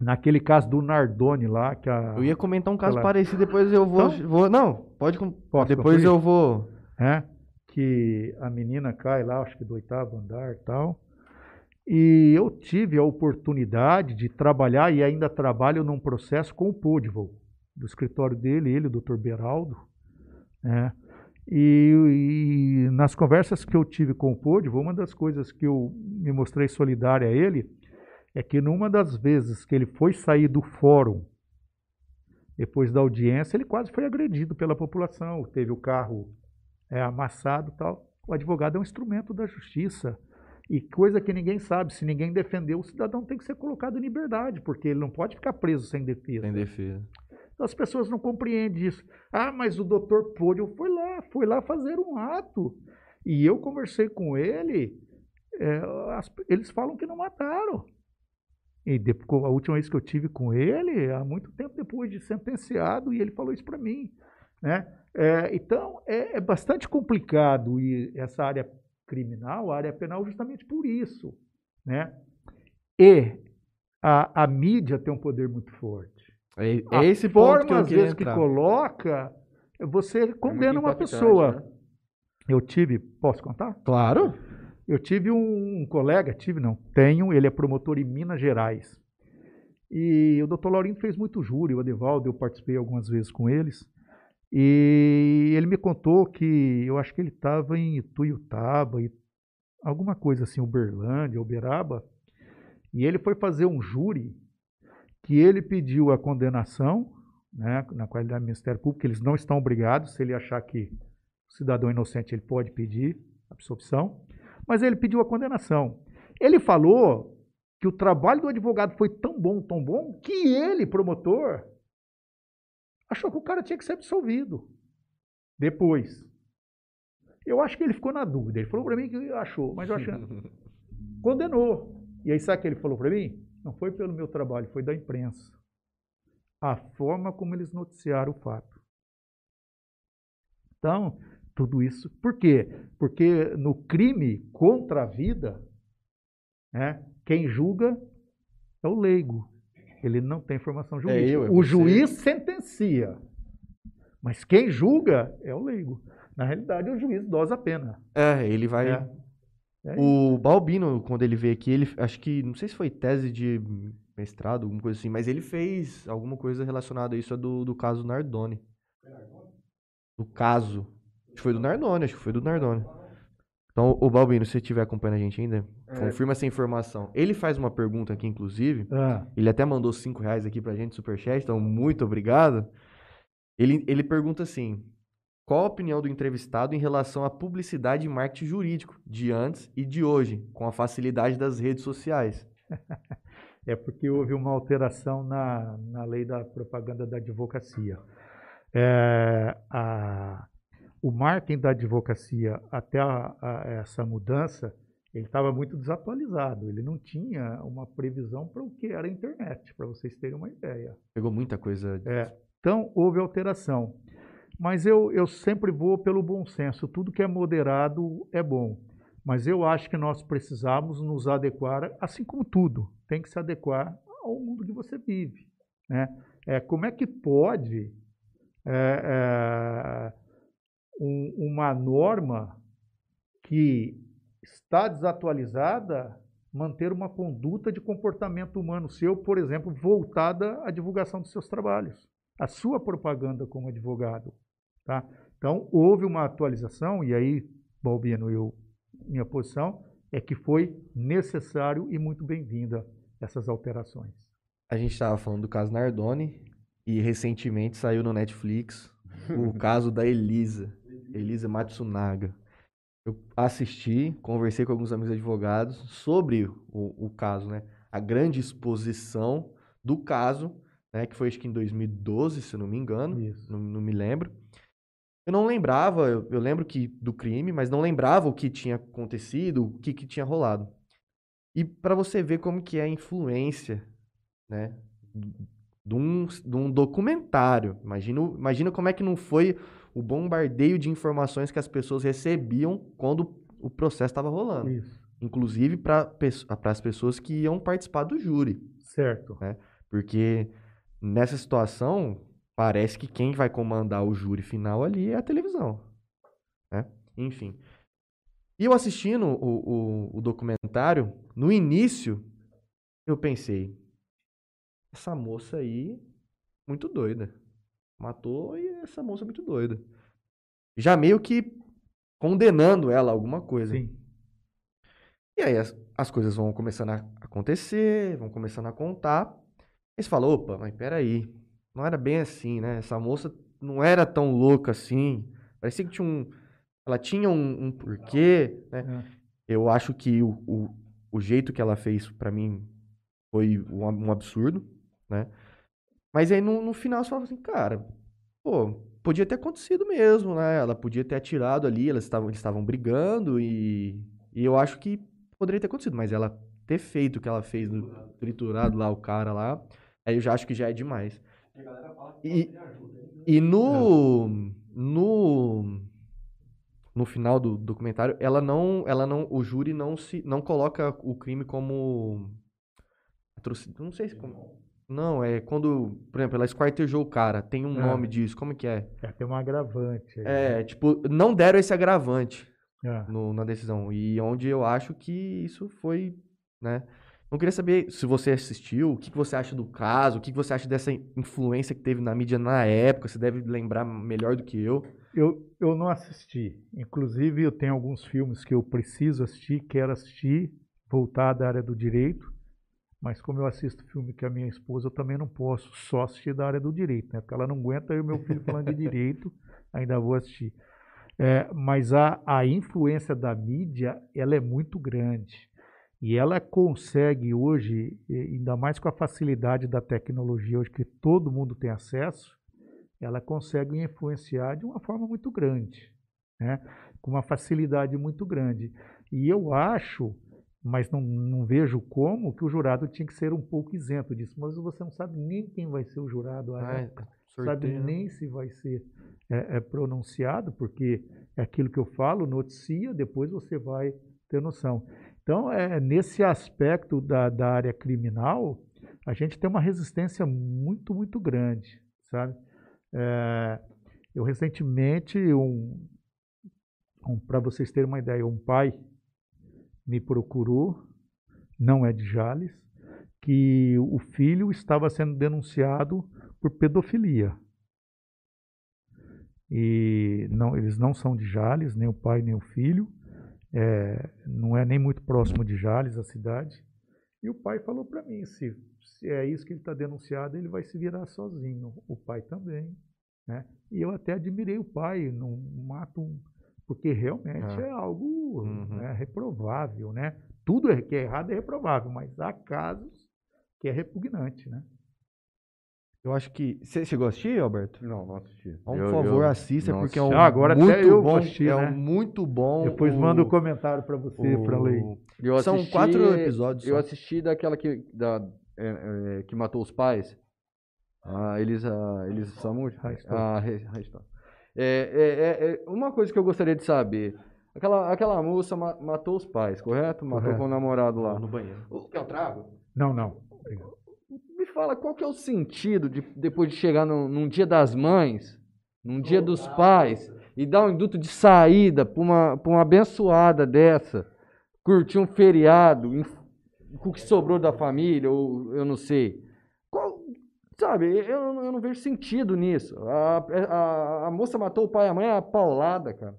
naquele caso do Nardoni lá. Que a, eu ia comentar um caso parecido, depois eu vou. Então, vou não, pode. Posso depois concluir? eu vou. É, que a menina cai lá, acho que do oitavo andar e tal. E eu tive a oportunidade de trabalhar e ainda trabalho num processo com o Podival do escritório dele, ele, o doutor Beraldo. Né? E, e, nas conversas que eu tive com o Podivo, uma das coisas que eu me mostrei solidária a ele é que numa das vezes que ele foi sair do fórum, depois da audiência, ele quase foi agredido pela população. Teve o carro é, amassado tal. O advogado é um instrumento da justiça. E coisa que ninguém sabe, se ninguém defendeu, o cidadão tem que ser colocado em liberdade, porque ele não pode ficar preso sem defesa. Sem defesa. As pessoas não compreendem isso. Ah, mas o doutor Pôdio foi lá, foi lá fazer um ato. E eu conversei com ele, é, as, eles falam que não mataram. E depois, a última vez que eu tive com ele, há muito tempo depois de sentenciado, e ele falou isso para mim. Né? É, então, é, é, bastante complicado e essa área criminal, a área penal, justamente por isso. Né? E a, a mídia tem um poder muito forte. É, é esse forma, que eu às vezes, entrar. que coloca, você é condena uma pessoa. Né? Eu tive, posso contar? Claro. Eu tive um, um, colega, tive não, tenho, ele é promotor em Minas Gerais. E o doutor Laurindo fez muito júri, o Adevaldo, eu participei algumas vezes com eles. E ele me contou que eu acho que ele estava em Ituiutaba, alguma coisa assim, Uberlândia, Uberaba, e ele foi fazer um júri que ele pediu a condenação, né, na qualidade do Ministério Público, eles não estão obrigados, se ele achar que o cidadão inocente, ele pode pedir absolvição, mas ele pediu a condenação. Ele falou que o trabalho do advogado foi tão bom, tão bom, que ele, promotor, achou que o cara tinha que ser absolvido. Depois. Eu acho que ele ficou na dúvida. Ele falou para mim que achou, mas eu achando. (laughs) Condenou. E aí sabe o que ele falou para mim? Não foi pelo meu trabalho, foi da imprensa. A forma como eles noticiaram o fato. Então, tudo isso. Por quê? Porque no crime contra a vida, né, quem julga é o leigo. Ele não tem informação jurídica. É eu, é o juiz sentencia. Mas quem julga é o leigo. Na realidade, o juiz dosa a pena. É, ele vai. É. É o Balbino, quando ele veio aqui, ele acho que, não sei se foi tese de mestrado, alguma coisa assim, mas ele fez alguma coisa relacionada a isso, do, do caso Nardoni. Do caso. Acho que foi do Nardoni, acho que foi do Nardoni. Então, o Balbino, se você estiver acompanhando a gente ainda, é. confirma essa informação. Ele faz uma pergunta aqui, inclusive. Ah. Ele até mandou 5 reais aqui pra gente, superchat, então muito obrigado. Ele, ele pergunta assim: qual a opinião do entrevistado em relação à publicidade e marketing jurídico de antes e de hoje, com a facilidade das redes sociais? (laughs) É porque houve uma alteração na, na lei da propaganda da advocacia. É, a, o marketing da advocacia, até a, a, essa mudança, ele estava muito desatualizado. Ele não tinha uma previsão para o que era a internet, para vocês terem uma ideia. Pegou muita coisa. É, então, houve alteração. Mas eu, eu sempre vou pelo bom senso. Tudo que é moderado é bom. Mas eu acho que nós precisamos nos adequar, assim como tudo, tem que se adequar ao mundo que você vive. Né? É, como é que pode é, é, um, uma norma que está desatualizada manter uma conduta de comportamento humano seu, por exemplo, voltada à divulgação dos seus trabalhos? a sua propaganda como advogado. Tá? Então, houve uma atualização, e aí, Balbino, eu, minha posição é que foi necessário e muito bem-vinda essas alterações. A gente estava falando do caso Nardoni e recentemente saiu no Netflix (laughs) o caso da Elisa, Elisa Matsunaga. Eu assisti, conversei com alguns amigos advogados sobre o, o caso, né? A grande exposição do caso, né? Que foi acho que em 2012, se não me engano, não, não, me lembro. Eu não lembrava, eu, eu, lembro que do crime, mas não lembrava o que tinha acontecido, o que, que tinha rolado. E para você ver como que é a influência, né? De um, de um documentário. Imagina, imagina como é que não foi o bombardeio de informações que as pessoas recebiam quando o processo estava rolando. Isso. Inclusive para as pessoas que iam participar do júri. Certo. Né? Porque nessa situação, parece que quem vai comandar o júri final ali é a televisão. Né? Enfim. E eu assistindo o, o, o documentário, no início, eu pensei, essa moça aí, muito doida. Matou e essa moça é muito doida. Já meio que condenando ela a alguma coisa. Sim. E aí as, as coisas vão começando a acontecer, vão começando a contar. Aí você fala, opa, mas peraí, não era bem assim, né? Essa moça não era tão louca assim. Parecia que tinha um. Ela tinha um, um porquê, né? É. Eu acho que o, o, o, jeito que ela fez para mim foi um, um absurdo, né? Mas aí no, no final você fala assim, cara, pô, podia ter acontecido mesmo, né? Ela podia ter atirado ali, elas estavam, eles estavam brigando e, e eu acho que poderia ter acontecido, mas ela ter feito o que ela fez, no, triturado lá o cara lá, aí eu já acho que já é demais. E, e no, no, no final do documentário, ela não, ela não, o júri não se, não coloca o crime como, não sei se como, não, é quando, por exemplo, ela esquartejou o cara, tem um é. nome disso, como que é? É, tem um agravante. Aí, é, né? tipo, não deram esse agravante é. no, na decisão. E onde eu acho que isso foi, né? Não queria saber se você assistiu, o que, que você acha do caso, o que, que você acha dessa influência que teve na mídia na época, você deve lembrar melhor do que eu. Eu, eu não assisti. Inclusive, eu tenho alguns filmes que eu preciso assistir, quero assistir, voltar da área do direito. Mas como eu assisto filme que a minha esposa, eu também não posso só assistir da área do direito, né? Porque ela não aguenta eu e meu filho falando de (laughs) direito, ainda vou assistir. É, mas a, a influência da mídia, ela é muito grande. E ela consegue hoje, ainda mais com a facilidade da tecnologia hoje que todo mundo tem acesso, ela consegue influenciar de uma forma muito grande, né? com uma facilidade muito grande. E eu acho mas não, não, vejo como que o jurado tinha que ser um pouco isento disso. Mas você não sabe nem quem vai ser o jurado, ah, é, sabe né? nem se vai ser é, é, pronunciado, porque é aquilo que eu falo, noticia, depois você vai ter noção. Então, é, nesse aspecto da, da área criminal, a gente tem uma resistência muito, muito grande, sabe? É, eu recentemente, um, um para vocês terem uma ideia, um pai me procurou, não é de Jales, que o filho estava sendo denunciado por pedofilia. E não, eles não são de Jales, nem o pai nem o filho. É, não é nem muito próximo de Jales, a cidade. E o pai falou para mim: se, se, é isso que ele está denunciado, ele vai se virar sozinho. O pai também. Né? E eu até admirei o pai, não mato um, porque realmente é, é algo uhum. né, reprovável, né? Tudo é, que é errado é reprovável, mas há casos que é repugnante, né? Eu acho que. Você chegou a assistir, Alberto? Não, não assisti. Por eu, favor, eu assista, porque é um ah, agora muito bom. Assistir, é né? um muito bom. Depois o, manda o um comentário para você, o, para ler. São assisti, quatro episódios. Eu só. assisti daquela que, da, é, é, que matou os pais. A Elisa, Elisa Samuel. A, a, é, é, é, é, uma coisa que eu gostaria de saber. Aquela, aquela moça ma matou os pais, correto? Matou correto. com o namorado lá. No banheiro. O, quer um trago? Não, não. Me fala, qual que é o sentido de depois de chegar no, num dia das mães, num dia dos pais, e dar um induto de saída para uma, pra uma abençoada dessa, curtir um feriado, com o que sobrou da família, ou eu não sei. Qual, sabe, eu, eu não vejo sentido nisso. A, a, a, moça matou o pai e a mãe a paulada, cara.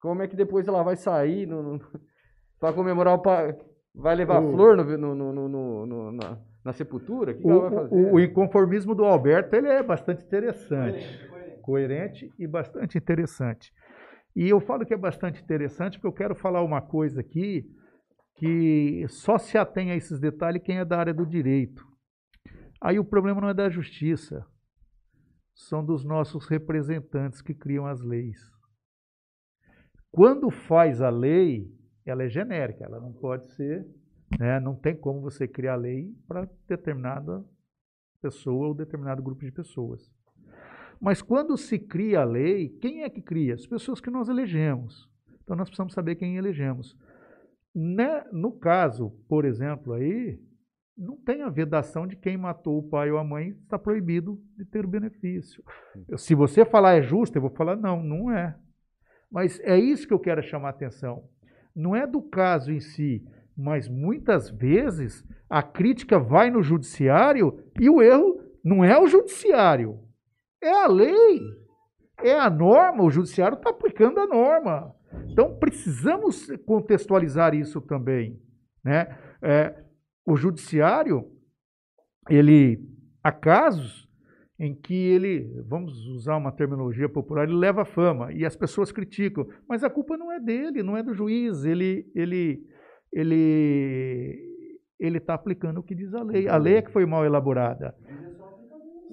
Como é que depois ela vai sair no, no, (laughs) pra comemorar o pai? Vai levar o... flor no, no, no, no na, na, sepultura? O que, o, ela vai fazer? O, o, inconformismo do Alberto ele é bastante interessante. Coerente, coerente. coerente e bastante interessante. E eu falo que é bastante interessante porque eu quero falar uma coisa aqui que só se atém a esses detalhes quem é da área do direito. Aí o problema não é da justiça, são dos nossos representantes que criam as leis. Quando faz a lei, ela é genérica, ela não pode ser, né, não tem como você criar lei para determinada pessoa ou determinado grupo de pessoas. Mas quando se cria a lei, quem é que cria? As pessoas que nós elegemos. Então nós precisamos saber quem elegemos. Né? No caso, por exemplo, aí, não tem a vedação de quem matou o pai ou a mãe está proibido de ter o benefício. Se você falar é justo, eu vou falar não, não é. Mas é isso que eu quero chamar a atenção. Não é do caso em si, mas muitas vezes a crítica vai no judiciário e o erro não é o judiciário, é a lei, é a norma. O judiciário está aplicando a norma. Então, precisamos contextualizar isso também. Né? É, o judiciário, ele, há casos em que ele, vamos usar uma terminologia popular, ele leva fama e as pessoas criticam, mas a culpa não é dele, não é do juiz, ele ele ele ele está aplicando o que diz a lei. A lei é que foi mal elaborada.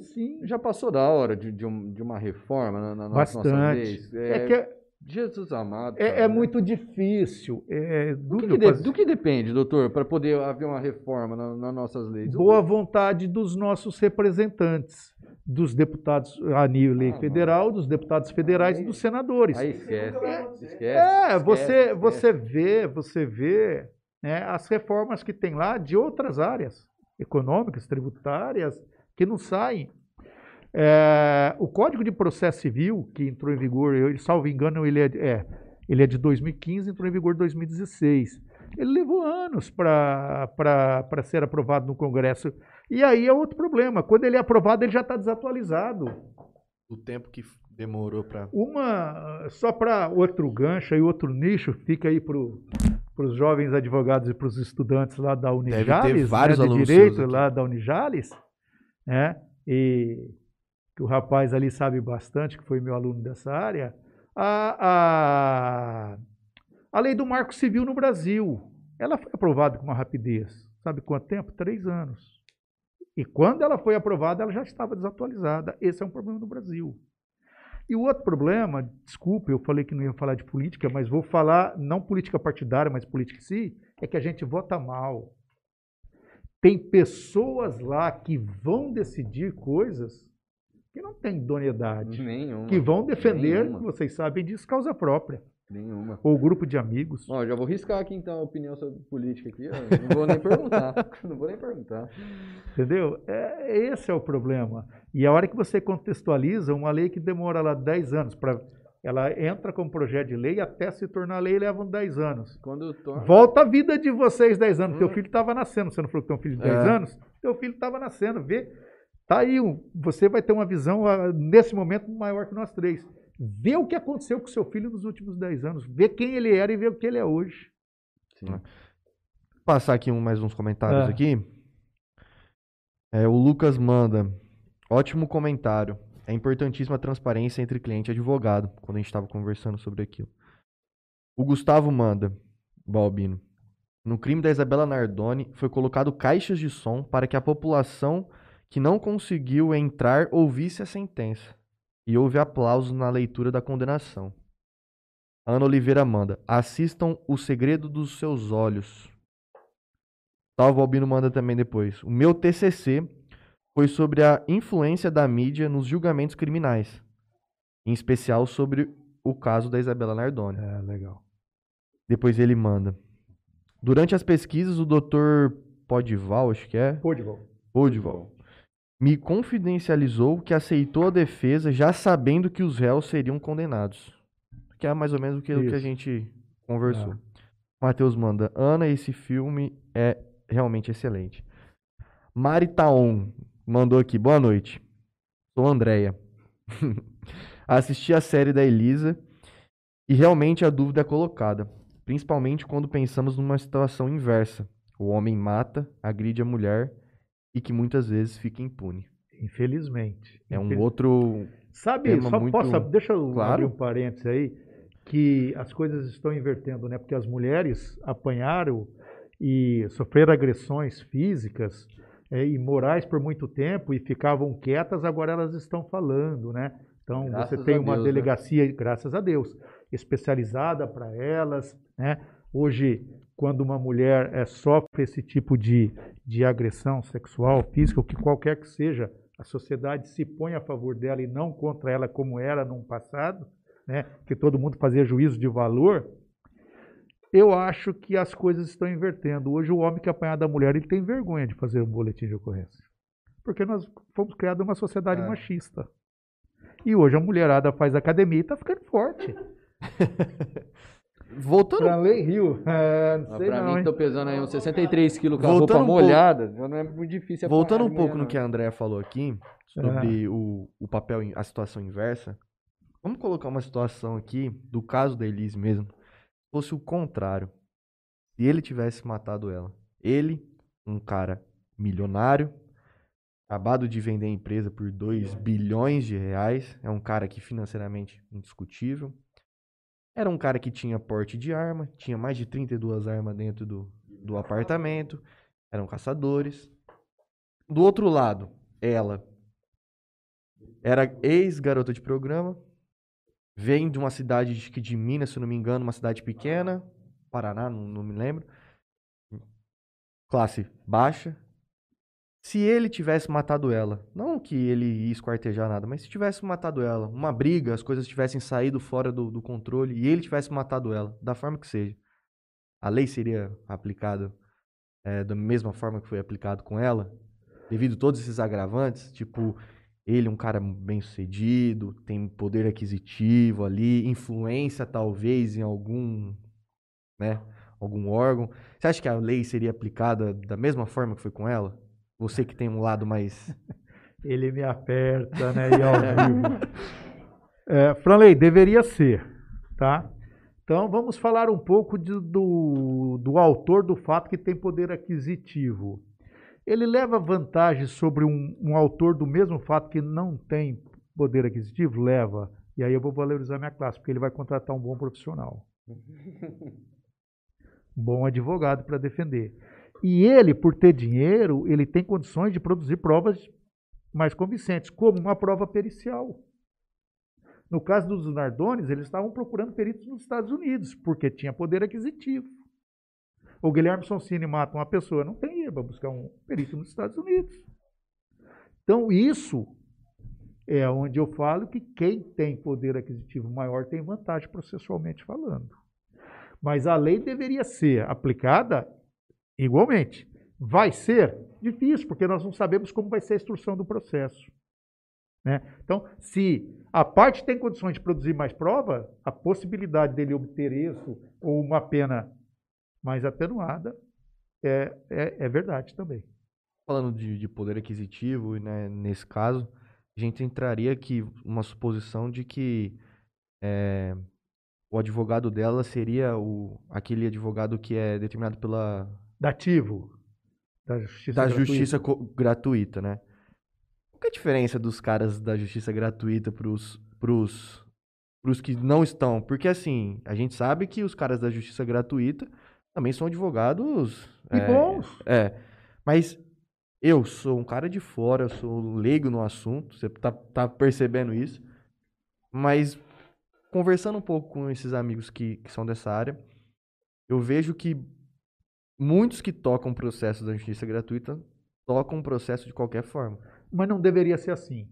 Sim. Já passou da hora de, de, um, de uma reforma na, na Bastante. nossa? É, é que Jesus amado. É, é, muito difícil. É, do, que, que de, do, que depende, doutor, para poder haver uma reforma nas na nossas leis? Boa vontade dos nossos representantes, dos deputados a nível ah, federal, não. dos deputados federais aí, e dos senadores. Aí esquece. É, esquece, é esquece, você, esquece. você vê, você vê né, as reformas que tem lá de outras áreas econômicas, tributárias, que não saem. É, o Código de Processo Civil, que entrou em vigor, eu, salvo engano, ele é, é, ele é de 2015, entrou em vigor em 2016. Ele levou anos para ser aprovado no Congresso. E aí é outro problema. Quando ele é aprovado, ele já está desatualizado. O tempo que demorou para. Uma. Só para outro gancho e outro nicho, fica aí para os jovens advogados e para os estudantes lá da Unijales, Deve ter vários né, de direito lá da Unijales, né? E que o rapaz ali sabe bastante, que foi meu aluno dessa área, a, a, a lei do marco civil no Brasil, ela foi aprovada com uma rapidez. Sabe quanto tempo? Três anos. E quando ela foi aprovada, ela já estava desatualizada. Esse é um problema no Brasil. E o outro problema, desculpe, eu falei que não ia falar de política, mas vou falar, não política partidária, mas política em si, é que a gente vota mal. Tem pessoas lá que vão decidir coisas que não tem idoneidade. Nenhuma. Que vão defender, nenhuma. vocês sabem disso, causa própria. Nenhuma. Ou grupo de amigos. Ó, já vou riscar aqui então a opinião sobre política aqui. Não vou nem perguntar. (laughs) não vou nem perguntar. Entendeu? É, esse é o problema. E a hora que você contextualiza uma lei que demora lá 10 anos para ela entra como projeto de lei até se tornar lei levam 10 anos. Quando torna... Volta a vida de vocês 10 anos. Hum. Teu filho estava nascendo. Você não falou que tem um filho de 10 é. anos? Teu filho estava nascendo. Vê Tá aí, você vai ter uma visão ah, nesse momento maior que nós três. Vê o que aconteceu com seu filho nos últimos 10 anos, vê quem ele era e vê o que ele é hoje. Sim. Vou passar aqui um, mais uns comentários é. aqui. É, o Lucas manda, ótimo comentário. É importantíssima a transparência entre cliente e advogado, quando a gente estava conversando sobre aquilo. O Gustavo manda, Balbino. No crime da Isabela Nardoni, foi colocado caixas de som para que a população que não conseguiu entrar ouvisse a sentença e houve aplausos na leitura da condenação. Ana Oliveira manda: assistam O Segredo dos Seus Olhos. Salvo Albino manda também depois. O meu TCC foi sobre a influência da mídia nos julgamentos criminais, em especial sobre o caso da Isabela Nardoni. É, legal. Depois ele manda. Durante as pesquisas, o doutor Podival, acho que é. Podival. Podival me confidencializou que aceitou a defesa já sabendo que os réus seriam condenados. Que é mais ou menos o que, que a gente conversou. É. Matheus manda, Ana, esse filme é realmente excelente. Mari Taon, mandou aqui, boa noite. Sou Andréia. (laughs) Assisti a série da Elisa e realmente a dúvida é colocada, principalmente quando pensamos numa situação inversa. O homem mata, agride a mulher e que muitas vezes fica impune. Infelizmente. É um outro. Sabe, só muito posso, deixa eu claro. abrir um parênteses aí, que as coisas estão invertendo, né? Porque as mulheres apanharam e sofreram agressões físicas é, e morais por muito tempo e ficavam quietas, agora elas estão falando, né? Então Graças você tem uma Deus, né? delegacia, graças a Deus, especializada para elas, né? Hoje, quando uma mulher é, sofre esse tipo de, de agressão sexual, física, o que qualquer que seja, a sociedade se põe a favor dela e não contra ela como era no passado, né? Que todo mundo fazia juízo de valor. Eu acho que as coisas estão invertendo. Hoje o homem que apanhar da mulher, ele tem vergonha de fazer um boletim de ocorrência. Porque nós fomos criados numa sociedade É. machista. E hoje a mulherada faz academia e tá ficando forte. (laughs) Voltando, Franley Rio. É, não Ah, sei pra não, mim, hein? tô pesando aí uns 63 quilos com a Voltando roupa um pouco- molhada. Já não é muito difícil voltando um pouco no que a Andrea falou aqui, sobre o, o papel, a situação inversa, vamos colocar uma situação aqui, do caso da Elise mesmo, fosse o contrário. Se ele tivesse matado ela. Ele, um cara milionário, acabado de vender a empresa por 2 bilhões de reais, é um cara que financeiramente indiscutível. Era um cara que tinha porte de arma, tinha mais de 32 armas dentro do, do apartamento, eram caçadores. Do outro lado, ela era ex-garota de programa, vem de uma cidade de, de Minas, se não me engano, uma cidade pequena, Paraná, não, não me lembro. Classe baixa. Se ele tivesse matado ela, não que ele ia esquartejar nada, mas se tivesse matado ela, uma briga, as coisas tivessem saído fora do, do controle e ele tivesse matado ela, da forma que seja, a lei seria aplicada eh, da mesma forma que foi aplicado com ela, devido a todos esses agravantes, tipo, ele é um cara bem sucedido, tem poder aquisitivo ali, influência talvez em algum, né, algum órgão. Você acha que a lei seria aplicada da mesma forma que foi com ela? Você que tem um lado mais (laughs) Ele me aperta, né? E ao (laughs) vivo. É, Franley, deveria ser, tá? Então vamos falar um pouco de- do, do autor do fato que tem poder aquisitivo. Ele leva vantagem sobre um, um autor do mesmo fato que não tem poder aquisitivo? Leva. E aí eu vou valorizar minha classe, porque ele vai contratar um bom profissional. Um (laughs) bom advogado para defender. E ele, por ter dinheiro, ele tem condições de produzir provas mais convincentes, como uma prova pericial. No caso dos Nardones, eles estavam procurando peritos nos Estados Unidos, porque tinha poder aquisitivo. O Guilherme Sonsini mata uma pessoa, não tem dinheiro para buscar um perito nos Estados Unidos. Então, isso é onde eu falo que quem tem poder aquisitivo maior tem vantagem processualmente falando. Mas a lei deveria ser aplicada igualmente. Vai ser difícil, porque nós não sabemos como vai ser a instrução do processo. né? Então, se a parte tem condições de produzir mais prova, a possibilidade dele obter isso ou uma pena mais atenuada é, é, é verdade também. falando de, de poder aquisitivo, né, nesse caso, a gente entraria aqui uma suposição de que é, o advogado dela seria o, aquele advogado que é determinado pela Dativo da justiça da gratuita. justiça gratuita, né? Qual que é a diferença dos caras da justiça gratuita pros, pros, pros que não estão? Porque, assim, a gente sabe que os caras da justiça gratuita também são advogados... E é, bons. É, mas eu sou um cara de fora, eu sou leigo no assunto, você tá, tá percebendo isso. Mas conversando um pouco com esses amigos que, que são dessa área, eu vejo que muitos que tocam processo da justiça gratuita tocam processo de qualquer forma. mas não deveria ser assim.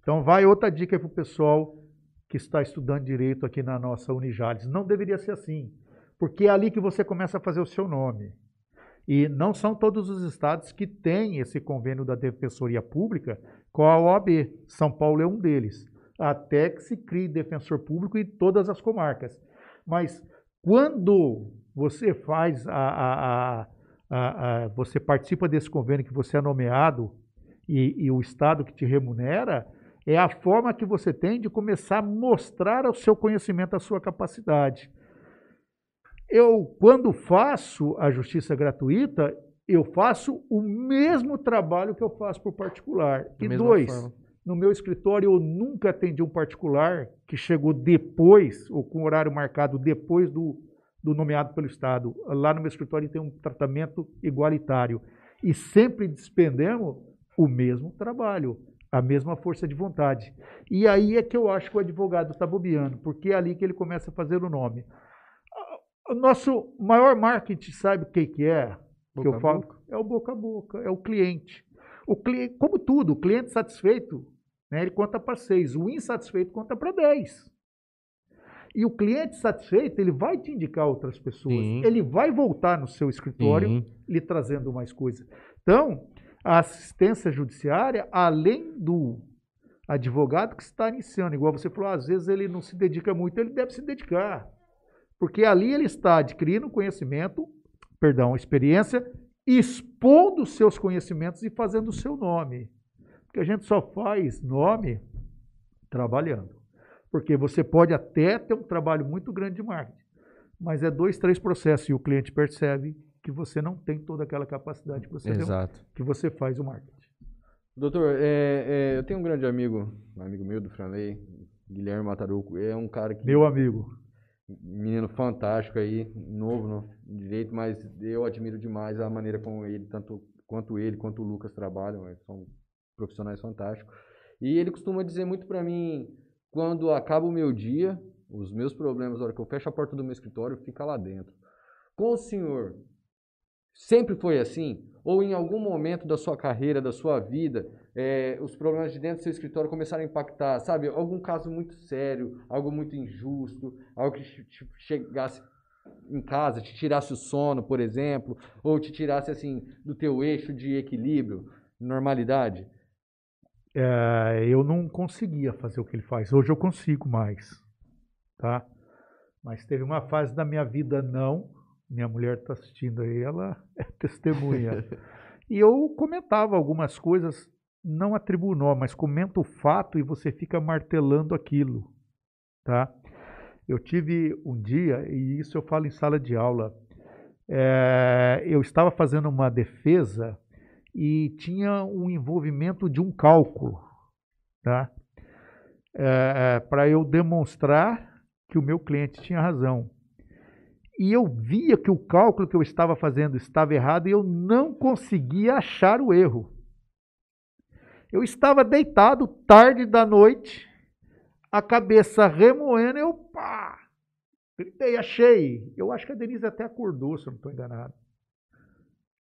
Então, vai outra dica para o pessoal que está estudando direito aqui na nossa Unijales. Não deveria ser assim, porque é ali que você começa a fazer o seu nome. E não são todos os estados que têm esse convênio da Defensoria Pública com a OAB. São Paulo é um deles. Até que se crie defensor público em todas as comarcas. Mas quando você faz a, a- a- a- você participa desse convênio que você é nomeado e, e o Estado que te remunera, é a forma que você tem de começar a mostrar o seu conhecimento, a sua capacidade. Eu, quando faço a justiça gratuita, eu faço o mesmo trabalho que eu faço por particular. Da e dois, forma. no meu escritório eu nunca atendi um particular que chegou depois, ou com horário marcado depois do, do nomeado pelo Estado. Lá no meu escritório tem um tratamento igualitário. E sempre despendemos o mesmo trabalho, a mesma força de vontade. E aí é que eu acho que o advogado está bobeando, porque é ali que ele começa a fazer o nome. O nosso maior marketing, sabe o que, que é? Boca que eu falo? boca. É o boca a boca, é o cliente. O cliente, como tudo, o cliente satisfeito, né, ele conta para seis, o insatisfeito conta para dez. E o cliente satisfeito, ele vai te indicar outras pessoas. Sim. Ele vai voltar no seu escritório Sim. lhe trazendo mais coisas. Então, a assistência judiciária, além do advogado que está iniciando, igual você falou, às vezes ele não se dedica muito, ele deve se dedicar. Porque ali ele está adquirindo conhecimento, perdão, experiência, expondo os seus conhecimentos e fazendo o seu nome. Porque a gente só faz nome trabalhando. Porque você pode até ter um trabalho muito grande de marketing, mas é dois, três processos e o cliente percebe que você não tem toda aquela capacidade que você, deu, Exato. que você faz o marketing. Doutor, é, é, eu tenho um grande amigo, um amigo meu do Franley, Guilherme Mataruco. É um cara que. Meu amigo, menino fantástico aí, novo no direito, mas eu admiro demais a maneira como ele, tanto quanto ele, quanto o Lucas trabalham, eles são profissionais fantásticos. E ele costuma dizer muito pra mim, quando acaba o meu dia, os meus problemas, na hora que eu fecho a porta do meu escritório, fica lá dentro. Com o senhor, sempre foi assim? Ou em algum momento da sua carreira, da sua vida, eh, os problemas de dentro do seu escritório começaram a impactar, sabe? Algum caso muito sério, algo muito injusto, algo que te chegasse em casa, te tirasse o sono, por exemplo, ou te tirasse assim do teu eixo de equilíbrio, normalidade. É, eu não conseguia fazer o que ele faz. Hoje eu consigo mais, tá? Mas teve uma fase da minha vida não. Minha mulher está assistindo aí, ela (laughs) é testemunha. (laughs) e eu comentava algumas coisas, não atribuo nome, mas comento o fato e você fica martelando aquilo, tá? Eu tive um dia, e isso eu falo em sala de aula, é, eu estava fazendo uma defesa e tinha um envolvimento de um cálculo, tá? para eu demonstrar que o meu cliente tinha razão. E eu via que o cálculo que eu estava fazendo estava errado e eu não conseguia achar o erro. Eu estava deitado tarde da noite, a cabeça remoendo, eu pá, gritei, achei. Eu acho que a Denise até acordou, se eu não estou enganado.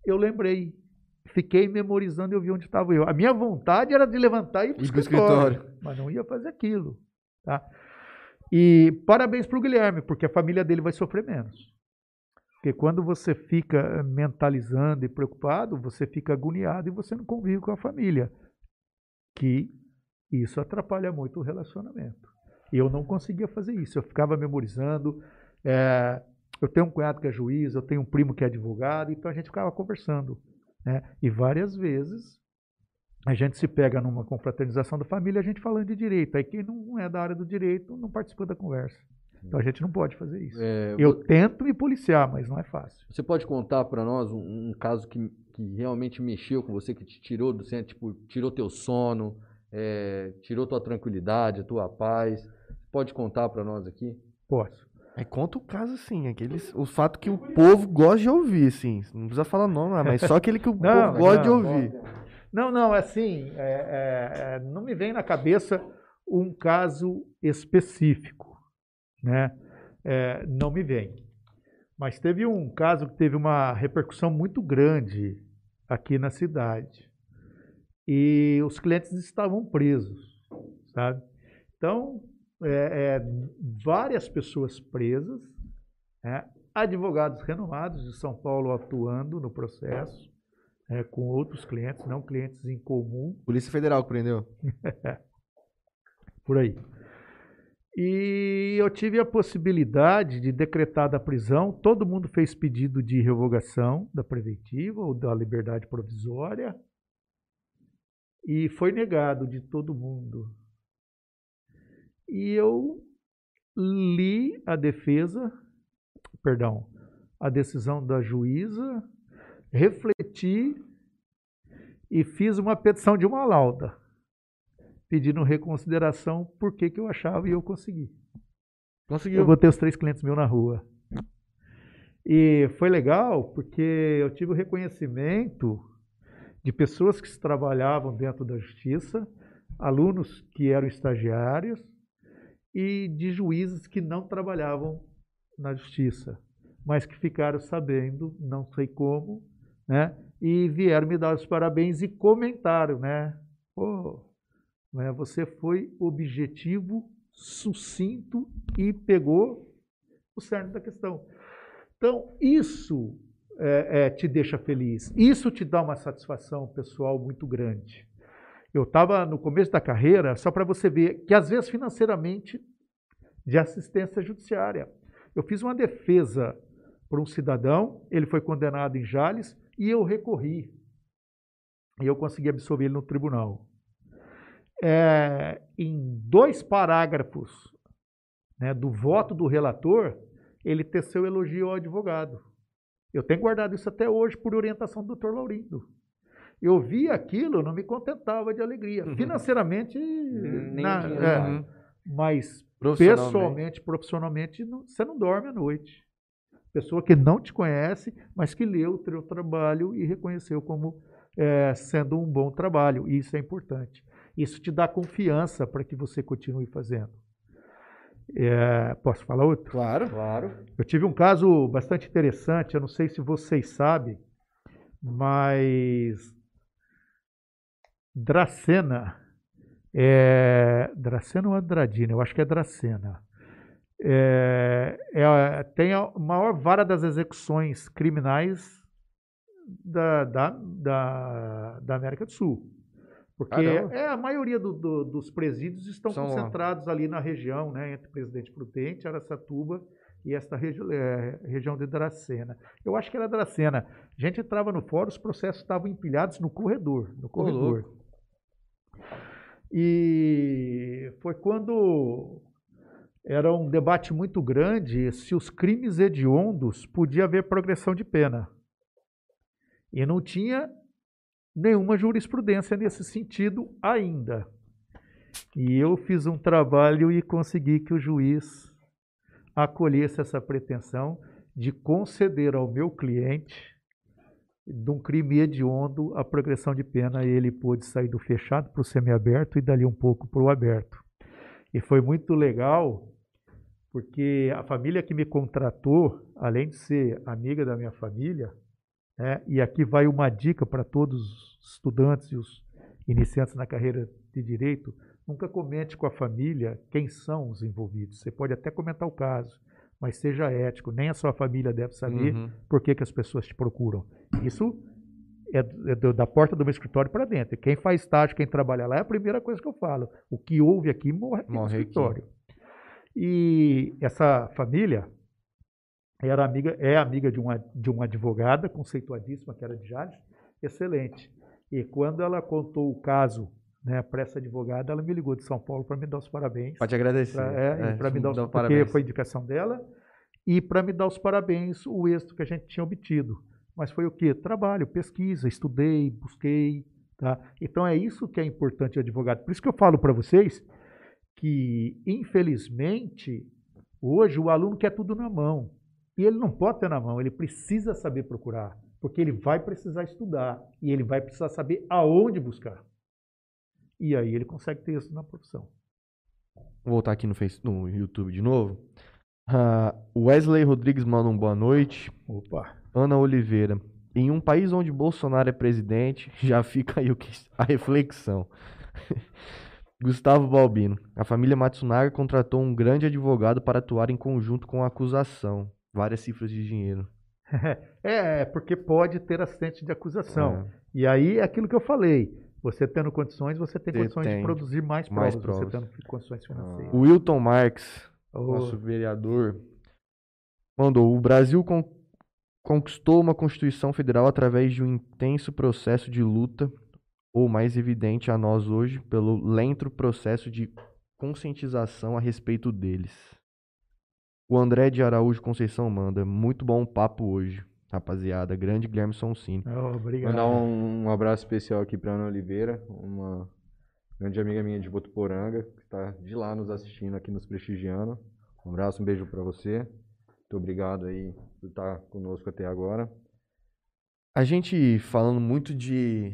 Eu lembrei, fiquei memorizando e eu vi onde estava eu. A minha vontade era de levantar e ir para o escritório, escritório. mas não ia fazer aquilo. Tá? E parabéns para o Guilherme, porque a família dele vai sofrer menos. Porque quando você fica mentalizando e preocupado, você fica agoniado e você não convive com a família. Que isso atrapalha muito o relacionamento. E eu não conseguia fazer isso. Eu ficava memorizando. é, eu tenho um cunhado que é juiz, eu tenho um primo que é advogado, então a gente ficava conversando. Né? E várias vezes a gente se pega numa confraternização da família, a gente falando de direito. Aí quem não é da área do direito não participa da conversa. Então a gente não pode fazer isso. É, Eu tento me policiar, mas não é fácil. Você pode contar para nós um, um caso que, que realmente mexeu com você, que te tirou do centro, tipo, tirou teu sono, é, tirou tua tranquilidade, a tua paz. Pode contar para nós aqui? Posso. Aí conta o caso, assim, aqueles, o fato que o povo gosta de ouvir, assim. Não precisa falar nome, mas só aquele que o (laughs) Não, povo gosta de não, ouvir. Não, não, assim, é, é, é, não me vem na cabeça um caso específico, né? É, não me vem. Mas teve um caso que teve uma repercussão muito grande aqui na cidade. E os clientes estavam presos, sabe? Então, é, é, várias pessoas presas, né? advogados renomados de São Paulo atuando no processo, é, com outros clientes, não clientes em comum, Polícia Federal que prendeu. (laughs) por aí. E eu tive a possibilidade de decretar da prisão, todo mundo fez pedido de revogação da preventiva ou da liberdade provisória. e foi negado de todo mundo. E eu li a defesa, perdão, a decisão da juíza, refleti e fiz uma petição de uma lauda, pedindo reconsideração por que, que eu achava e eu consegui. Conseguiu. Eu botei os três clientes meus na rua. E foi legal porque eu tive o reconhecimento de pessoas que trabalhavam dentro da justiça, alunos que eram estagiários e de juízes que não trabalhavam na justiça, mas que ficaram sabendo, não sei como, né? E vieram me dar os parabéns e comentaram, né? Pô, né, você foi objetivo, sucinto e pegou o cerne da questão. Então, isso é, é, te deixa feliz. Isso te dá uma satisfação pessoal muito grande. Eu estava no começo da carreira, só para você ver que, às vezes, financeiramente, de assistência judiciária. Eu fiz uma defesa por um cidadão, ele foi condenado em Jales e eu recorri. E eu consegui absolver ele no tribunal. É, em dois parágrafos né, do voto do relator, ele teceu elogio ao advogado. Eu tenho guardado isso até hoje por orientação do doutor Laurindo. Eu vi aquilo, não me contentava de alegria. Uhum. Financeiramente, Nem na, dinheiro é, mas Profissionalmente. pessoalmente, profissionalmente, não- você não dorme à noite. Pessoa que não te conhece, mas que leu o teu trabalho e reconheceu como é, sendo um bom trabalho. E isso é importante. Isso te dá confiança para que você continue fazendo. É, posso falar outro? Claro. Claro. Eu tive um caso bastante interessante, eu não sei se vocês sabem, mas Dracena, é, Dracena ou Andradina? Eu acho que é Dracena. É, é- tem a maior vara das execuções criminais da, da, da, da América do Sul. Porque Caramba. é, a maioria do- do- dos presídios estão São lá. concentrados ali na região, né, entre Presidente Prudente, Araçatuba e esta regi é, região de Dracena. Eu acho que era Dracena. A gente entrava no fórum, os processos estavam empilhados no corredor. No corredor. E foi quando era um debate muito grande se os crimes hediondos podia haver progressão de pena. E não tinha nenhuma jurisprudência nesse sentido ainda. E eu fiz um trabalho e consegui que o juiz acolhesse essa pretensão de conceder ao meu cliente de um crime hediondo a progressão de pena ele pôde sair do fechado para o semiaberto e dali um pouco para o aberto. E foi muito legal porque a família que me contratou, além de ser amiga da minha família, né, e aqui vai uma dica para todos os estudantes e os iniciantes na carreira de direito, nunca comente com a família quem são os envolvidos. Você pode até comentar o caso, mas seja ético, nem a sua família deve saber Uhum. por que, que as pessoas te procuram. Isso é, é da porta do meu escritório para dentro. Quem faz estágio, quem trabalha lá, é a primeira coisa que eu falo. O que houve aqui morre aqui Morre no aqui. escritório. E essa família era amiga, é amiga de uma, de uma advogada conceituadíssima, que era de Jales, excelente. E quando ela contou o caso né, para essa advogada, ela me ligou de São Paulo para me dar os parabéns. Te agradecer. para me dar os dá porque parabéns. foi indicação dela e para me dar os parabéns o êxito que a gente tinha obtido. Mas foi o quê? Trabalho, pesquisa, estudei, busquei, tá? Então é isso que é importante o advogado. Por isso que eu falo para vocês que infelizmente hoje o aluno quer tudo na mão e ele não pode ter na mão, ele precisa saber procurar, porque ele vai precisar estudar e ele vai precisar saber aonde buscar. E aí ele consegue ter isso na profissão. Vou voltar aqui no, face, no YouTube de novo. Ah, Wesley Rodrigues manda um boa noite. Opa. Ana Oliveira. Em um país onde Bolsonaro é presidente, (laughs) já fica aí o que- a reflexão. (laughs) Gustavo Balbino. A família Matsunaga contratou um grande advogado para atuar em conjunto com a acusação. Várias cifras de dinheiro. (laughs) É, porque pode ter assistente de acusação. É. E aí é aquilo que eu falei. Você tendo condições, você tem condições tem. de produzir mais Mais provas, você provas. tendo condições financeiras. O Wilton Marques, Ô, nosso vereador, mandou: o Brasil con- conquistou uma Constituição Federal através de um intenso processo de luta ou mais evidente a nós hoje pelo lento processo de conscientização a respeito deles. O André de Araújo Conceição manda, muito bom papo hoje, rapaziada. Grande Guilherme Sonsini. Oh, obrigado. Mandar um, um abraço especial aqui para Ana Oliveira, uma grande amiga minha de Botuporanga, que está de lá nos assistindo, aqui nos prestigiando. Um abraço, um beijo para você. Muito obrigado aí por estar conosco até agora. A gente falando muito de,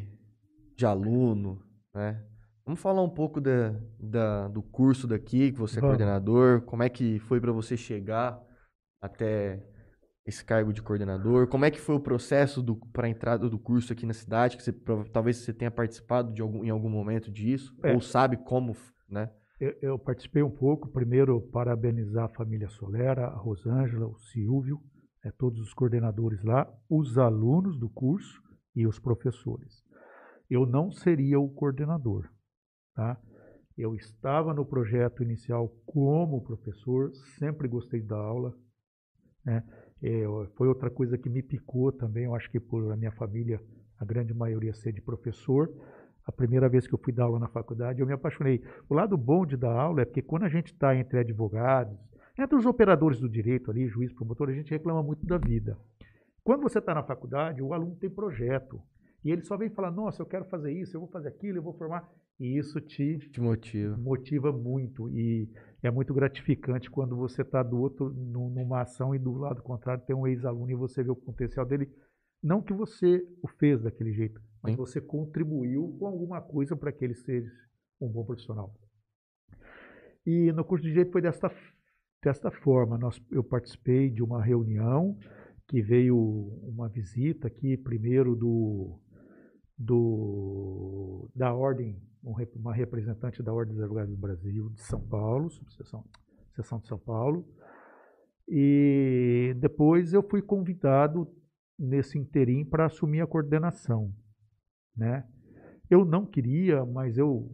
de aluno, né? Vamos falar um pouco da, da, do curso daqui, que você é Vamos. coordenador, como é que foi para você chegar até esse cargo de coordenador, como é que foi o processo para a entrada do curso aqui na cidade, que você, talvez você tenha participado de algum, em algum momento disso, É. ou sabe como, né? Eu, eu participei um pouco. Primeiro, parabenizar a família Solera, a Rosângela, o Silvio, eh, todos os coordenadores lá, os alunos do curso e os professores. Eu não seria o coordenador, tá? Eu estava no projeto inicial como professor, sempre gostei da aula, né? Eu- foi outra coisa que me picou também, eu acho que por a minha família, a grande maioria ser de professor. A primeira vez que eu fui dar aula na faculdade, eu me apaixonei. O lado bom de dar aula é porque quando a gente está entre advogados, entre os operadores do direito ali, juiz, promotor, a gente reclama muito da vida. Quando você está na faculdade, o aluno tem projeto. E ele só vem falar, nossa, eu quero fazer isso, eu vou fazer aquilo, eu vou formar. E isso te Te motiva. motiva muito. E é muito gratificante quando você está do outro, nu- numa ação e do lado contrário tem um ex-aluno e você vê o potencial dele. Não que você o fez daquele jeito, mas Sim. você contribuiu com alguma coisa para que ele seja um bom profissional. E no curso de Direito foi desta, desta forma. Nós, eu participei de uma reunião que veio uma visita aqui, primeiro do, do, da Ordem, uma representante da Ordem dos Advogados do Brasil, de São Paulo, subseção, seção de São Paulo. E depois eu fui convidado nesse interim para assumir a coordenação, né? Eu não queria, mas eu,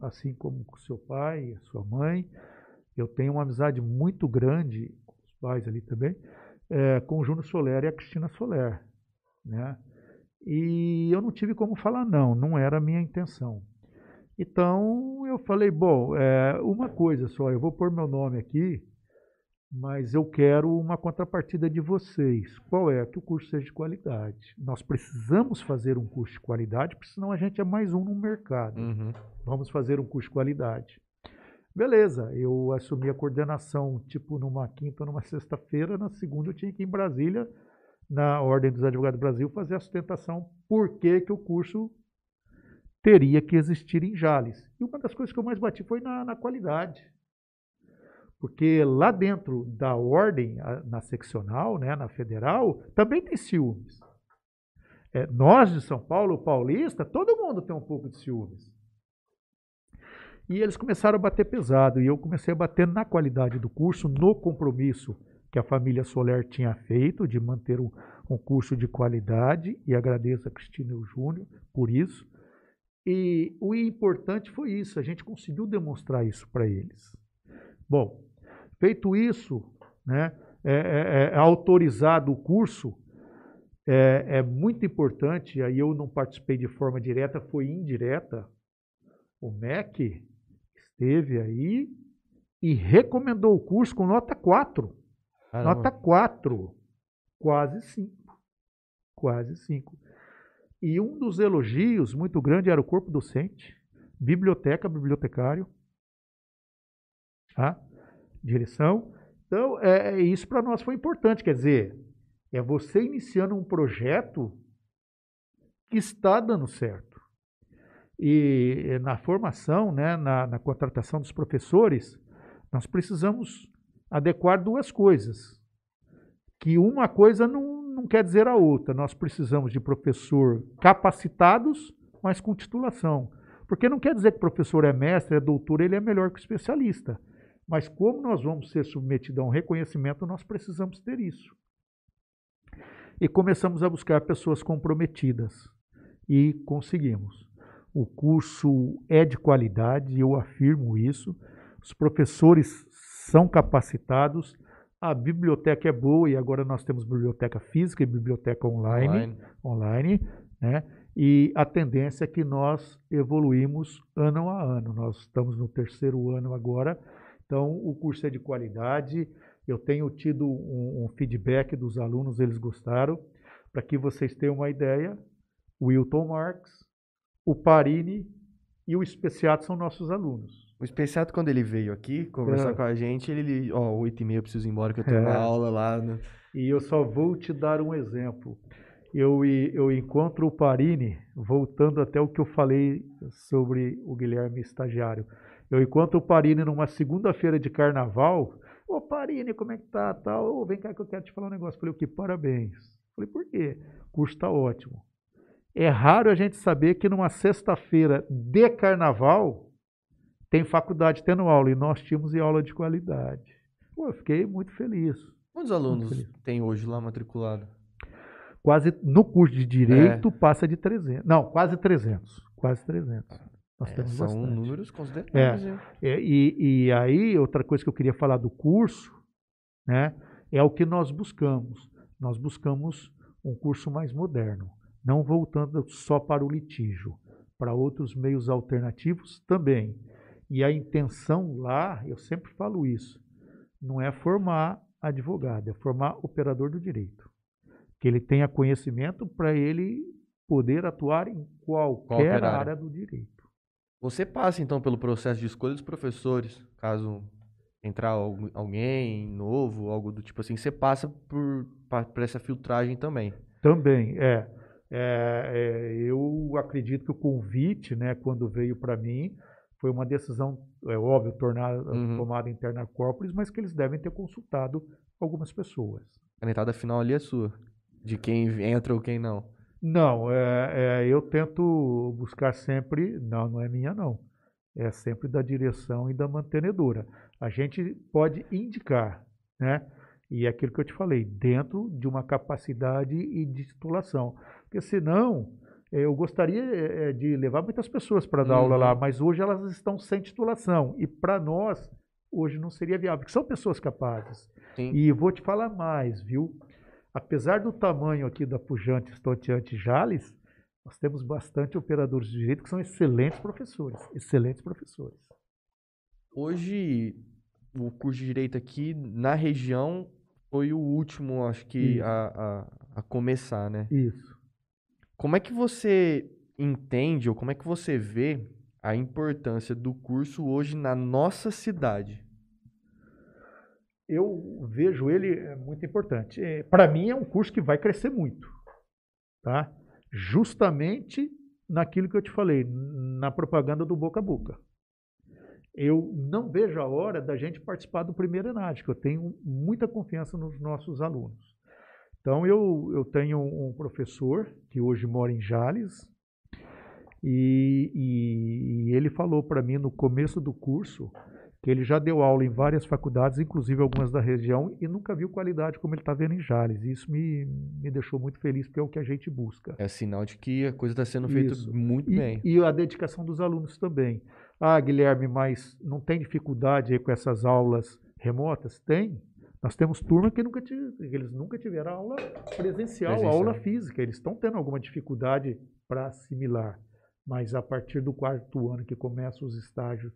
assim como com seu pai, sua mãe, eu tenho uma amizade muito grande com os pais ali também, eh, com o Júnior Soler e a Cristina Soler, né? E eu não tive como falar não, não era a minha intenção. Então eu falei, bom, é, uma coisa só, eu vou pôr meu nome aqui, mas eu quero uma contrapartida de vocês. Qual é? Que o curso seja de qualidade. Nós precisamos fazer um curso de qualidade, porque senão a gente é mais um no mercado. Uhum. Vamos fazer um curso de qualidade. Beleza, eu assumi a coordenação tipo numa quinta ou numa sexta-feira, na segunda eu tinha que ir em Brasília, na Ordem dos Advogados do Brasil, fazer a sustentação por que, que o curso teria que existir em Jales. E uma das coisas que eu mais bati foi na, na qualidade. Porque lá dentro da ordem, na seccional, né, na federal, também tem ciúmes. É, nós de São Paulo, paulista, todo mundo tem um pouco de ciúmes. E eles começaram a bater pesado, e eu comecei a bater na qualidade do curso, no compromisso que a família Soler tinha feito de manter um, um curso de qualidade, e agradeço a Cristina e o Júnior por isso. E o importante foi isso, a gente conseguiu demonstrar isso para eles. Bom, feito isso, né, é, é- é autorizado o curso, é, é muito importante, aí eu não participei de forma direta, foi indireta. O MEC esteve aí e recomendou o curso com nota 4. Caramba. Nota 4. Quase 5. Quase 5. E um dos elogios muito grande era o corpo docente, biblioteca, bibliotecário, tá? direção. Então, é, é- isso para nós foi importante. Quer dizer, é você iniciando um projeto que está dando certo. E eh, na formação, né, na, na contratação dos professores, nós precisamos adequar duas coisas. Que uma coisa não, não quer dizer a outra. Nós precisamos de professor capacitados, mas com titulação. Porque não quer dizer que o professor é mestre, é doutor, ele é melhor que o especialista. Mas como nós vamos ser submetidos a um reconhecimento, nós precisamos ter isso. E começamos a buscar pessoas comprometidas. E conseguimos. O curso é de qualidade, eu afirmo isso. Os professores são capacitados, a biblioteca é boa e agora nós temos biblioteca física e biblioteca online, Online. online, né? E a tendência é que nós evoluímos ano a ano. Nós estamos no terceiro ano agora, então o curso é de qualidade. Eu tenho tido um, um feedback dos alunos, eles gostaram. Para que vocês tenham uma ideia, o Wilton Marx, o Parini e o Especiato são nossos alunos. O Especiato, quando ele veio aqui conversar é. com a gente, ele, ó, oito e meia eu preciso ir embora, que eu tenho é. uma aula lá. No... E eu só vou te dar um exemplo. Eu, eu encontro o Parini, voltando até o que eu falei sobre o Guilherme estagiário. Eu encontro o Parini numa segunda-feira de carnaval. Ô Parini, como é que tá? Tal? Ô, vem cá que eu quero te falar um negócio. Falei, o que? Parabéns. Falei, por quê? O curso está ótimo. É raro a gente saber que numa sexta-feira de carnaval tem faculdade tendo aula e nós tínhamos aula de qualidade. Pô, eu fiquei muito feliz. Quantos alunos feliz. tem hoje lá matriculado? Quase no curso de direito é. passa de 300. Não, quase 300. Quase 300. Nós é, temos são bastante. números consideráveis. É. é. E, e aí, outra coisa que eu queria falar do curso, né, é o que nós buscamos. Nós buscamos um curso mais moderno não voltando só para o litígio, para outros meios alternativos também. E a intenção lá, eu sempre falo isso, não é formar advogado, é formar operador do direito. Que ele tenha conhecimento para ele poder atuar em qualquer, qualquer área. área do direito. Você passa então pelo processo de escolha dos professores, caso entrar alguém novo, algo do tipo assim, você passa por, por essa filtragem também. Também, é. É, é, eu acredito que o convite, né, quando veio para mim, foi uma decisão, é óbvio, tornar, uhum. tomada interna corporis, mas que eles devem ter consultado algumas pessoas. A canetada final ali é sua, de quem entra ou quem não. Não, é, é, eu tento buscar sempre, não, não é minha não, é sempre da direção e da mantenedora. A gente pode indicar, né? E é aquilo que eu te falei, dentro de uma capacidade e de titulação. Porque senão, eu gostaria eh, de levar muitas pessoas para dar uhum. aula lá, uhum. mas hoje elas estão sem titulação. E para nós, hoje não seria viável, porque são pessoas capazes. Sim. E vou te falar mais, viu? Apesar do tamanho aqui da Pujante, Estonteante Jales, nós temos bastante operadores de direito que são excelentes professores. Excelentes professores. Hoje, o curso de direito aqui na região foi o último, acho que, a, a, a, começar, né? Isso. Como é que você entende ou como é que você vê a importância do curso hoje na nossa cidade? Eu vejo ele é muito importante. É, Para mim é um curso que vai crescer muito, tá? Justamente naquilo que eu te falei, na propaganda do boca a boca. Eu não vejo a hora da gente participar do primeiro ENAD, que eu tenho muita confiança nos nossos alunos. Então, eu, eu tenho um professor que hoje mora em Jales, e, e, e ele falou para mim no começo do curso que ele já deu aula em várias faculdades, inclusive algumas da região, e nunca viu qualidade como ele está vendo em Jales. Isso me, me deixou muito feliz, porque é o que a gente busca. É sinal de que a coisa está sendo feita muito e, bem. E a dedicação dos alunos também. Ah, Guilherme, mas não tem dificuldade aí com essas aulas remotas? Tem. Nós temos turma que nunca eles nunca tiveram aula presencial, presencial. aula física. Eles estão tendo alguma dificuldade para assimilar. Mas a partir do quarto ano que começam os estágios,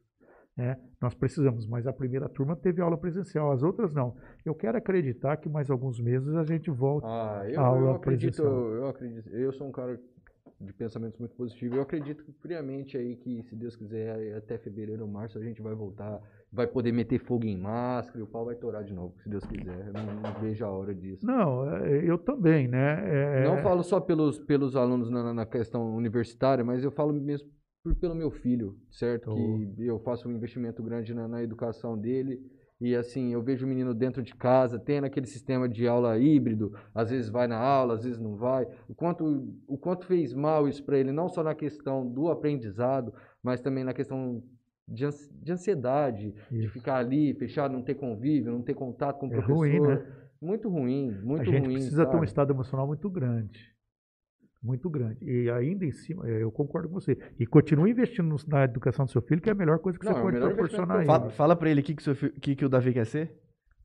né, nós precisamos. Mas a primeira turma teve aula presencial, as outras não. Eu quero acreditar que mais alguns meses a gente volta ah, eu, à aula eu acredito, presencial. Eu, eu acredito. Eu sou um cara de pensamentos muito positivos. Eu acredito friamente aí que, se Deus quiser, até fevereiro ou março a gente vai voltar vai poder meter fogo em máscara e o pau vai torar de novo, se Deus quiser. Eu não, vejo a hora disso. Não, é, eu também, né? É... Não falo só pelos, pelos alunos na, na, questão universitária, mas eu falo mesmo por, pelo meu filho, certo? Oh. Que eu faço um investimento grande na, na educação dele. E assim, eu vejo o menino dentro de casa, tendo aquele sistema de aula híbrido, às vezes vai na aula, às vezes não vai. O quanto, o quanto fez mal isso para ele, não só na questão do aprendizado, mas também na questão de ansiedade, Isso. de ficar ali fechado, não ter convívio, não ter contato com o é professor. Ruim, né? Muito ruim, muito ruim. A gente ruim, precisa sabe? ter um estado emocional muito grande. Muito grande. E ainda em cima, é, eu concordo com você. E continue investindo na educação do seu filho, que é a melhor coisa que não, você é pode proporcionar ele. Fala, fala para ele o que, que, que, que o Davi quer ser.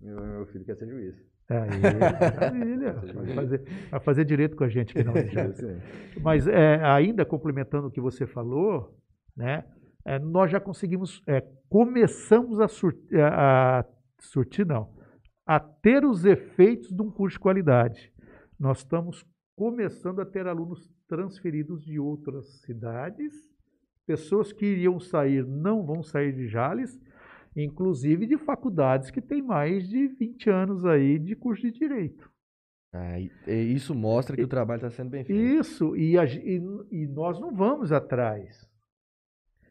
Meu, meu filho quer ser juiz. (laughs) Aí, maravilha. Vai fazer, vai fazer direito com a gente finalmente. (laughs) Mas é, ainda complementando o que você falou, né? É, nós já conseguimos, é, começamos a, surtir, a surtir, não, a ter os efeitos de um curso de qualidade. Nós estamos começando a ter alunos transferidos de outras cidades, pessoas que iriam sair não vão sair de Jales, inclusive de faculdades que têm mais de 20 anos aí de curso de direito. Ah, isso mostra que e, o trabalho está sendo bem feito. Isso, e, a, e, e nós não vamos atrás.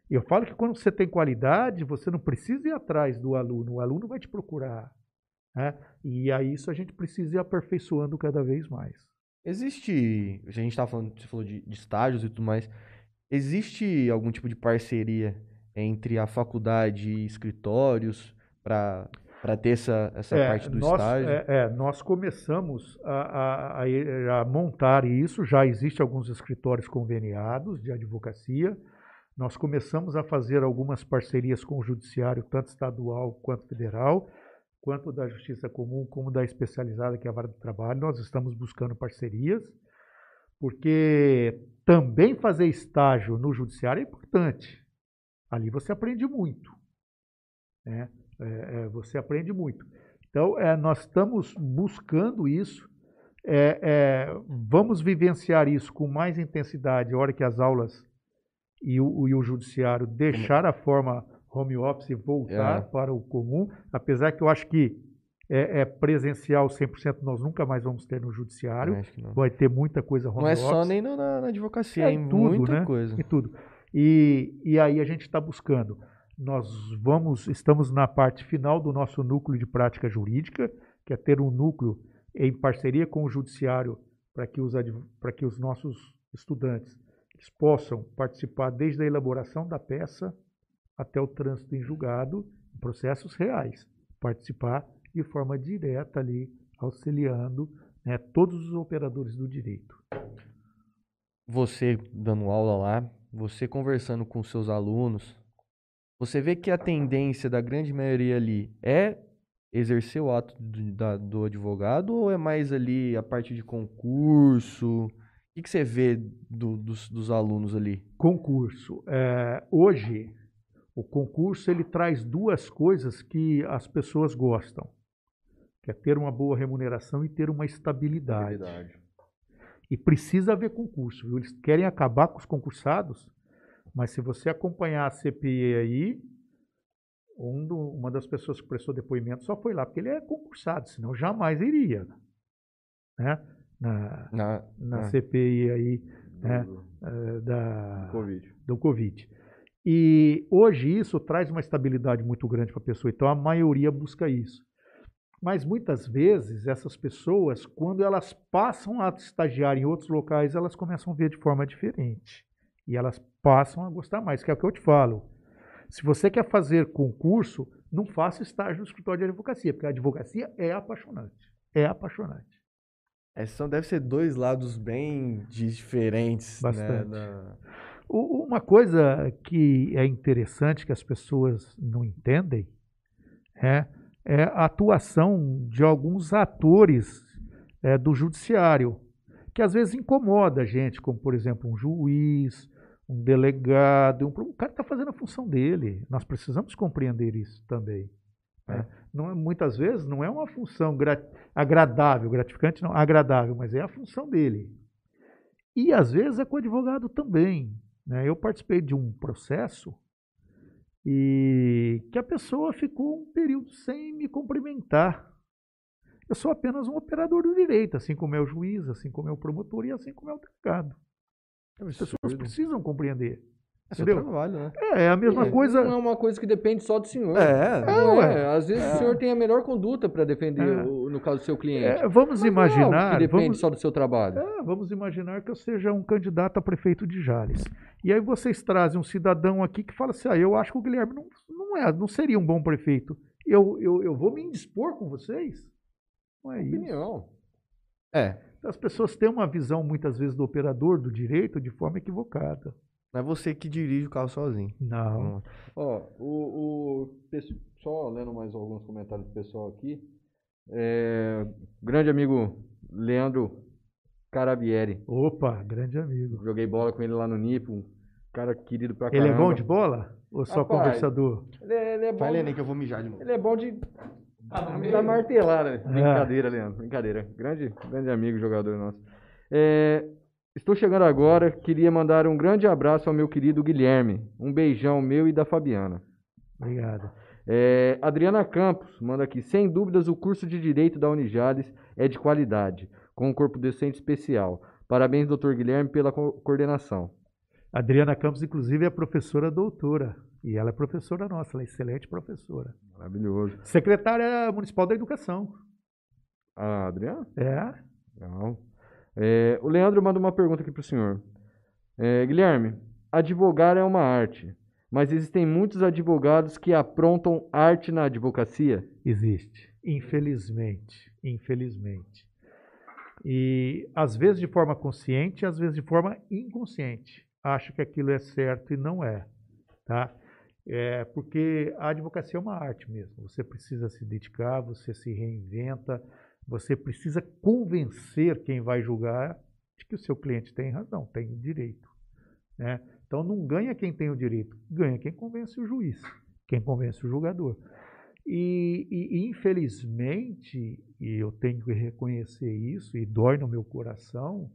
Eu falo que quando você tem qualidade, você não precisa ir atrás do aluno, o aluno vai te procurar. Né? E a isso a gente precisa ir aperfeiçoando cada vez mais. Existe, a gente estava falando, você falou de, de estágios e tudo mais, existe algum tipo de parceria entre a faculdade e escritórios para para ter essa, essa é, parte do nós, estágio? É, é, nós começamos a, a, a, montar isso, já existem alguns escritórios conveniados de advocacia, nós começamos a fazer algumas parcerias com o judiciário, tanto estadual quanto federal, quanto da justiça comum, como da especializada, que é a vara do trabalho. Nós estamos buscando parcerias, porque também fazer estágio no judiciário é importante. Ali você aprende muito. Né? É, é, você aprende muito. Então, é, nós estamos buscando isso. É, é, vamos vivenciar isso com mais intensidade a hora que as aulas e o, e o judiciário deixar a forma home office voltar é. para o comum, apesar que eu acho que é, é, presencial 100% nós nunca mais vamos ter no judiciário. Vai ter muita coisa home Não é office. só nem na, na advocacia, é, em tudo, muita né? coisa. Em tudo. E, e aí a gente está buscando. Nós vamos, estamos na parte final do nosso núcleo de prática jurídica, que é ter um núcleo em parceria com o judiciário para que os, para que os nossos estudantes possam participar desde a elaboração da peça até o trânsito em julgado, em processos reais, participar de forma direta ali, auxiliando né, todos os operadores do direito. Você dando aula lá, você conversando com seus alunos, você vê que a tendência da grande maioria ali é exercer o ato do, da, do advogado ou é mais ali a parte de concurso? O que, que você vê do, dos, dos, alunos ali? Concurso. É, hoje, o concurso ele traz duas coisas que as pessoas gostam, que é ter uma boa remuneração e ter uma estabilidade. estabilidade. E precisa haver concurso. Viu? Eles querem acabar com os concursados, mas se você acompanhar a CPI aí, um do, uma das pessoas que prestou depoimento só foi lá porque ele é concursado, senão jamais iria. Né? Na, na, na CPI aí do, né? uh, da, do COVID. do COVID. E hoje isso traz uma estabilidade muito grande para a pessoa, então a maioria busca isso. Mas muitas vezes essas pessoas, quando elas passam a estagiar em outros locais, elas começam a ver de forma diferente. E elas passam a gostar mais, que é o que eu te falo. Se você quer fazer concurso, não faça estágio no escritório de advocacia, porque a advocacia é apaixonante. É apaixonante. É, são, deve ser dois lados bem diferentes. Né, Bastante. Né, uma coisa que é interessante que as pessoas não entendem é, é a atuação de alguns atores é, do judiciário, que às vezes incomoda a gente, como por exemplo um juiz, um delegado, um, o cara está fazendo a função dele. Nós precisamos compreender isso também. Né? É. Não, é, muitas vezes não é uma função grat, agradável, gratificante não, agradável, mas é a função dele. E às vezes é com o advogado também. Né? Eu participei de um processo e que a pessoa ficou um período sem me cumprimentar. Eu sou apenas um operador do direito, assim como é o juiz, assim como é o promotor e assim como é o delegado. As pessoas precisam compreender. É seu trabalho, né? É, é a mesma é, coisa. Não é uma coisa que depende só do senhor. É, é, é. Às vezes é. o senhor tem a melhor conduta para defender, é. o, no caso do seu cliente. É, vamos imaginar. que depende vamos, só do seu trabalho. É, vamos imaginar que eu seja um candidato a prefeito de Jales. E aí vocês trazem um cidadão aqui que fala assim: ah, eu acho que o Guilherme não, não, é, não seria um bom prefeito. Eu, eu, eu vou me indispor com vocês? Não é Opinião. isso. É. As pessoas têm uma visão, muitas vezes, do operador do direito de forma equivocada. Não é você que dirige o carro sozinho. Não. Ó, o, o, só lendo mais alguns comentários do pessoal aqui. É, grande amigo Leandro Carabieri. Opa, grande amigo. Joguei bola com ele lá no Nipo. Um cara querido pra Ele caramba. é bom de bola? Ou só Rapaz, conversador? Ele é, ele é bom. Vai aí que eu vou mijar de novo. Ele é bom de. da martelada. Brincadeira, Leandro. Brincadeira. Grande, grande amigo, jogador nosso. É, estou chegando agora. Queria mandar um grande abraço ao meu querido Guilherme. Um beijão meu e da Fabiana. Obrigado. É, Adriana Campos manda aqui. Sem dúvidas, o curso de Direito da Unijales é de qualidade, com um corpo docente especial. Parabéns, doutor Guilherme, pela co- coordenação. Adriana Campos, inclusive, é professora doutora. E ela é professora nossa, ela é excelente professora. Maravilhoso. Secretária Municipal da Educação. Ah, Adriana? É. Legal. É, o Leandro manda uma pergunta aqui para o senhor. É, Guilherme, advogar é uma arte, mas existem muitos advogados que aprontam arte na advocacia? Existe. Infelizmente. Infelizmente. E às vezes de forma consciente, às vezes de forma inconsciente. Acho que aquilo é certo e não é. Tá? É porque a advocacia é uma arte mesmo. Você precisa se dedicar, você se reinventa, você precisa convencer quem vai julgar de que o seu cliente tem razão, tem direito. Né? Então não ganha quem tem o direito, ganha quem convence o juiz, quem convence o julgador. E, e, infelizmente, e eu tenho que reconhecer isso, e dói no meu coração,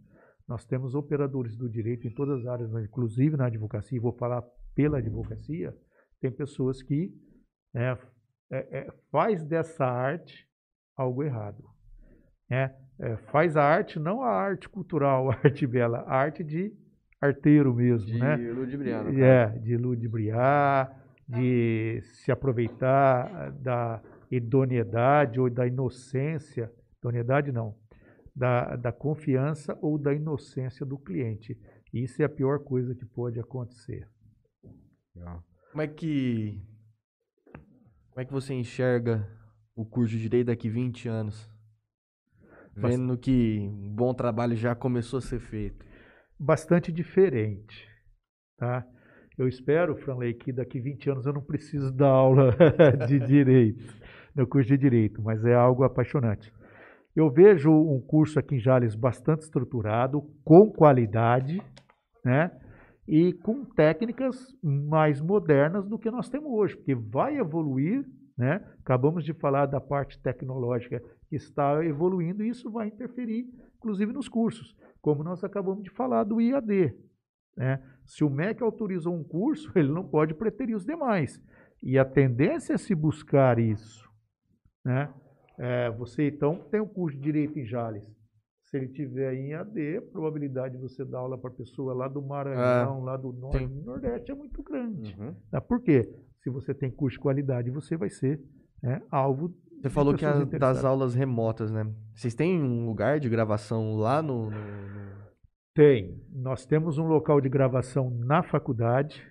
nós temos operadores do direito em todas as áreas, inclusive na advocacia, e vou falar pela advocacia, tem pessoas que né, é, é, faz dessa arte algo errado. Né? É, faz a arte, não a arte cultural, (laughs) a arte bela, a arte de arteiro mesmo, De né? ludibriano. É, de ludibriar, de se aproveitar da idoneidade ou da inocência, idoneidade não, da, da confiança ou da inocência do cliente. Isso é a pior coisa que pode acontecer. Como é que. Como é que você enxerga o curso de direito daqui 20 anos? Vendo que um bom trabalho já começou a ser feito. Bastante diferente, tá? Eu espero, Franley, que daqui 20 anos eu não preciso dar aula (laughs) de direito, no curso de direito, mas é algo apaixonante. Eu vejo um curso aqui em Jales bastante estruturado, com qualidade, né? E com técnicas mais modernas do que nós temos hoje, porque vai evoluir, né? Acabamos de falar da parte tecnológica que está evoluindo e isso vai interferir, inclusive, nos cursos, como nós acabamos de falar do IAD. Né? Se o MEC autorizou um curso, (laughs) ele não pode preterir os demais. E a tendência é se buscar isso. Né? É, você então tem o curso de Direito em Jales. Se ele tiver em AD, a probabilidade de você dar aula para pessoa lá do Maranhão, lá do Norte. Nordeste é muito grande. Uhum. Tá? Por quê? Se você tem curso de qualidade, você vai ser né, alvo Você falou que a- das aulas remotas, né? Vocês têm um lugar de gravação lá no. no- no- Tem. Nós temos um local de gravação na faculdade,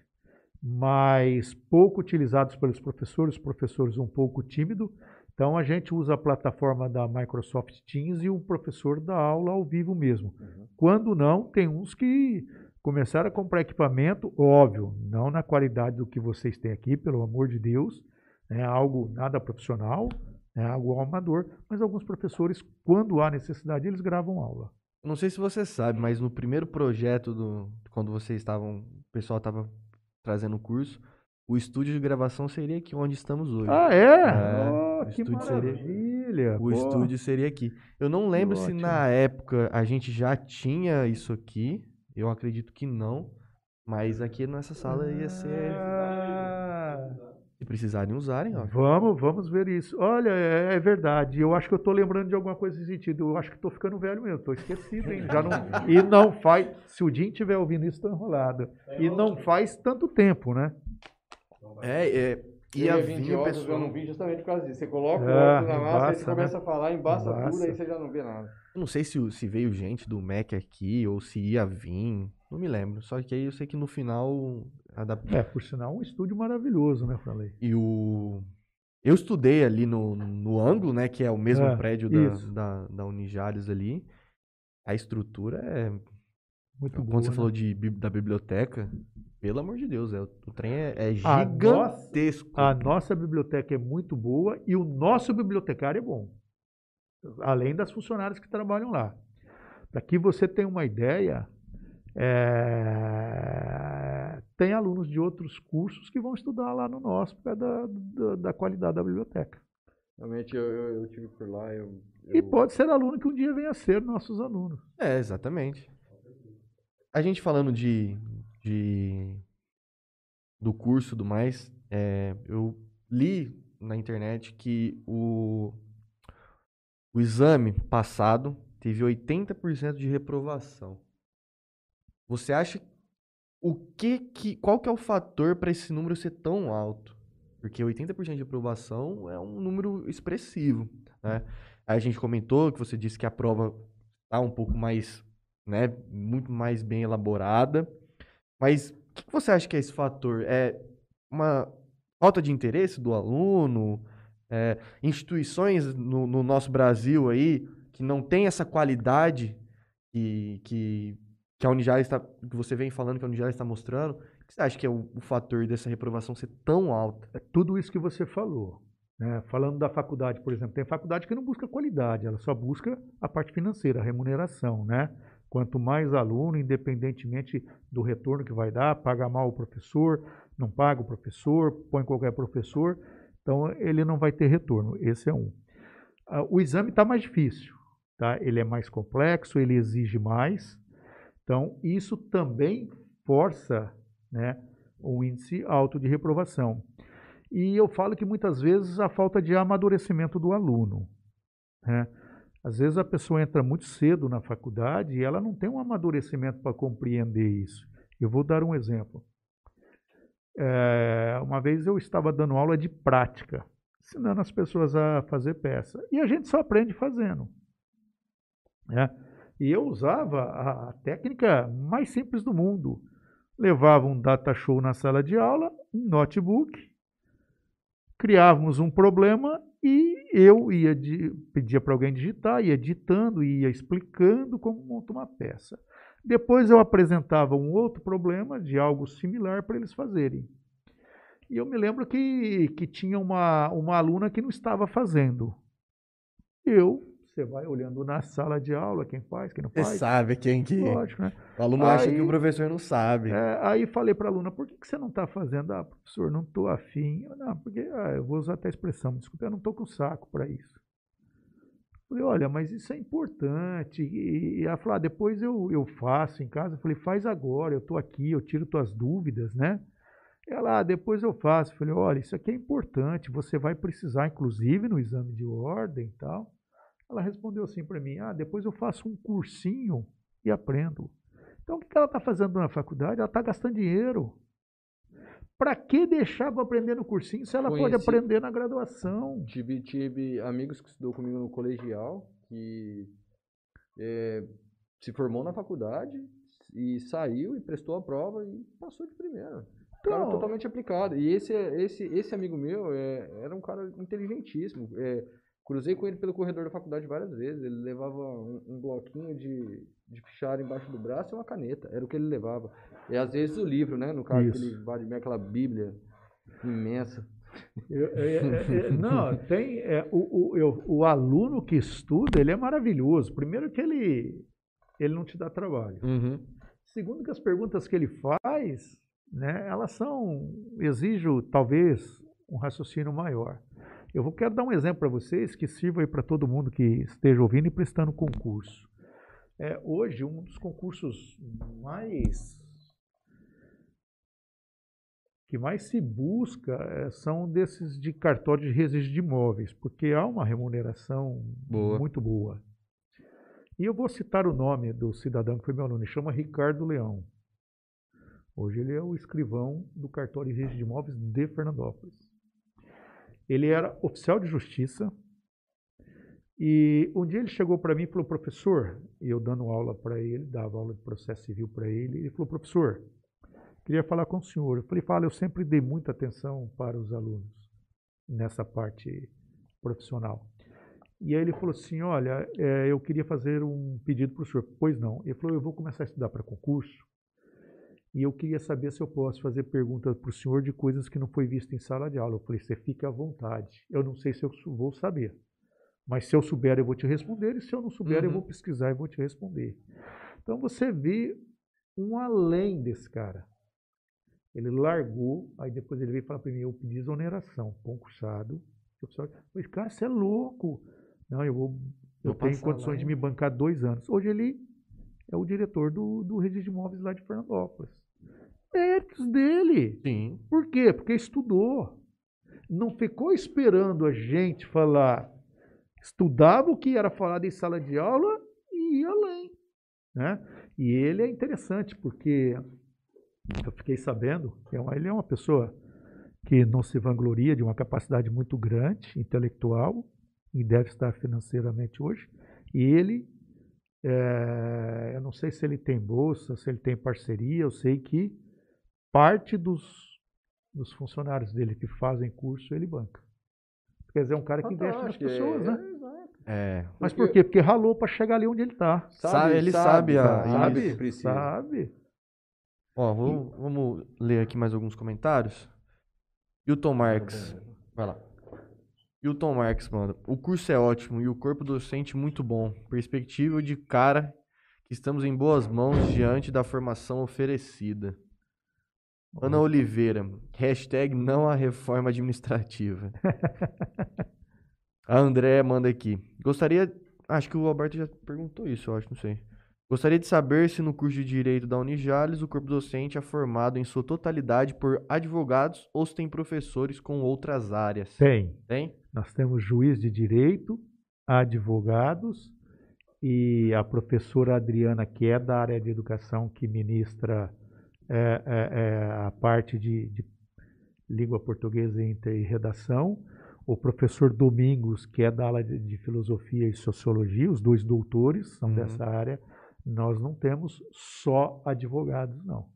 mas pouco utilizados pelos professores, os professores um pouco tímido. Então a gente usa a plataforma da Microsoft Teams e o professor dá aula ao vivo mesmo. Quando não, tem uns que começaram a comprar equipamento, óbvio, não na qualidade do que vocês têm aqui, pelo amor de Deus, é algo nada profissional, é algo amador, mas alguns professores, quando há necessidade, eles gravam aula. Não sei se você sabe, mas no primeiro projeto do. Quando vocês estavam. O pessoal estava trazendo o curso, o estúdio de gravação seria aqui onde estamos hoje. Ah, é? É, Oh, o que estúdio seria- maravilha. O pô. estúdio seria aqui. Eu não lembro se na época a gente já tinha isso aqui. Eu acredito que não. Mas aqui nessa sala ia ser. Ah, Se precisarem usarem, ó. vamos, vamos ver isso. Olha, é, é verdade. Eu acho que eu estou lembrando de alguma coisa nesse sentido. Eu acho que estou ficando velho mesmo. Estou esquecido, hein? Já não, (laughs) e não faz. Se o Jim estiver ouvindo isso, estou enrolado. E não faz tanto tempo, né? É, é. E a vir 20 o horas pessoal. eu não vi justamente por causa disso. Você coloca o Ah, óculos na massa, aí você embaça, começa né? a falar, embaça tudo, Embaça. aí você já não vê nada. Eu não sei se, o- se veio gente do Mac aqui ou se ia vir. Não me lembro. Só que aí eu sei que no final. É, por sinal, um estúdio maravilhoso, né, Franley? E o. Eu estudei ali no, no ângulo, né? Que é o mesmo É, prédio da, isso. da, da Unijales ali. A estrutura é. Muito Quando boa. você né? falou de, da biblioteca, pelo amor de Deus, é, o trem é, é A gigantesco. A nossa biblioteca é muito boa e o nosso bibliotecário é bom. além das funcionárias que trabalham lá. Para que você tenha uma ideia, é, tem alunos de outros cursos que vão estudar lá no nosso, por causa da, da, da qualidade da biblioteca. Realmente, eu, eu, eu tive por lá. Eu, E pode ser aluno que um dia venha a ser nossos alunos. É, exatamente. A gente falando de, de do curso e do mais, é, eu li na internet que o, o exame passado teve 80% de reprovação. Você acha o que que qual que é o fator para esse número ser tão alto? Porque 80% de aprovação é um número expressivo, né? A gente comentou que você disse que a prova está um pouco mais, né, muito mais bem elaborada. Mas o que que você acha que é esse fator? É uma falta de interesse do aluno? É, instituições no, no nosso Brasil aí que não tem essa qualidade que, que, que a Unijales está, que você vem falando que a Unijales está mostrando? O que você acha que é o, o fator dessa reprovação ser tão alta? É tudo isso que você falou. né? Falando da faculdade, por exemplo, tem faculdade que não busca qualidade, ela só busca a parte financeira, a remuneração, né? Quanto mais aluno, independentemente do retorno que vai dar, paga mal o professor, não paga o professor, põe qualquer professor, então ele não vai ter retorno. Esse é um. Ah, O exame está mais difícil, tá? Ele é mais complexo, ele exige mais. Então, isso também força, né, índice alto de reprovação. E eu falo que muitas vezes a falta de amadurecimento do aluno. Né? Às vezes a pessoa entra muito cedo na faculdade e ela não tem um amadurecimento para compreender isso. Eu vou dar um exemplo. É, uma vez eu estava dando aula de prática, ensinando as pessoas a fazer peça. E a gente só aprende fazendo. né? E eu usava a, técnica mais simples do mundo. Levava um data show na sala de aula, um notebook, criávamos um problema e eu ia di- pedia para alguém digitar, ia editando, ia explicando como monta uma peça. Depois eu apresentava um outro problema de algo similar para eles fazerem. E eu me lembro que, que tinha uma, uma aluna que não estava fazendo. Eu, você vai olhando na sala de aula, quem faz, quem não Você faz. sabe quem que. Lógico, né? O aluno acha Aí- que o professor não sabe. É, aí falei para a aluna, por que, que você não está fazendo? Ah, professor, não estou afim. Eu, não, porque ah, eu vou usar até a expressão, desculpa, eu não estou com saco para isso. Falei, olha, mas isso é importante. E, e ela falou, ah, depois eu, eu faço em casa. Eu falei, faz agora, eu estou aqui, eu tiro tuas dúvidas, né? Ela, ah, depois eu faço. Eu falei, olha, isso aqui é importante, você vai precisar, inclusive, no exame de ordem e tal. Ela respondeu assim para mim, ah, depois eu faço um cursinho e aprendo. Então, o que ela está fazendo na faculdade? Ela está gastando dinheiro. Para que deixar para aprender no cursinho se ela pode Conheci- aprender na graduação? Tive, tive amigos que estudou comigo no colegial, que é, se formou na faculdade e saiu e prestou a prova e passou de primeira. Cara Então- totalmente aplicado. E esse, esse, esse amigo meu é, era um cara inteligentíssimo. É, cruzei com ele pelo corredor da faculdade várias vezes. Ele levava um, um bloquinho de, de fichário embaixo do braço e uma caneta. Era o que ele levava. E às vezes o livro, né? No caso, Isso. aquele, aquela bíblia imensa. Eu- é- é- não, tem é, o, o, eu- o aluno que estuda, ele é maravilhoso. Primeiro que ele, ele não te dá trabalho. Uhum. Segundo que as perguntas que ele faz, né, elas são, exigem talvez um raciocínio maior. Eu vou, quero dar um exemplo para vocês que sirva aí para todo mundo que esteja ouvindo e prestando concurso. É, hoje, um dos concursos mais que mais se busca é, são desses de cartório de registro de imóveis, porque há uma remuneração Boa. muito boa. E eu vou citar o nome do cidadão que foi meu aluno, ele chama Ricardo Leão. Hoje ele é o escrivão do cartório de registro de imóveis de Fernandópolis. Ele era oficial de justiça e um dia ele chegou para mim e falou, professor, eu dando aula para ele, dava aula de processo civil para ele, ele falou, professor, queria falar com o senhor. Eu falei, fala, eu sempre dei muita atenção para os alunos nessa parte profissional. E aí ele falou assim, olha, é, eu queria fazer um pedido para o senhor. Pois não. Ele falou, eu vou começar a estudar para concurso e eu queria saber se eu posso fazer perguntas para o senhor de coisas que não foi visto em sala de aula. Eu falei, você fica à vontade. Eu não sei se eu vou saber, Mas se eu souber, eu vou te responder, e se eu não souber, eu Uhum. vou pesquisar e vou te responder. Então você vê um além desse cara. Ele largou, aí depois ele veio falar para mim, eu pedi exoneração, concursado. Eu falei, cara, você é louco. Não, eu vou, eu Vou tenho passar condições lá, de me bancar dois anos. Hoje ele é o diretor do, do Registro de Imóveis lá de Fernandópolis. Méritos dele. Sim. Por quê? Porque estudou. Não ficou esperando a gente falar. Estudava o que era falado em sala de aula e ia além. Né? E ele é interessante, porque eu fiquei sabendo que é ele é uma pessoa que não se vangloria de uma capacidade muito grande, intelectual, e deve estar financeiramente hoje. E ele, é, eu não sei se ele tem bolsa, se ele tem parceria, eu sei que parte dos, dos funcionários dele que fazem curso, ele banca. Quer dizer, é um cara que investe nas pessoas, é, né? É. Mas Porque- por quê? Porque ralou para chegar ali onde ele está. Sabe, ele sabe a- sabe, que Sabe? precisa. Sabe? Ó, vou- vamos ler aqui mais alguns comentários. Hilton Marx. Vai lá. Hilton Marx, mano. O curso é ótimo e o corpo docente muito bom. Perspectiva de cara que estamos em boas mãos diante da formação oferecida. Ana Oliveira. Hashtag não a reforma administrativa. (laughs) A André manda aqui. Gostaria. Acho que o Alberto já perguntou isso, eu acho, não sei. Gostaria de saber se no curso de Direito da Unijales o corpo docente é formado em sua totalidade por advogados ou se tem professores com outras áreas. Tem. Tem? Nós temos juiz de direito, advogados e a professora Adriana, que é da área de educação, que ministra é, é, é, a parte de, de língua portuguesa e inter- e redação. O professor Domingos, que é da área de, de filosofia e sociologia, os dois doutores são Uhum. dessa área. Nós não temos só advogados, não.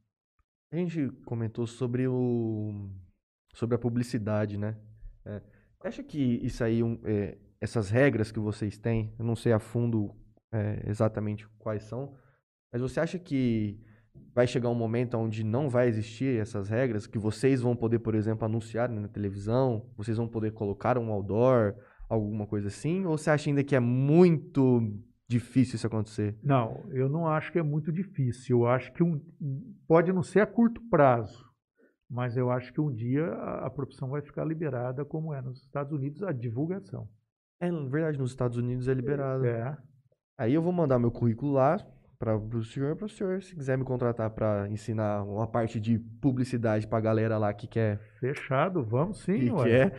A gente comentou sobre o sobre a publicidade, né? É, acha que isso aí, um, é, essas regras que vocês têm, eu não sei a fundo é, exatamente quais são, mas você acha que vai chegar um momento onde não vai existir essas regras, que vocês vão poder, por exemplo, anunciar na televisão, vocês vão poder colocar um outdoor, alguma coisa assim, ou você acha ainda que é muito difícil isso acontecer? Não, eu não acho que é muito difícil. Eu acho que um, pode não ser a curto prazo, mas eu acho que um dia a, a profissão vai ficar liberada, como é nos Estados Unidos, a divulgação. É, na verdade, nos Estados Unidos é liberado. É, Aí eu vou mandar meu currículo lá para o senhor, para o senhor, se quiser me contratar para ensinar uma parte de publicidade para a galera lá que quer. fechado, vamos sim. que ué. quer.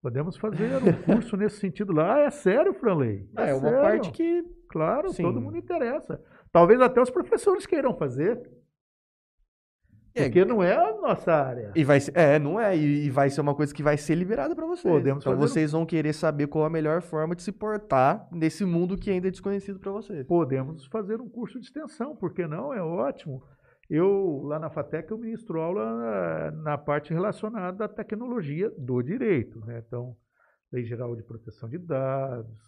Podemos fazer um curso (laughs) nesse sentido lá. Ah, é sério, Franley? É, uma sério. parte que. Claro, Sim. todo mundo interessa. Talvez até os professores queiram fazer, É, porque não é a nossa área. E vai ser, é, não é, e, vai ser uma coisa que vai ser liberada para vocês. Podemos então fazer um- vocês vão querer saber qual a melhor forma de se portar nesse mundo que ainda é desconhecido para vocês. Podemos fazer um curso de extensão, por que não? É ótimo. Eu, lá na FATEC, eu ministro aula eh, na parte relacionada à tecnologia do direito. Né? Então, Lei Geral de Proteção de Dados,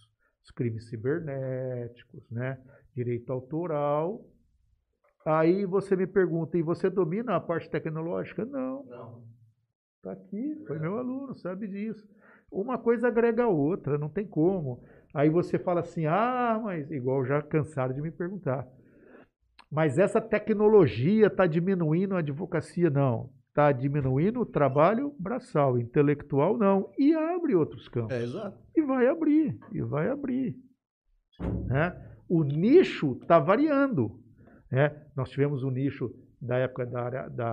os crimes cibernéticos, né? direito autoral. Aí você me pergunta, e você domina a parte tecnológica? Não. Não. Está aqui, foi meu aluno, sabe disso. Uma coisa agrega a outra, não tem como. Aí você fala assim, ah, mas igual já cansaram de me perguntar. Mas essa tecnologia está diminuindo a advocacia? Não. Está diminuindo o trabalho braçal, intelectual não. E abre outros campos. É, exato. E vai abrir, e vai abrir. né? O nicho está variando. Né? Nós tivemos o nicho da época da área, da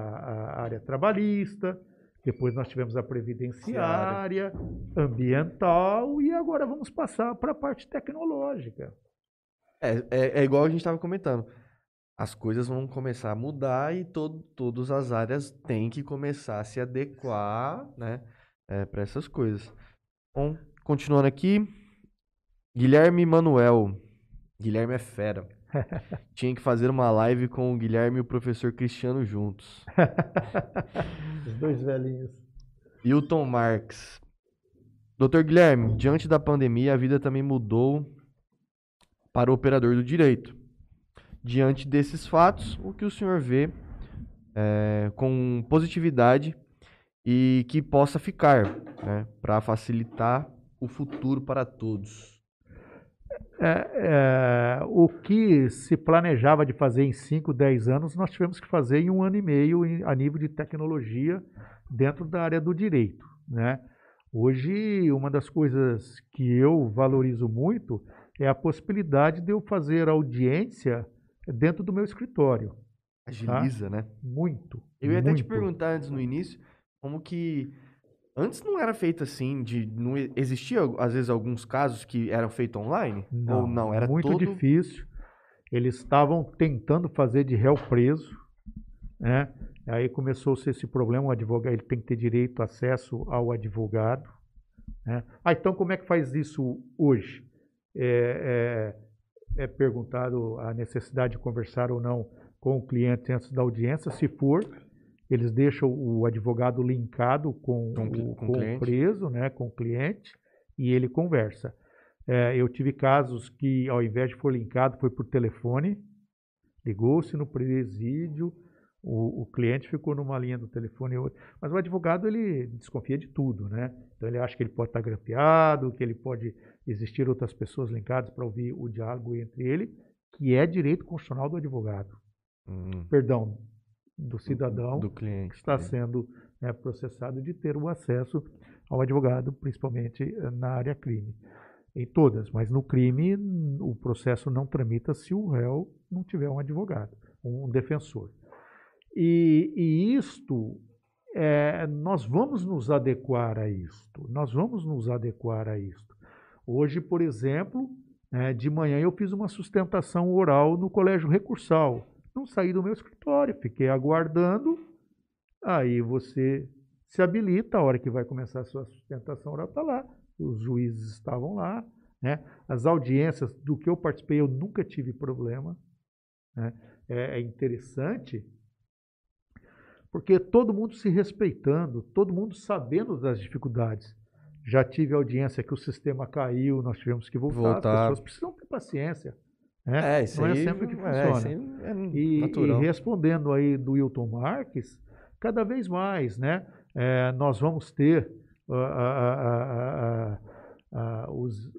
área trabalhista, depois nós tivemos a previdenciária, ambiental, e agora vamos passar para a parte tecnológica. É, é, é igual a gente estava comentando. As coisas vão começar a mudar e todo, todas as áreas têm que começar a se adequar né, para essas coisas. Bom, continuando aqui. Guilherme Manuel. Guilherme é fera. (laughs) Tinha que fazer uma live com o Guilherme e o professor Cristiano juntos. (laughs) Os dois velhinhos. Hilton Marx. Doutor Guilherme, diante da pandemia, a vida também mudou para o operador do direito. Diante desses fatos, o que o senhor vê é, com positividade e que possa ficar, né, para facilitar o futuro para todos? É, é, o que se planejava de fazer em 5, 10 anos, nós tivemos que fazer em um ano e meio a nível de tecnologia dentro da área do direito. Né? Hoje, uma das coisas que eu valorizo muito é a possibilidade de eu fazer audiência dentro do meu escritório. Tá? Agiliza, tá? né? Muito. Eu ia muito. até te perguntar antes no início, como que Antes não era feito assim, de não existia às vezes alguns casos que eram feitos online não, ou não era muito todo... difícil. Eles estavam tentando fazer de réu preso, né? Aí começou-se esse problema, o advogado ele tem que ter direito acesso ao advogado. Né? Ah, então como é que faz isso hoje? É, é, é perguntado a necessidade de conversar ou não com o cliente antes da audiência, se for, eles deixam o advogado linkado com, com, o, com, com o preso, né, com o cliente, e ele conversa. É, eu tive casos que, ao invés de for linkado, foi por telefone, ligou-se no presídio, o, o, cliente ficou numa linha do telefone, mas o advogado ele desconfia de tudo, né? Então ele acha que ele pode estar grampeado, que ele pode existir outras pessoas linkadas para ouvir o diálogo entre ele, que é direito constitucional do advogado. Hum. Perdão, do cidadão do cliente, que está sendo né, processado de ter o acesso ao advogado, principalmente eh, na área crime. Em todas, mas no crime o processo não tramita se o réu não tiver um advogado, um defensor. E, e isto, é, nós vamos nos adequar a isto, nós vamos nos adequar a isto. Hoje, por exemplo, é, de manhã eu fiz uma sustentação oral no colégio recursal não saí do meu escritório, fiquei aguardando. Aí você se habilita, a hora que vai começar a sua sustentação oral está lá, os juízes estavam lá, né? As audiências do que eu participei eu nunca tive problema, né? é, é interessante porque todo mundo se respeitando, todo mundo sabendo das dificuldades. Já tive audiência que o sistema caiu, nós tivemos que voltar. voltar. As pessoas precisam ter paciência. É, é isso não é aí, é sempre que funciona. É, é e, e, respondendo aí do Wilton Marques, cada vez mais, né? É, nós vamos ter uh, uh, uh, os,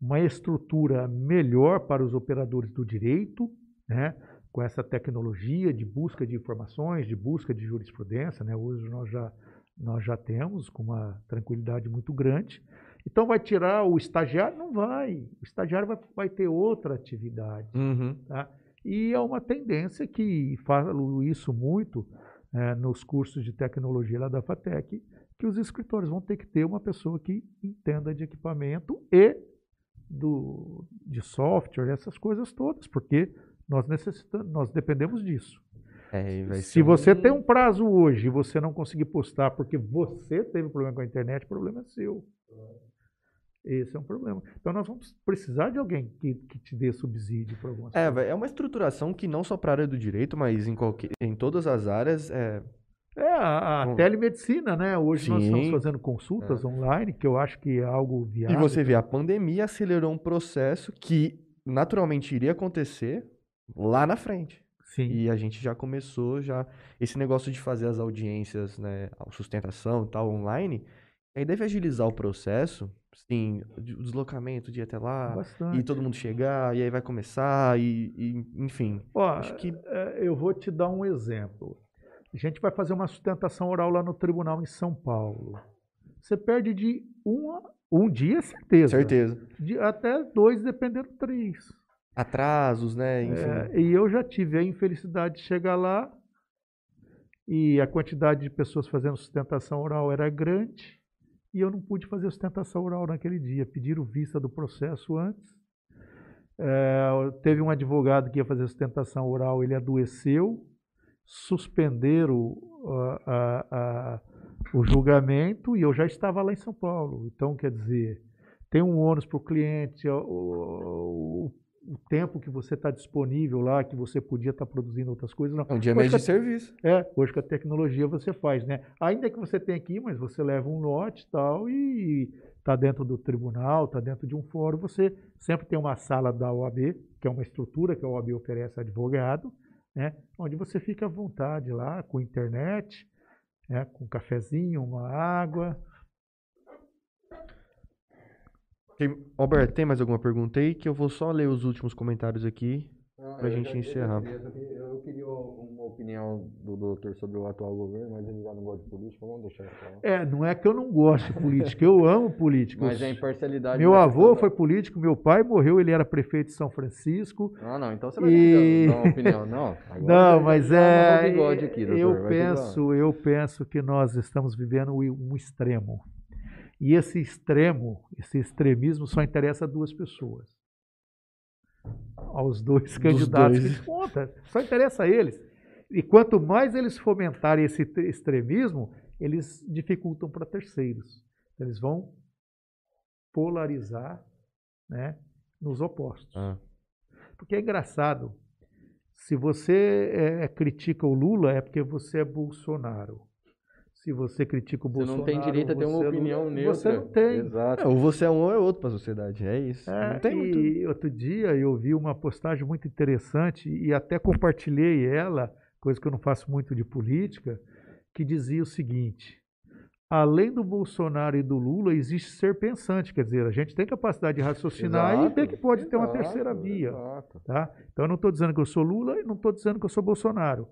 uma estrutura melhor para os operadores do direito, né? com essa tecnologia de busca de informações, de busca de jurisprudência. Né? Hoje nós já, nós já temos com uma tranquilidade muito grande. Então vai tirar o estagiário? Não vai. O estagiário vai, vai ter outra atividade. Uhum. Tá? E é uma tendência que falo isso muito é, nos cursos de tecnologia lá da FATEC, que os escritores vão ter que ter uma pessoa que entenda de equipamento e do, de software, essas coisas todas, porque nós necessitamos, nós dependemos disso. É, Se você um... tem um prazo hoje e você não conseguir postar porque você teve problema com a internet, o problema é seu. Esse é um problema. Então nós vamos precisar de alguém que, que te dê subsídio para algumas é, coisas. É uma estruturação que não só para a área do direito, mas em, qualquer, em todas as áreas é. É, a, a telemedicina, né? Hoje Sim. nós estamos fazendo consultas é. online, que eu acho que é algo viável. E você vê, a pandemia acelerou um processo que naturalmente iria acontecer lá na frente. Sim. E a gente já começou já esse negócio de fazer as audiências, né, a sustentação e tal online, aí deve agilizar o processo Sim, o deslocamento de ir até lá, Bastante. e todo mundo chegar, e aí vai começar, e, e enfim. Ó, acho que... É, eu vou te dar um exemplo. A gente vai fazer uma sustentação oral lá no tribunal em São Paulo. Você perde de um, um dia, certeza. Certeza. De, até dois, dependendo, três. Atrasos, né? Enfim. É, e eu já tive a infelicidade de chegar lá e a quantidade de pessoas fazendo sustentação oral era grande e eu não pude fazer sustentação oral naquele dia. Pediram vista do processo antes. É, teve um advogado que ia fazer sustentação oral, ele adoeceu, suspenderam a, a, o julgamento e eu já estava lá em São Paulo. Então, quer dizer, tem um ônus para o cliente, o, o tempo que você está disponível lá, que você podia estar tá produzindo outras coisas. Não. É um dia meio de serviço. É, hoje com a tecnologia você faz, né? Ainda que você tenha aqui, mas você leva um lote e tal e está dentro do tribunal, está dentro de um fórum, você sempre tem uma sala da OAB, que é uma estrutura que a OAB oferece a advogado, né? Onde você fica à vontade lá, com internet, né? com um cafezinho, uma água. Tem- Alberto, tem mais alguma pergunta aí? Que eu vou só ler os últimos comentários aqui. Não, Pra eu gente encerrar. Eu queria, eu queria uma opinião do doutor sobre o atual governo, mas ele já não gosta de política, vamos deixar ele falar. É, não é que eu não gosto de política, eu amo política. Mas a imparcialidade. Meu avô foi político, meu pai morreu, ele era prefeito de São Francisco. Ah, não, então você vai E- dar uma opinião. Não, (laughs) agora Não, mas é. aqui, doutor, eu penso, eu penso que nós estamos vivendo um extremo. E esse extremo, esse extremismo só interessa a duas pessoas. Aos dois candidatos dois. que conta, só interessa a eles. E quanto mais eles fomentarem esse extremismo, eles dificultam para terceiros. Eles vão polarizar, né, nos opostos. Ah, Porque é engraçado. Se você é, critica o Lula, é porque você é Bolsonaro. Se você critica o Você Bolsonaro. não tem direito a ter uma você opinião não, neutra. Você não tem. Exato. É, ou você é um ou é outro pra sociedade. É isso. É, não tem muito. e outro dia eu vi uma postagem muito interessante e até compartilhei ela, coisa que eu não faço muito de política, que dizia o seguinte: além do Bolsonaro e do Lula, existe ser pensante, quer dizer, a gente tem capacidade de raciocinar e Exato, ver que pode ter uma exato, terceira via. exato. Tá? Então eu não estou dizendo que eu sou Lula e não estou dizendo que eu sou Bolsonaro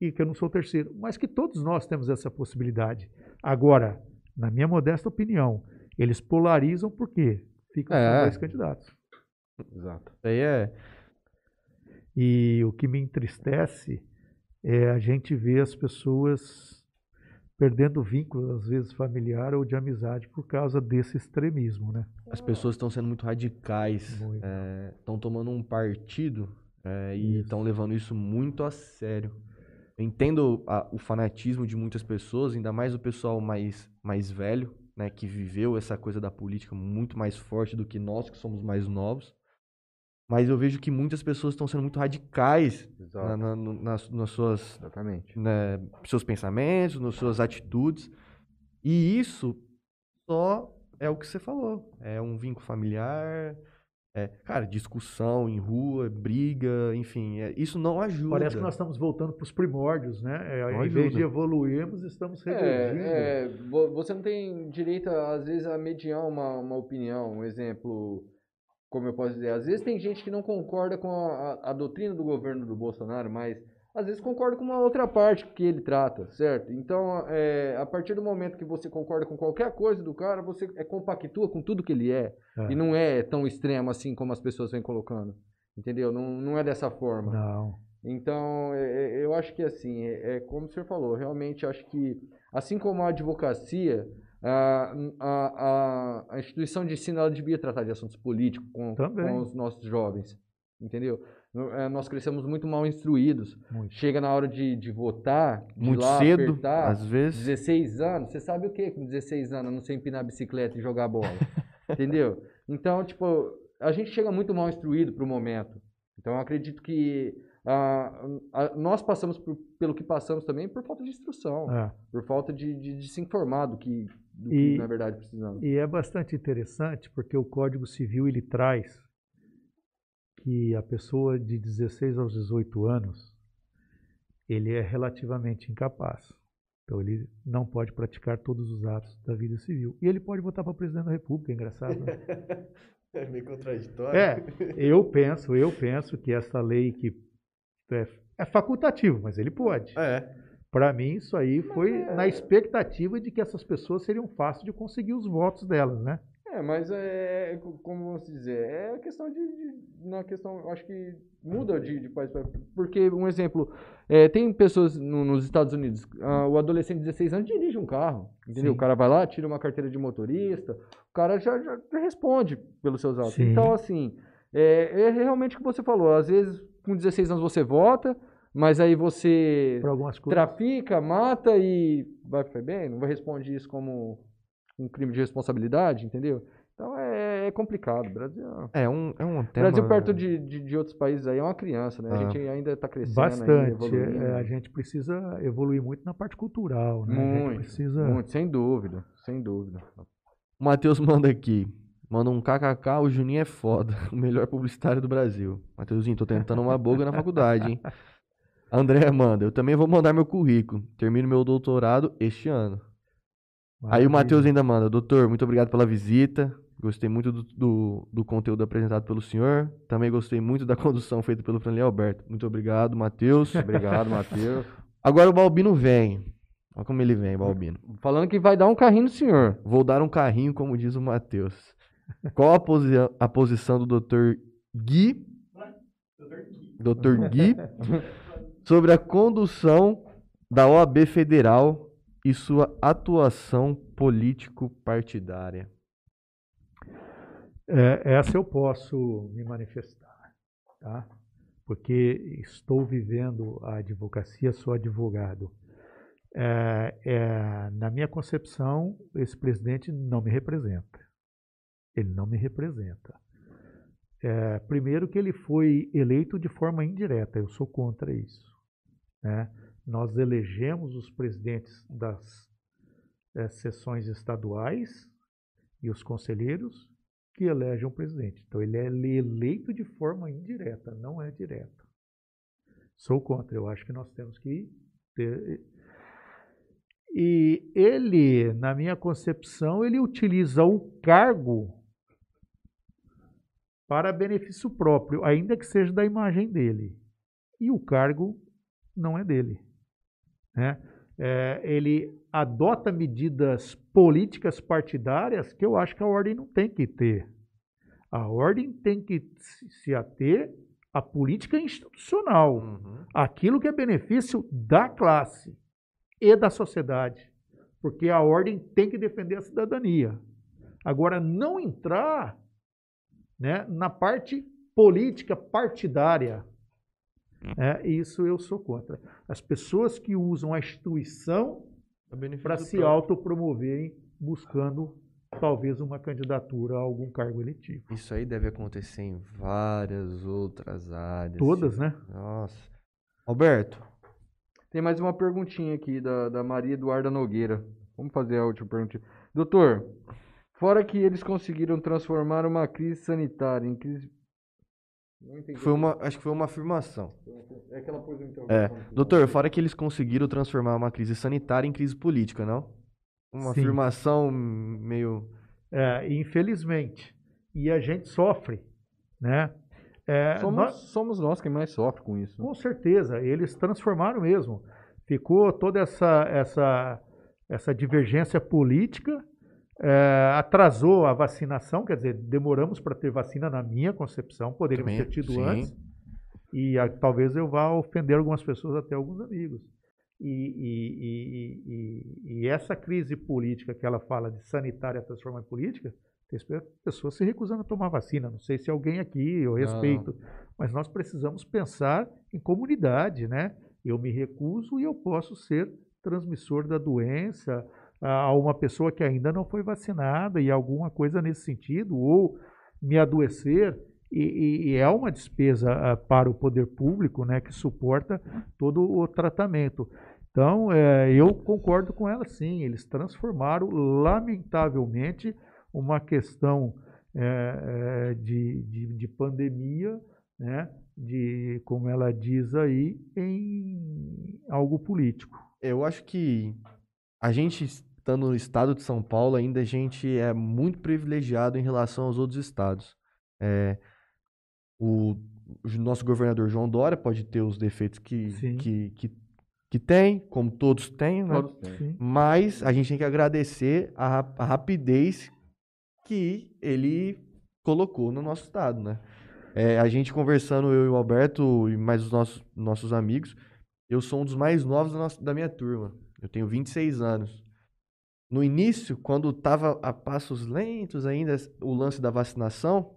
e que eu não sou o terceiro, mas que todos nós temos essa possibilidade. Agora, na minha modesta opinião, eles polarizam por quê? Ficam É. com dois candidatos. Exato. Aí é. E o que me entristece é a gente ver as pessoas perdendo vínculo, às vezes familiar ou de amizade, por causa desse extremismo, né? As pessoas estão sendo muito radicais. Muito. Estão tomando um partido é, e estão levando isso muito a sério. Eu entendo a- o fanatismo de muitas pessoas, ainda mais o pessoal mais, mais velho, né, que viveu essa coisa da política muito mais forte do que nós, que somos mais novos. Mas eu vejo que muitas pessoas estão sendo muito radicais na- na- nas, nas suas Exatamente. né, seus pensamentos, nas suas atitudes. E isso só é o que você falou. É um vínculo familiar, é, cara, discussão em rua, briga, enfim, é- isso não ajuda. Parece que nós estamos voltando para os primórdios, né? É, em vez de evoluirmos, estamos regredindo. É, é, vo- você não tem direito, às vezes, a mediar uma, uma opinião. Um exemplo, como eu posso dizer, às vezes tem gente que não concorda com a, a- a doutrina do governo do Bolsonaro, mas às vezes concorda com uma outra parte que ele trata, certo? Então, é, a partir do momento que você concorda com qualquer coisa do cara, você é, compactua com tudo que ele é. É. E não é tão extremo assim como as pessoas vêm colocando. Entendeu? Não, não é dessa forma. Não. Então, é- é- eu acho que assim, é, é como o senhor falou, realmente acho que, assim como a advocacia, a, a, a- a instituição de ensino ela devia tratar de assuntos políticos com, com os nossos jovens, entendeu? É, Nós crescemos muito mal instruídos. Muito. Chega na hora de, de votar, de Muito lá cedo, apertar, às vezes. 16 anos, você sabe o que com 16 anos, não ser empinar a bicicleta e jogar bola? (laughs) Entendeu? Então, tipo, a gente chega muito mal instruído para o momento. Então, eu acredito que ah, nós passamos por- pelo que passamos também por falta de instrução, É. por falta de, de- de se informar do que, do E- que na verdade precisamos. E é bastante interessante porque o Código Civil ele traz que a pessoa de 16 aos 18 anos ele é relativamente incapaz. Então ele não pode praticar todos os atos da vida civil. E ele pode votar para presidente da República, é engraçado. Né? (laughs) É meio contraditório. É, eu penso, eu penso que essa lei que é, é facultativo, mas ele pode. É. Para mim, isso aí foi na expectativa de que essas pessoas seriam fáceis de conseguir os votos delas, né? É, mas é, é co- como vamos dizer, é questão de, de- na questão, acho que muda de, de país para porque um exemplo, é, tem pessoas no- nos Estados Unidos, o adolescente de 16 anos dirige um carro, entendeu? Sim. O cara vai lá, tira uma carteira de motorista, o cara já, já responde pelos seus atos. Sim. Então, assim, é, é realmente o que você falou, às vezes com 16 anos você vota, mas aí você Para trafica, mata e vai ficar bem, não vai responder isso como um crime de responsabilidade, entendeu? Então é, é complicado. O Brasil, É um, é um o tema... Brasil perto de, de, de outros países aí é uma criança, né? A Ah. gente ainda está crescendo, Bastante. É, a gente precisa evoluir muito na parte cultural, né? Muito, precisa. muito, sem dúvida, sem dúvida. O Matheus manda aqui. Manda um kkk, o Juninho é foda. (laughs) O melhor publicitário do Brasil. Mateuzinho, tô tentando uma boga na faculdade, hein? (laughs) André manda, eu também vou mandar meu currículo. Termino meu doutorado este ano. Aí o. Matheus ainda manda, doutor, muito obrigado pela visita. Gostei muito do, do, do conteúdo apresentado pelo senhor. Também gostei muito da (laughs) condução feita pelo Franley Alberto. Muito obrigado, Matheus. (laughs) Obrigado, Matheus. Agora o Balbino vem. Olha como ele vem, Balbino. Falando que vai dar um carrinho no senhor. Vou dar um carrinho, como diz o Matheus. Qual a, posi a posição do Dr. Gui? Dr. Gui (laughs) sobre a condução da OAB Federal e sua atuação político-partidária. É, essa eu posso me manifestar, tá? Porque estou vivendo a advocacia, sou advogado. É, é, na minha concepção, esse presidente não me representa. Ele não me representa. É, primeiro que ele foi eleito de forma indireta, eu sou contra isso. Né? Nós elegemos os presidentes das é, sessões estaduais e os conselheiros que elegem o presidente. Então ele é eleito de forma indireta, não é direta. Sou contra, eu acho que nós temos que ter. E ele, na minha concepção, ele utiliza o cargo para benefício próprio, ainda que seja da imagem dele. E o cargo não é dele. Né? É, ele adota medidas políticas partidárias que eu acho que a ordem não tem que ter. A ordem tem que se ater à política institucional, uhum. aquilo que é benefício da classe e da sociedade, porque a ordem tem que defender a cidadania. Agora, não entrar né, na parte política partidária. É, isso eu sou contra. As pessoas que usam a instituição para se autopromoverem buscando talvez uma candidatura a algum cargo eletivo. Isso aí deve acontecer em várias outras áreas. Todas, né? Nossa. Alberto. Tem mais uma perguntinha aqui da, da Maria Eduarda Nogueira. Vamos fazer a última pergunta. Doutor, Fora que eles conseguiram transformar uma crise sanitária em crise. Foi uma, acho que foi uma afirmação. É que ela pôs É. Doutor, fora que eles conseguiram transformar uma crise sanitária em crise política, não? Uma Sim. afirmação meio. É, infelizmente. E a gente sofre, né? É, somos, nós, somos nós quem mais sofre com isso. Com certeza, eles transformaram mesmo. Ficou toda essa, essa, essa divergência política é, atrasou a vacinação, quer dizer, demoramos para ter vacina na minha concepção, poderíamos Também, ter tido sim. antes. E a, talvez eu vá ofender algumas pessoas, até alguns amigos. E, e, e, e, essa crise política que ela fala de sanitária transformar em política, tem pessoas se recusando a tomar vacina. Não sei se alguém aqui, eu respeito, não. mas nós precisamos pensar em comunidade, né? Eu me recuso e eu posso ser transmissor da doença, a uma pessoa que ainda não foi vacinada e alguma coisa nesse sentido, ou me adoecer, e, e é uma despesa uh, para o poder público né, que suporta todo o tratamento. Então, é, eu concordo com ela sim, eles transformaram, lamentavelmente, uma questão é, é, de, de, de pandemia, né, de, como ela diz aí, em algo político. Eu acho que a gente, estando no estado de São Paulo, ainda a gente é muito privilegiado em relação aos outros estados. É, o, o, nosso governador João Dória pode ter os defeitos que, que, que, que, tem, como todos têm, né? Todos têm. Mas a gente tem que agradecer a, a rapidez que ele colocou no nosso estado, né? É, a gente conversando, eu e o Alberto e mais os nossos, nossos amigos, eu sou um dos mais novos da, nossa, da minha turma. Eu tenho 26 anos. No início, quando estava a passos lentos ainda o lance da vacinação,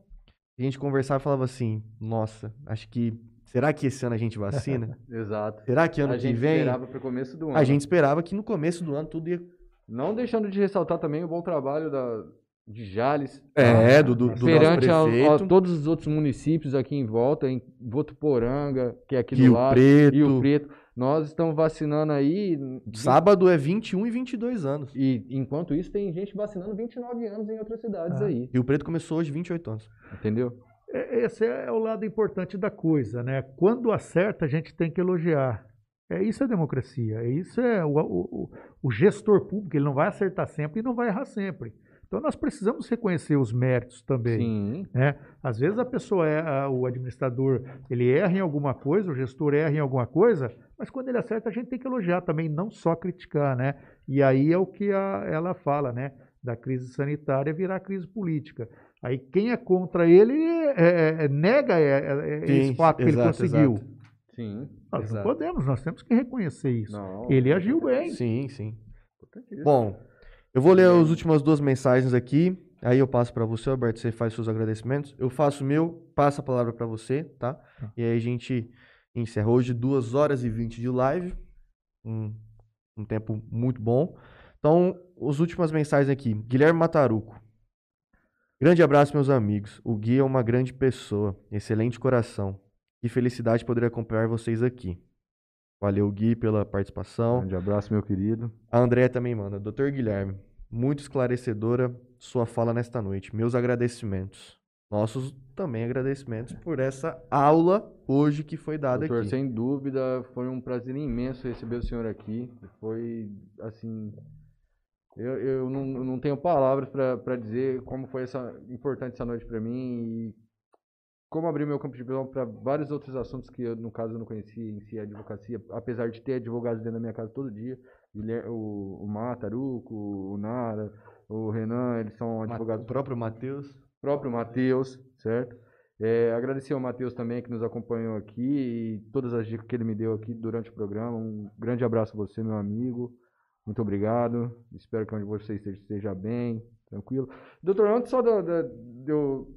a gente conversava e falava assim: nossa, acho que. Será que esse ano a gente vacina? (laughs) Exato. Será que ano a que vem? A gente esperava para o começo do ano. A gente esperava que no começo do ano tudo ia. Não deixando de ressaltar também o bom trabalho da, de Jales. É, tá? do, do, do Perante a, a, todos os outros municípios aqui em volta, em Votuporanga, que é aqui Rio do lado. Preto. Rio Preto. Nós estamos vacinando aí. Sábado é 21 e 22 anos. E enquanto isso, tem gente vacinando 29 anos em outras cidades ah. aí. Rio Preto começou hoje 28 anos. Entendeu? É, esse é o lado importante da coisa, né? Quando acerta, a gente tem que elogiar. É isso é democracia. É isso é o, o, o gestor público. Ele não vai acertar sempre e não vai errar sempre. Então nós precisamos reconhecer os méritos também. Sim. Né? Às vezes a pessoa é a- o administrador, ele erra em alguma coisa, o gestor erra em alguma coisa, mas quando ele acerta a gente tem que elogiar também, não só criticar, né? E aí é o que a- ela fala, né? Da crise sanitária virar crise política. Aí quem é contra ele é- é- é- nega é- é- Sim, esse fato que ele exato, conseguiu. exato. Sim. Nós Exato. não podemos, nós temos que reconhecer isso. Não. Ele agiu bem. Sim, sim. Bom, eu vou ler as últimas duas mensagens aqui. Aí eu passo pra você, Alberto, você faz seus agradecimentos. Eu faço o meu, passo a palavra pra você, tá? Tá. E aí a gente encerra hoje 2 horas e 20 de live. Um, um tempo muito bom. Então, as últimas mensagens aqui. Guilherme Mataruco. Grande abraço, meus amigos. O Gui é uma grande pessoa, excelente coração. Que felicidade poder acompanhar vocês aqui. Valeu, Gui, pela participação. Grande abraço, meu querido. A André também manda. Doutor Guilherme, muito esclarecedora sua fala nesta noite. Meus agradecimentos. Nossos também agradecimentos por essa aula hoje que foi dada Doutor, aqui. sem dúvida, foi um prazer imenso receber o senhor aqui. Foi, assim, eu, eu não, eu não tenho palavras para dizer como foi essa importante essa noite para mim e como abriu meu campo de visão para vários outros assuntos que eu, no caso, eu não conhecia em si a advocacia, apesar de ter advogados dentro da minha casa todo dia. O, o Mataruco, o Nara, o Renan, eles são advogados O próprio Matheus. Próprio Matheus, certo? É, agradecer ao Matheus também que nos acompanhou aqui e todas as dicas que ele me deu aqui durante o programa. Um grande abraço a você, meu amigo. Muito obrigado. Espero que onde você esteja, esteja bem, tranquilo. Doutor, antes só de, eu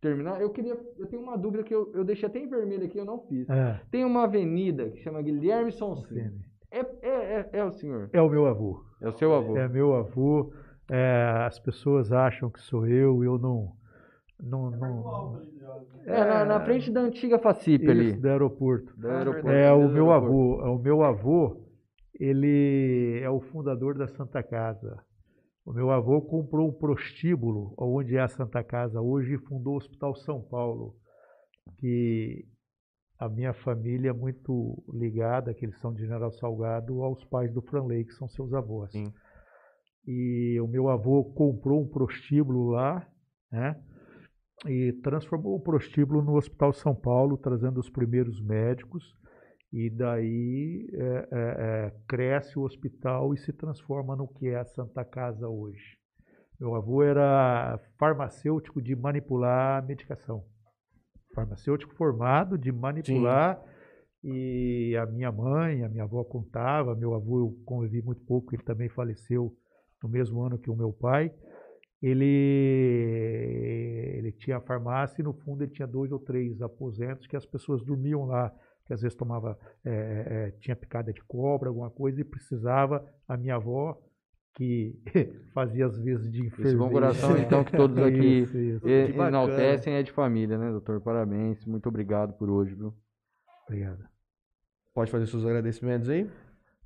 terminar, eu queria. Eu tenho uma dúvida que eu, eu deixei até em vermelho aqui, eu não fiz. É, Tem uma avenida que chama Guilherme Sonsin. É, é, é, é o senhor. é o meu avô. É o seu avô. É meu avô. É, as pessoas acham que sou eu, eu não. não, não É, na, na frente da antiga Facip ali. isso, do aeroporto. Do aeroporto. É o meu avô. O meu avô, ele é o fundador da Santa Casa. O meu avô comprou um prostíbulo, onde é a Santa Casa hoje, e fundou o Hospital São Paulo, que a minha família é muito ligada, que eles são de General Salgado, aos pais do Franley, que são seus avós. Sim. E o meu avô comprou um prostíbulo lá, né? E transformou o prostíbulo no Hospital São Paulo, trazendo os primeiros médicos. E daí é, é, é, cresce o hospital e se transforma no que é a Santa Casa hoje. Meu avô era farmacêutico de manipular medicação. Farmacêutico formado de manipular. E a minha mãe, a minha avó contava, meu avô eu convivi muito pouco, ele também faleceu no mesmo ano que o meu pai. Ele, ele tinha a farmácia e no fundo ele tinha dois ou três aposentos que as pessoas dormiam lá, que às vezes tomava, eh, eh, tinha picada de cobra, alguma coisa, e precisava a minha avó, que (laughs) fazia às vezes de Esse enfermeira. bom coração, então, que todos (laughs) aqui Isso, isso. Que enaltecem é de família, né, doutor? Parabéns, muito obrigado por hoje, viu? Obrigado. Pode fazer seus agradecimentos aí?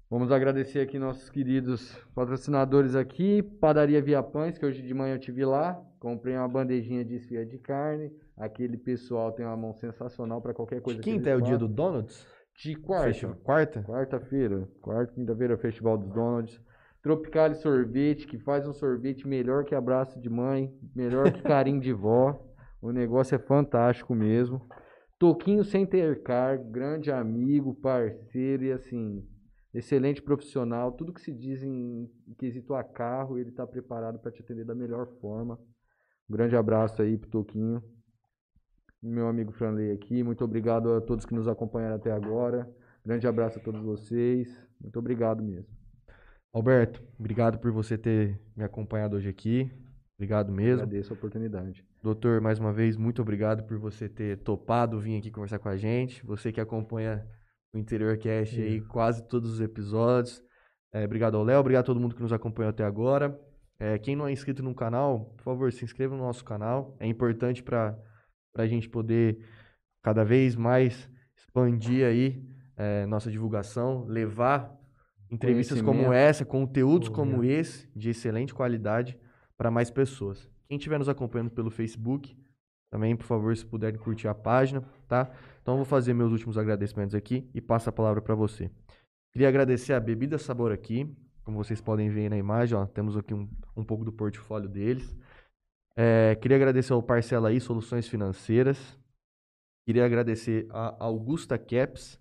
Vamos agradecer aqui nossos queridos patrocinadores aqui, Padaria Via Pães, que hoje de manhã eu tive lá, comprei uma bandejinha de esfirra de carne, aquele pessoal tem uma mão sensacional para qualquer coisa De quinta é o dia do. Donuts? De quarta. Festival- Quarta? Quarta-feira, quarta, quinta-feira, Festival dos Donuts. Tropicale Sorvete, que faz um sorvete melhor que abraço de mãe, melhor que carinho de vó. (laughs) O negócio é fantástico mesmo. Toquinho Center Car, grande amigo, parceiro e assim, excelente profissional. Tudo que se diz em quesito a carro, ele está preparado para te atender da melhor forma. Um grande abraço aí pro Toquinho. Meu amigo Franley aqui, muito obrigado a todos que nos acompanharam até agora. Grande abraço a todos vocês. Muito obrigado mesmo. Alberto, obrigado por você ter me acompanhado hoje aqui. Obrigado mesmo. Agradeço a oportunidade. Doutor, mais uma vez, muito obrigado por você ter topado vir aqui conversar com a gente. Você que acompanha o Interior Cast aí, quase todos os episódios. É, obrigado ao Léo, obrigado a todo mundo que nos acompanhou até agora. É, quem não é inscrito no canal, por favor, se inscreva no nosso canal. É importante para a gente poder cada vez mais expandir aí é, nossa divulgação, levar entrevistas como essa, conteúdos como esse, de excelente qualidade, para mais pessoas. Quem estiver nos acompanhando pelo Facebook, também, por favor, se puder curtir a página, tá? Então, vou fazer meus últimos agradecimentos aqui e passo a palavra para você. Queria agradecer a Bebida Sabor aqui, como vocês podem ver na imagem, ó, temos aqui um, um pouco do portfólio deles. É, queria agradecer ao Parcela aí, Soluções Financeiras. Queria agradecer a Augusta Caps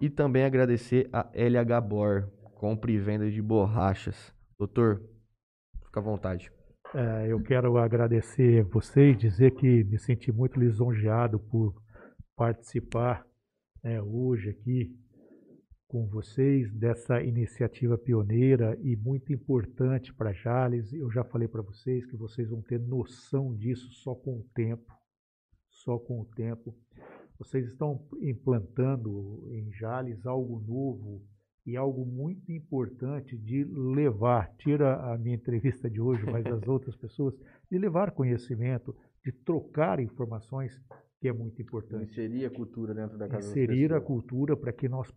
e também agradecer a LH Bor, compra e venda de borrachas. Doutor, fica à vontade. É, eu quero agradecer vocês, dizer que me senti muito lisonjeado por participar né, hoje aqui com vocês dessa iniciativa pioneira e muito importante para Jales. Eu já falei para vocês que vocês vão ter noção disso só com o tempo, só com o tempo. Vocês estão implantando em Jales algo novo e algo muito importante de levar, tira a minha entrevista de hoje, mas (laughs) as outras pessoas, de levar conhecimento, de trocar informações, que é muito importante. Inserir a cultura dentro da casa Inserir a cultura para que nós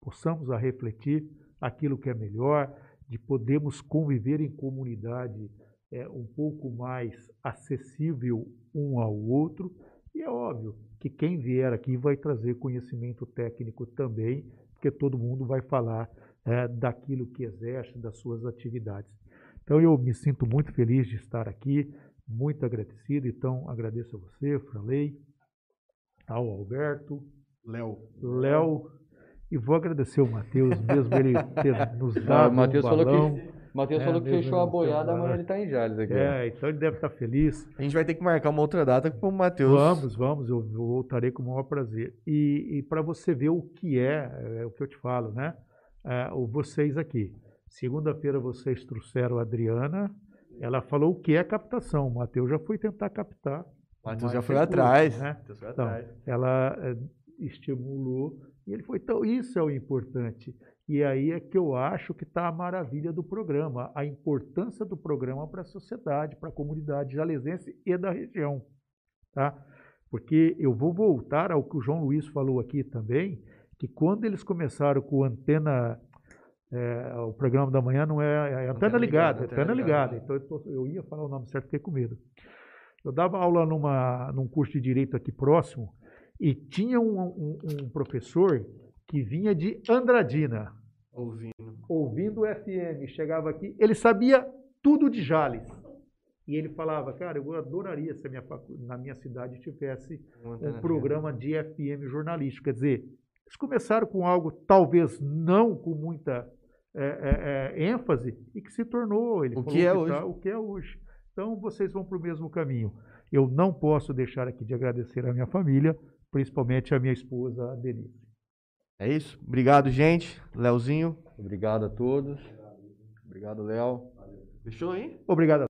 possamos a refletir aquilo que é melhor, de podermos conviver em comunidade é, um pouco mais acessível um ao outro. E é óbvio que quem vier aqui vai trazer conhecimento técnico também, porque todo mundo vai falar é, daquilo que exerce, das suas atividades. Então eu me sinto muito feliz de estar aqui, muito agradecido. Então agradeço a você, Franley, ao Alberto, Léo, Léo, e vou agradecer o Matheus, mesmo ele ter (laughs) nos dado o Matheus um falou balão. que, Matheus É, falou que fechou a boiada, amanhã balão. ele tá em Jales aqui. É, então ele deve estar feliz. A gente vai ter que marcar uma outra data com o Matheus. Vamos, vamos, eu voltarei com o maior prazer. E, e para você ver o que é, é o que eu te falo, né? É, o vocês aqui. Segunda-feira vocês trouxeram a Adriana, ela falou o que é captação. O Matheus já foi tentar captar. Matheus já foi atrás. né? Matheus foi Então, atrás. ela eh, estimulou e ele foi. Então, isso é o importante. E aí é que eu acho que está a maravilha do programa, a importância do programa para a sociedade, para a comunidade jalesense e da região. Tá? Porque eu vou voltar ao que o João Luiz falou aqui também, que quando eles começaram com antena. eh, o programa da manhã não é, é antena, Antena ligada, ligada, antena, antena ligada. ligada. Então eu, tô- eu ia falar o nome certo, fiquei com medo. Eu dava aula numa, num curso de direito aqui próximo e tinha um, um- um professor que vinha de Andradina, Ouvindo. ouvindo o FM, chegava aqui, ele sabia tudo de Jales. E ele falava, cara, eu adoraria se a minha facu- na minha cidade tivesse um programa de FM jornalístico. Quer dizer, eles começaram com algo talvez não com muita é, é, é, ênfase e que se tornou ele O falou que é tá- hoje. o que é hoje. Então vocês vão para o mesmo caminho. Eu não posso deixar aqui de agradecer a minha família, principalmente a minha esposa, a Denise. É isso? Obrigado, gente. Léozinho. Obrigado a todos. Obrigado, Léo. Fechou aí? Obrigado. a